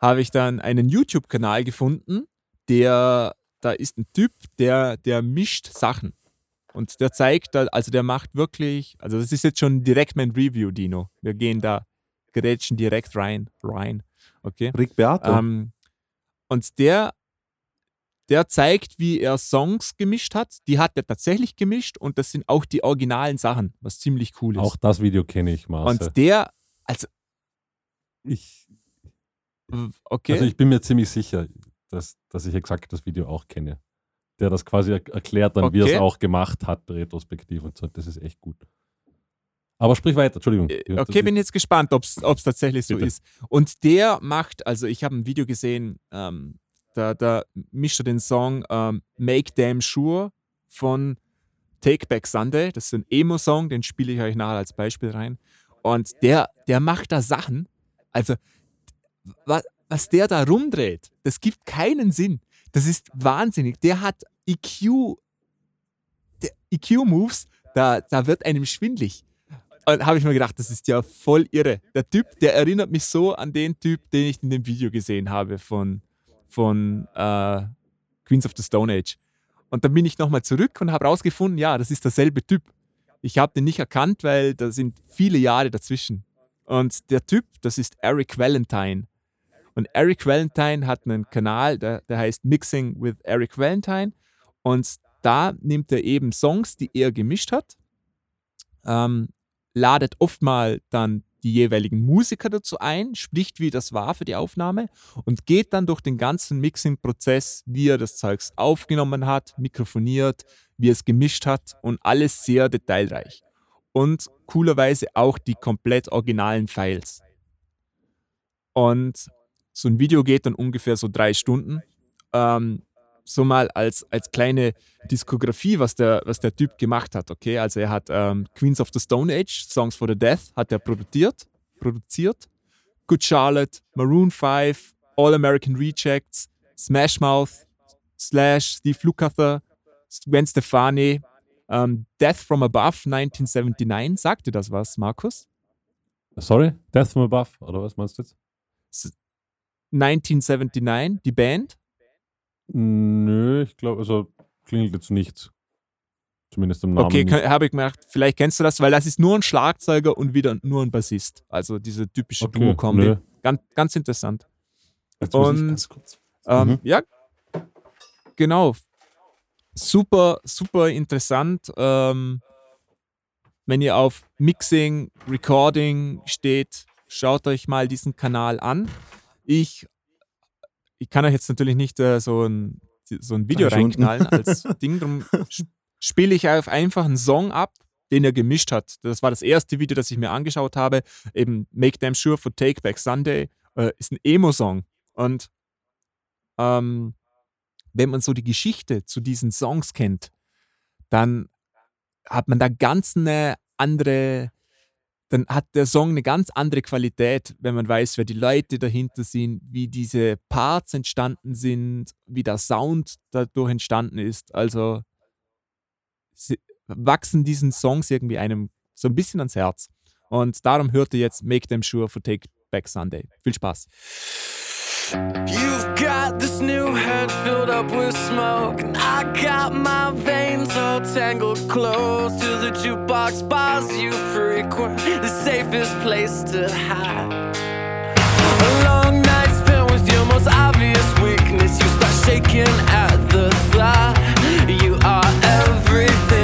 Speaker 1: habe ich dann einen YouTube-Kanal gefunden, der, da ist ein Typ, der, der mischt Sachen. Und der zeigt, also der macht wirklich, also das ist jetzt schon direkt mein Review, Dino. Wir gehen da, gerätschen direkt rein, rein. Okay.
Speaker 3: Rick Beato.
Speaker 1: Ähm, und der, der zeigt, wie er Songs gemischt hat. Die hat er tatsächlich gemischt und das sind auch die originalen Sachen, was ziemlich cool ist.
Speaker 2: Auch das Video kenne ich, Marcel.
Speaker 1: und der, also,
Speaker 2: ich,
Speaker 1: okay.
Speaker 2: Also ich bin mir ziemlich sicher, dass, dass ich exakt das Video auch kenne. Der das quasi er erklärt dann, wie er
Speaker 1: Okay.
Speaker 2: es auch gemacht hat, retrospektiv und so. Das ist echt gut. Aber sprich weiter, Entschuldigung.
Speaker 1: Äh, Okay, bin jetzt gespannt, ob es tatsächlich so
Speaker 2: Bitte.
Speaker 1: ist. Und der macht, also ich habe ein Video gesehen, ähm, da, da mischt er den Song ähm, Make Damn Sure von Take Back Sunday. Das ist ein Emo-Song, den spiele ich euch nachher als Beispiel rein. Und der, der macht da Sachen, also was, was der da rumdreht, das gibt keinen Sinn. Das ist wahnsinnig. Der hat EQ, EQ-Moves, da, da wird einem schwindlig. Und habe ich mir gedacht, das ist ja voll irre. Der Typ, der erinnert mich so an den Typ, den ich in dem Video gesehen habe von, von äh, Queens of the Stone Age. Und dann bin ich nochmal zurück und habe rausgefunden, ja, das ist derselbe Typ. Ich habe den nicht erkannt, weil da sind viele Jahre dazwischen. Und der Typ, das ist Eric Valentine. Und Eric Valentine hat einen Kanal, der, der heißt Mixing with Eric Valentine. Und da nimmt er eben Songs, die er gemischt hat, ähm, ladet oft mal dann die jeweiligen Musiker dazu ein, spricht, wie das war für die Aufnahme und geht dann durch den ganzen Mixing-Prozess, wie er das Zeugs aufgenommen hat, mikrofoniert, wie er es gemischt hat und alles sehr detailreich. Und coolerweise auch die komplett originalen Files. Und so ein Video geht dann ungefähr so drei Stunden. Ähm, so mal als, als kleine Diskografie, was der, was der Typ gemacht hat. Okay, also er hat ähm, Queens of the Stone Age, Songs for the Death, hat er produziert, produziert. Good Charlotte, Maroon 5, All American Rejects, Smash Mouth, Slash, Steve Lukather, Gwen Stefani, ähm, Death from Above 1979. Sagt dir das was, Markus?
Speaker 2: Sorry? Death from Above, oder was meinst du jetzt?
Speaker 1: 1979, die Band?
Speaker 2: Nö, ich glaube, also klingelt jetzt nichts. Zumindest im Namen.
Speaker 1: Okay, habe ich gemerkt, vielleicht kennst du das, weil das ist nur ein Schlagzeuger und wieder nur ein Bassist. Also diese typische
Speaker 2: Okay,
Speaker 1: Duo-Kombi. Ganz, ganz interessant.
Speaker 2: Jetzt muss ich
Speaker 1: und-
Speaker 2: ganz kurz-
Speaker 1: Ähm,
Speaker 2: Mhm.
Speaker 1: Ja, genau. Super, super interessant. Ähm, wenn ihr auf Mixing, Recording steht, schaut euch mal diesen Kanal an. Ich, ich kann euch jetzt natürlich nicht äh, so, ein, so ein Video reinknallen als Ding, darum sp- spiele ich auf einfach einen Song ab, den er gemischt hat. Das war das erste Video, das ich mir angeschaut habe. Eben Make Damn Sure for Take Back Sunday äh, ist ein Emo-Song. Und ähm, wenn man so die Geschichte zu diesen Songs kennt, dann hat man da ganz eine andere, dann hat der Song eine ganz andere Qualität, wenn man weiß, wer die Leute dahinter sind, wie diese Parts entstanden sind, wie der Sound dadurch entstanden ist. Also wachsen diesen Songs irgendwie einem so ein bisschen ans Herz. Und darum hört ihr jetzt Make Them Sure for Take Back Sunday. Viel Spaß.
Speaker 4: You've got this new head filled up with smoke, and I got my veins all tangled close to the jukebox bars you frequent, the safest place to hide. A long night spent with your most obvious weakness, you start shaking at the thought. You are everything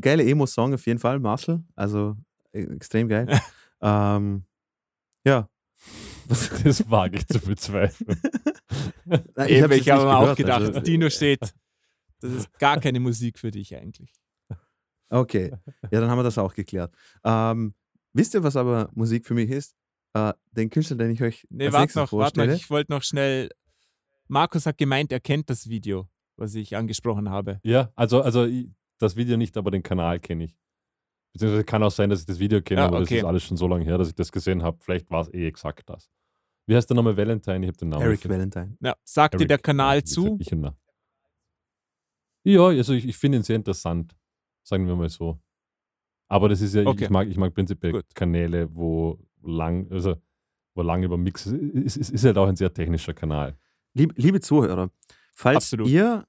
Speaker 3: geile Emo-Song auf jeden Fall, Marcel. Also äh, extrem geil. ähm, ja. Was,
Speaker 2: Das wage ich zu bezweifeln.
Speaker 3: Nein,
Speaker 1: Ich, habe
Speaker 3: nicht
Speaker 1: mir auch
Speaker 3: gehört,
Speaker 1: gedacht,
Speaker 3: also,
Speaker 1: Dino steht. Das ist gar keine Musik für dich eigentlich.
Speaker 3: Okay, ja, dann haben wir das auch geklärt. Ähm, wisst ihr, was aber Musik für mich ist? Äh, den Künstler, den ich euch
Speaker 1: Nee,
Speaker 3: als
Speaker 1: warte
Speaker 3: nächstes
Speaker 1: noch, warte noch.
Speaker 3: vorstelle.
Speaker 1: Ich wollte noch schnell. Markus hat gemeint, er kennt das Video, was ich angesprochen habe.
Speaker 2: Ja, also, also ich- das Video nicht, aber den Kanal kenne ich. Beziehungsweise kann auch sein, dass ich das Video kenne,
Speaker 1: Ja,
Speaker 2: aber
Speaker 1: okay.
Speaker 2: das ist alles schon so lange her, dass ich das gesehen habe. Vielleicht war es eh exakt das. Wie heißt der Name Valentine? Ich habe den Namen.
Speaker 3: Eric
Speaker 2: nicht-
Speaker 3: Valentine.
Speaker 1: Ja, sagt dir
Speaker 2: Eric,
Speaker 1: der Kanal
Speaker 2: ja,
Speaker 1: zu?
Speaker 2: Ich da? ja, also ich, ich finde ihn sehr interessant, sagen wir mal so. Aber das ist ja, ich-
Speaker 1: Okay.
Speaker 2: ich, mag, ich mag prinzipiell
Speaker 1: Gut.
Speaker 2: Kanäle, wo lang, also wo lang über Mix ist, ist, ist, ist halt auch ein sehr technischer Kanal.
Speaker 3: Lieb, liebe Zuhörer, falls
Speaker 1: Absolut.
Speaker 3: ihr,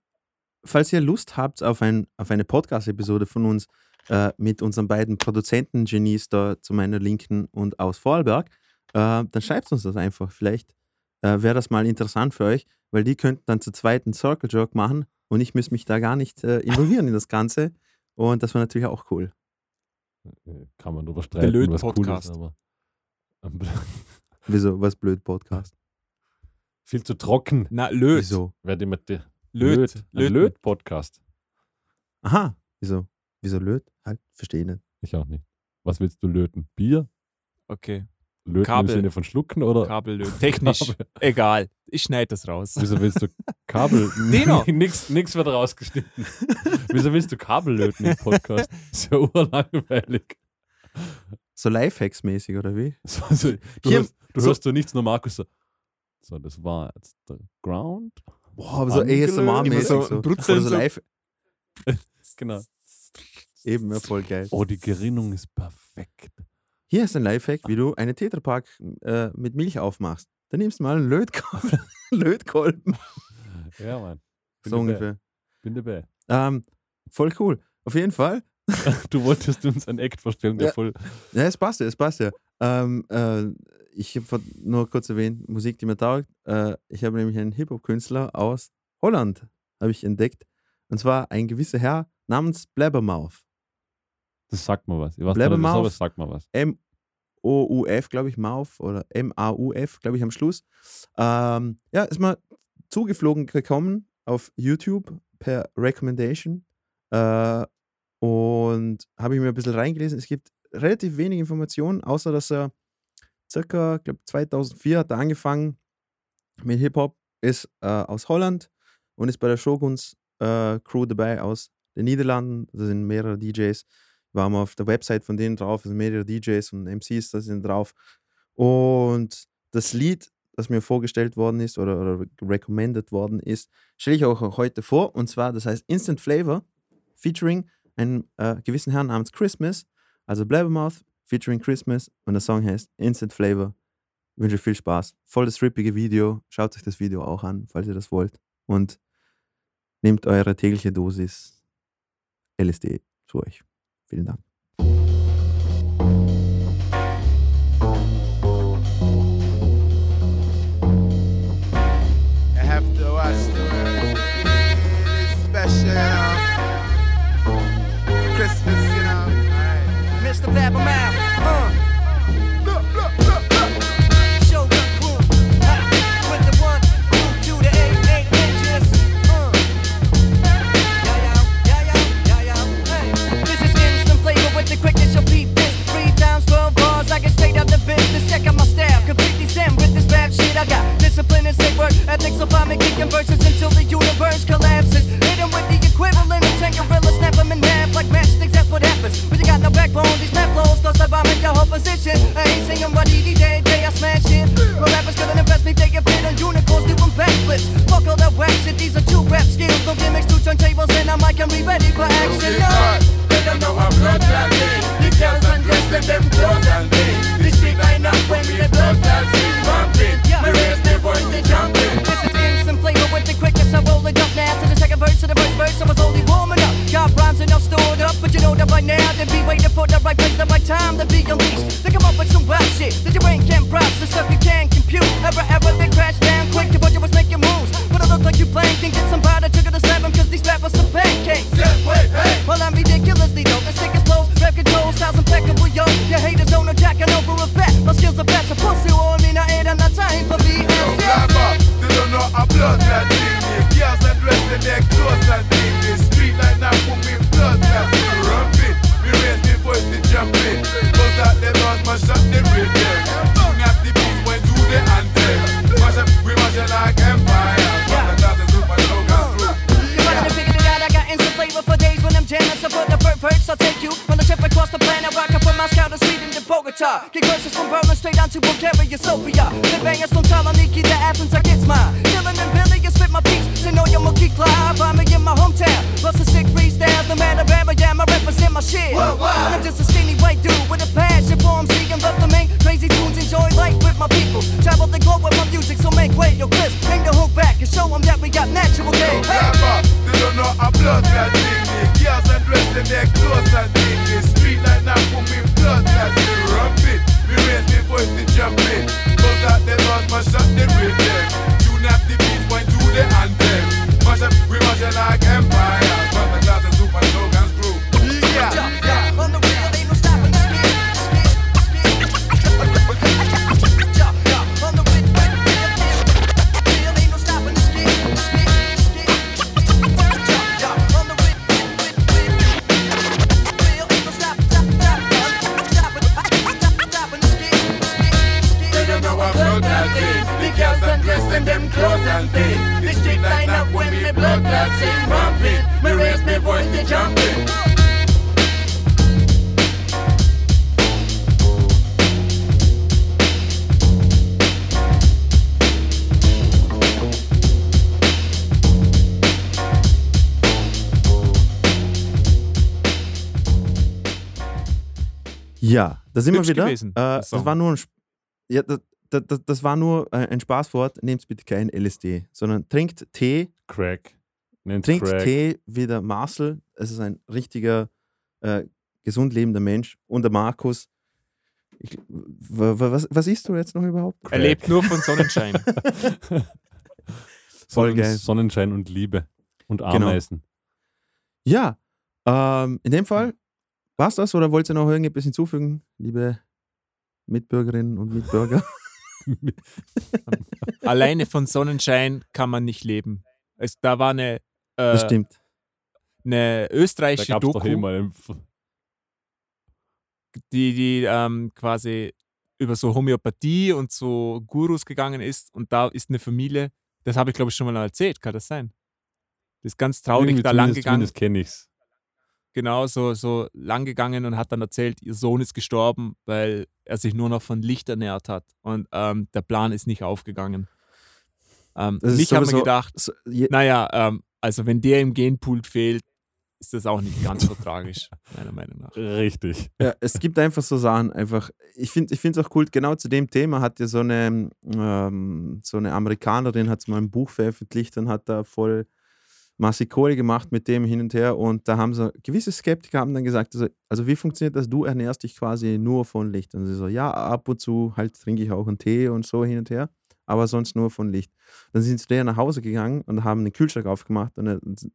Speaker 3: falls ihr Lust habt auf, ein, auf eine Podcast-Episode von uns äh, mit unseren beiden Produzenten-Genies da zu meiner Linken und aus Vorarlberg, äh, dann schreibt uns das einfach. Vielleicht äh, wäre das mal interessant für euch, weil die könnten dann zu zweit einen Circle Jerk machen und ich müsste mich da gar nicht äh, involvieren in das Ganze. Und das wäre natürlich auch cool.
Speaker 2: Äh, Kann man drüber streiten,
Speaker 1: Blöd
Speaker 2: was cool ist,
Speaker 1: Podcast.
Speaker 2: aber ähm,
Speaker 3: Wieso, was blöd Podcast?
Speaker 2: viel zu trocken.
Speaker 1: Na, Löt.
Speaker 3: Wieso?
Speaker 2: Werde immer die
Speaker 1: Löt.
Speaker 2: Ein
Speaker 1: Löt.
Speaker 2: Löt-Podcast.
Speaker 3: Aha, wieso? Wieso löt? Halt, verstehe nicht.
Speaker 2: Ich auch nicht. Was willst du löten? Bier?
Speaker 1: Okay.
Speaker 2: Löten
Speaker 1: Kabel.
Speaker 2: im Sinne von schlucken oder?
Speaker 1: Kabel löt. Technisch.
Speaker 2: Kabel.
Speaker 1: Egal. Ich schneide das raus.
Speaker 2: Wieso willst du Kabel?
Speaker 1: Dino.
Speaker 2: nix, nix wird rausgeschnitten. Wieso willst du Kabel löten im Podcast? Ist ja urlangweilig.
Speaker 3: So Lifehacks-mäßig, oder wie?
Speaker 2: So, so, du
Speaker 3: Hier-
Speaker 2: hörst, du
Speaker 3: so-
Speaker 2: hörst so nichts, nur Markus so. So, das war jetzt der Ground.
Speaker 3: Boah, aber so. ASMR-mäßig.
Speaker 1: So
Speaker 3: So,
Speaker 1: Brutzeln
Speaker 3: so live.
Speaker 2: Genau.
Speaker 3: Eben, ja, voll geil.
Speaker 2: Oh, die Gerinnung ist perfekt.
Speaker 3: Hier ist ein Lifehack, wie du eine Tetrapack äh, mit Milch aufmachst. Dann nimmst du mal einen Lötkolben. Lötkolben.
Speaker 2: Ja, Mann. Bin
Speaker 3: So ungefähr.
Speaker 2: Bin dabei.
Speaker 3: Ähm, voll cool. Auf jeden Fall.
Speaker 2: Du wolltest uns einen Act vorstellen, der
Speaker 3: Ja.
Speaker 2: voll.
Speaker 3: Ja, es passt ja, es passt ja. Ähm, äh, ich habe nur kurz erwähnt, Musik, die mir taugt. Äh, ich habe nämlich einen Hip-Hop-Künstler aus Holland, habe ich entdeckt. Und zwar ein gewisser Herr namens Blabbermouth.
Speaker 2: Das sagt mal was. Ich weiß nicht,
Speaker 3: Blabbermouth.
Speaker 2: aber es sagt mal was.
Speaker 3: M-O-U-F, glaube ich, Mouth oder M-A-U-F, glaube ich, am Schluss. Ähm, ja, ist mal zugeflogen gekommen auf YouTube per Recommendation. Äh, und habe ich mir ein bisschen reingelesen. Es gibt relativ wenig Informationen, außer dass er circa, glaube 2004 hat er angefangen mit Hip-Hop, ist äh, aus Holland und ist bei der Shoguns äh, Crew dabei aus den Niederlanden. Da sind mehrere DJs. Waren wir auf der Website von denen drauf, es sind mehrere DJs und MCs, da sind drauf. Und das Lied, das mir vorgestellt worden ist oder, oder recommended worden ist, stelle ich auch heute vor. Und zwar, das heißt Instant Flavor, featuring einem äh, gewissen Herrn namens Christmas, also Blabbermouth, featuring Christmas. Und der Song heißt Instant Flavor. Ich wünsche viel Spaß. Voll das rippige Video. Schaut euch das Video auch an, falls ihr das wollt. Und nehmt eure tägliche Dosis LSD zu euch. Vielen Dank.
Speaker 4: Straight out. The business. Check out my style, completely zen with this shit I got. Discipline and sick work, ethics so fine, making conversions until the universe collapses. Hit 'em with the equivalent of ten gorillas, snap 'em in half like matchsticks. That's what happens when you got no backbone. These rap flows, cause I bomb in your whole position. I ain't singing but ED day, day I smash it. No rappers couldn't impress me, they get on unicorns, doing backflips. Fuck all that whack shit, these are true rap skills. No gimmicks, two turntables, and I mic and be ready for action. No.
Speaker 5: They don't know how blood that. The girls undressed and them clothes and
Speaker 4: stored up, but you know that by now they be waiting for the right place, the right time to be unleashed. They come up with some wild shit that your brain can't process, stuff you can't compute. Ever, ever, they crash down quick before you was making moves. But all
Speaker 6: look like you playing, can get some powder, trigger to slap 'em 'cause these rappers are pancakes.
Speaker 5: Step, wait, hey.
Speaker 6: Well, I'm ridiculously dope. The sickest flows, rap control, styles impeccable, yo. Your haters don't know jack, I know for a fact. My skills are fat, so pussy on me, now ain't enough time for me.
Speaker 5: No glamour, they don't know a blood that thing. To
Speaker 6: Bogota. Kick verses from Berlin straight down to Bulgaria, Sofia. The bangers from Saloniki to Athens, I get mine. Chillin' in Billy, you my beats. Say no, you're Mookie Clive. I'm in my hometown. Plus a sick freestyle, no matter where I am, I represent my shit.
Speaker 5: Worldwide.
Speaker 6: I'm just a skinny white dude with a passion for MC and love to make crazy tunes. Enjoy life with my people. Travel the globe with my music, so make way, yo, Chris. Bring the hook back and show 'em that we got natural game. Hey.
Speaker 5: glamour, they don't know a blood that thing. The girls that dress in their clothes and thing. The street like that put me blood that thing. Rump it, me raise me voice to jump it. Cause that they lost my shot, they real the anthem. Mash up, we mash like empire.
Speaker 3: Da sind wir wieder.
Speaker 1: gewesen,
Speaker 3: äh, das
Speaker 1: Song.
Speaker 3: war nur ein, ja, das, das, das war nur ein Spaßwort. Nehmt bitte kein LSD, sondern trinkt Tee.
Speaker 2: Crack. Nennt
Speaker 3: Trinkt
Speaker 2: Crack.
Speaker 3: Tee wie der Marcel. Es ist ein richtiger, äh, gesund lebender Mensch. Und der Markus. Ich, wa- wa- was, was isst du jetzt noch überhaupt?
Speaker 1: Er lebt nur von Sonnenschein.
Speaker 3: Voll geil.
Speaker 2: Sonnenschein und Liebe. Und
Speaker 3: Genau.
Speaker 2: Ameisen.
Speaker 3: Ja, ähm, in dem Fall war's das oder wollt ihr noch irgendetwas hinzufügen, liebe Mitbürgerinnen und Mitbürger?
Speaker 1: Alleine von Sonnenschein kann man nicht leben. Es, da war eine,
Speaker 3: Das
Speaker 1: äh,
Speaker 3: stimmt.
Speaker 1: eine
Speaker 2: Da
Speaker 1: österreichische
Speaker 2: doch eh
Speaker 1: Doku,
Speaker 2: einen F-
Speaker 1: die, die ähm, quasi über so Homöopathie und so Gurus gegangen ist. Und da ist eine Familie, das habe ich glaube ich schon mal erzählt, kann das sein? Das ist ganz traurig
Speaker 2: irgendwie
Speaker 1: da lang gegangen.
Speaker 2: Zumindest kenne ich's.
Speaker 1: Genau so, so lang gegangen und hat dann erzählt, ihr Sohn ist gestorben, weil er sich nur noch von Licht ernährt hat. Und ähm, der Plan ist nicht aufgegangen. Ähm, haben wir
Speaker 3: sowieso-
Speaker 1: gedacht,
Speaker 3: So, je,
Speaker 1: naja, ähm, also wenn der im Genpool fehlt, ist das auch nicht ganz so tragisch, meiner Meinung nach.
Speaker 2: Richtig.
Speaker 3: Ja, es gibt einfach so Sachen, einfach, ich finde es auch cool, genau zu dem Thema hat ja so eine, ähm, so eine Amerikanerin, hat mal ein Buch veröffentlicht und hat da voll massig Kohle gemacht mit dem hin und her und da haben so, gewisse Skeptiker haben dann gesagt, also, also wie funktioniert das, du ernährst dich quasi nur von Licht und sie so, ja, ab und zu halt trinke ich auch einen Tee und so hin und her, aber sonst nur von Licht. Dann sind sie der nach Hause gegangen und haben den Kühlschrank aufgemacht und, und,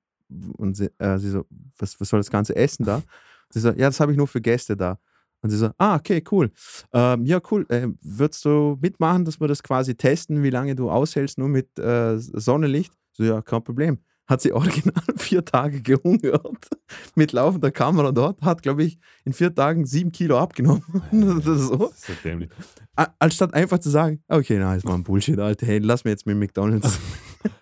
Speaker 3: und sie, äh, sie so, was, was soll das ganze Essen da? Sie so, ja, das habe ich nur für Gäste da. Und sie so, ah, okay, cool. Ähm, ja, cool. Äh, würdest du mitmachen, dass wir das quasi testen, wie lange du aushältst, nur mit äh, Sonnenlicht? So, ja, kein Problem. Hat sie original vier Tage gehungert mit laufender Kamera dort, hat, glaube ich, in vier Tagen sieben Kilo abgenommen. Das ist so.
Speaker 2: Das ist dämlich.
Speaker 3: Anstatt einfach zu sagen, okay, na, ist mal ein Bullshit, Alter, hey, lass mir jetzt mit McDonalds.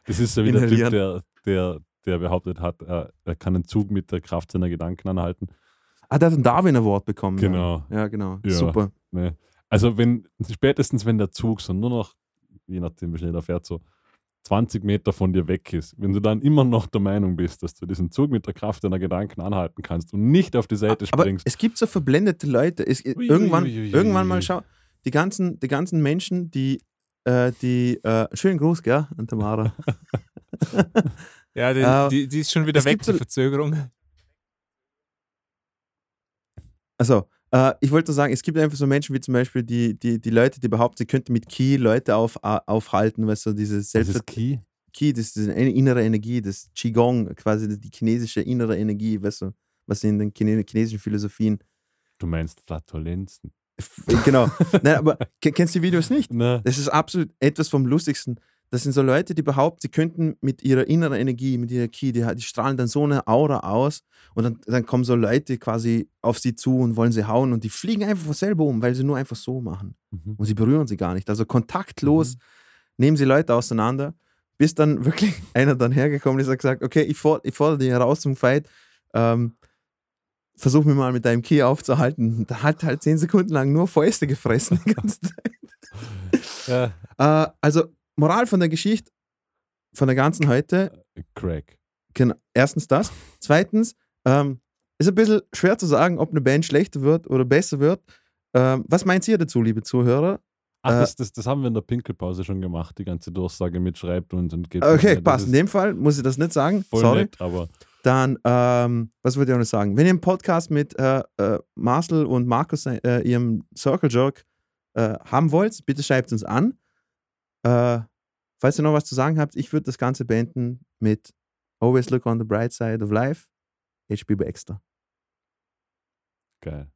Speaker 2: Das ist so wie der Typ, der, der, der behauptet hat, er, er kann einen Zug mit der Kraft seiner Gedanken anhalten.
Speaker 3: Ah, der hat einen Darwin Award bekommen.
Speaker 2: Genau.
Speaker 3: Ja, genau.
Speaker 2: Ja.
Speaker 3: Super.
Speaker 2: Ne? Also wenn, spätestens wenn der Zug so nur noch, je nachdem wie schnell er fährt, so 20 Meter von dir weg ist, wenn du dann immer noch der Meinung bist, dass du diesen Zug mit der Kraft deiner Gedanken anhalten kannst und nicht auf die Seite
Speaker 3: Aber
Speaker 2: springst,
Speaker 3: es gibt so verblendete Leute. Es,
Speaker 2: Ui,
Speaker 3: irgendwann,
Speaker 2: ui, ui, ui,
Speaker 3: irgendwann mal schau, die ganzen, die ganzen Menschen, die, äh, die, äh, schönen Gruß, gell, an Tamara.
Speaker 1: Ja, die,
Speaker 3: Äh,
Speaker 1: die, die ist schon wieder
Speaker 3: es
Speaker 1: weg,
Speaker 3: gibt so-
Speaker 1: die Verzögerung.
Speaker 3: Also, äh, ich wollte nur sagen, es gibt einfach so Menschen wie zum Beispiel die, die, die Leute, die behaupten, sie könnten mit Key Leute auf, aufhalten, weißt du, diese
Speaker 2: das
Speaker 3: Selbst
Speaker 2: ist Key.
Speaker 3: Qi, das ist eine innere Energie, das Qigong, quasi die chinesische innere Energie, weißt du, was in den Chine chinesischen Philosophien.
Speaker 2: Du meinst Flatulenzen.
Speaker 3: Genau. Nein, aber ke- kennst du die Videos nicht?
Speaker 2: Ne?
Speaker 3: Das ist absolut etwas vom Lustigsten. Das sind so Leute, die behaupten, sie könnten mit ihrer inneren Energie, mit ihrer Ki, die, die strahlen dann so eine Aura aus und dann, dann kommen so Leute quasi auf sie zu und wollen sie hauen und die fliegen einfach von selber um, weil sie nur einfach so machen.
Speaker 2: Mhm.
Speaker 3: Und sie berühren sie gar nicht. Also kontaktlos nehmen sie Leute auseinander, bis dann wirklich einer dann hergekommen ist und gesagt, okay, ich, for ich fordere dich heraus zum Fight, ähm, versuch mich mal mit deinem Ki aufzuhalten. Da hat halt zehn Sekunden lang nur Fäuste gefressen die ganze Zeit.
Speaker 2: Ja.
Speaker 3: Äh, also, Moral von der Geschichte, von der ganzen heute,
Speaker 2: Crack.
Speaker 3: genau, erstens das. Zweitens, ähm, ist ein bisschen schwer zu sagen, ob eine Band schlechter wird oder besser wird. Ähm, was meint ihr dazu, liebe Zuhörer?
Speaker 2: Ach,
Speaker 3: Äh,
Speaker 2: das, das, das haben wir in der Pinkelpause schon gemacht, die ganze Durchsage mit schreibt und, und geht.
Speaker 3: Okay, passt. In dem Fall muss ich das nicht sagen.
Speaker 2: Voll
Speaker 3: Sorry.
Speaker 2: nett, aber
Speaker 3: Dann, ähm, was wollte ich auch noch sagen? Wenn ihr einen Podcast mit äh, äh, Marcel und Markus, äh, ihrem Circle Jerk, äh, haben wollt, bitte schreibt uns an. Äh, falls ihr noch was zu sagen habt, ich würde das Ganze beenden mit Always Look on the Bright Side of Life, HB Baxter.
Speaker 2: geil.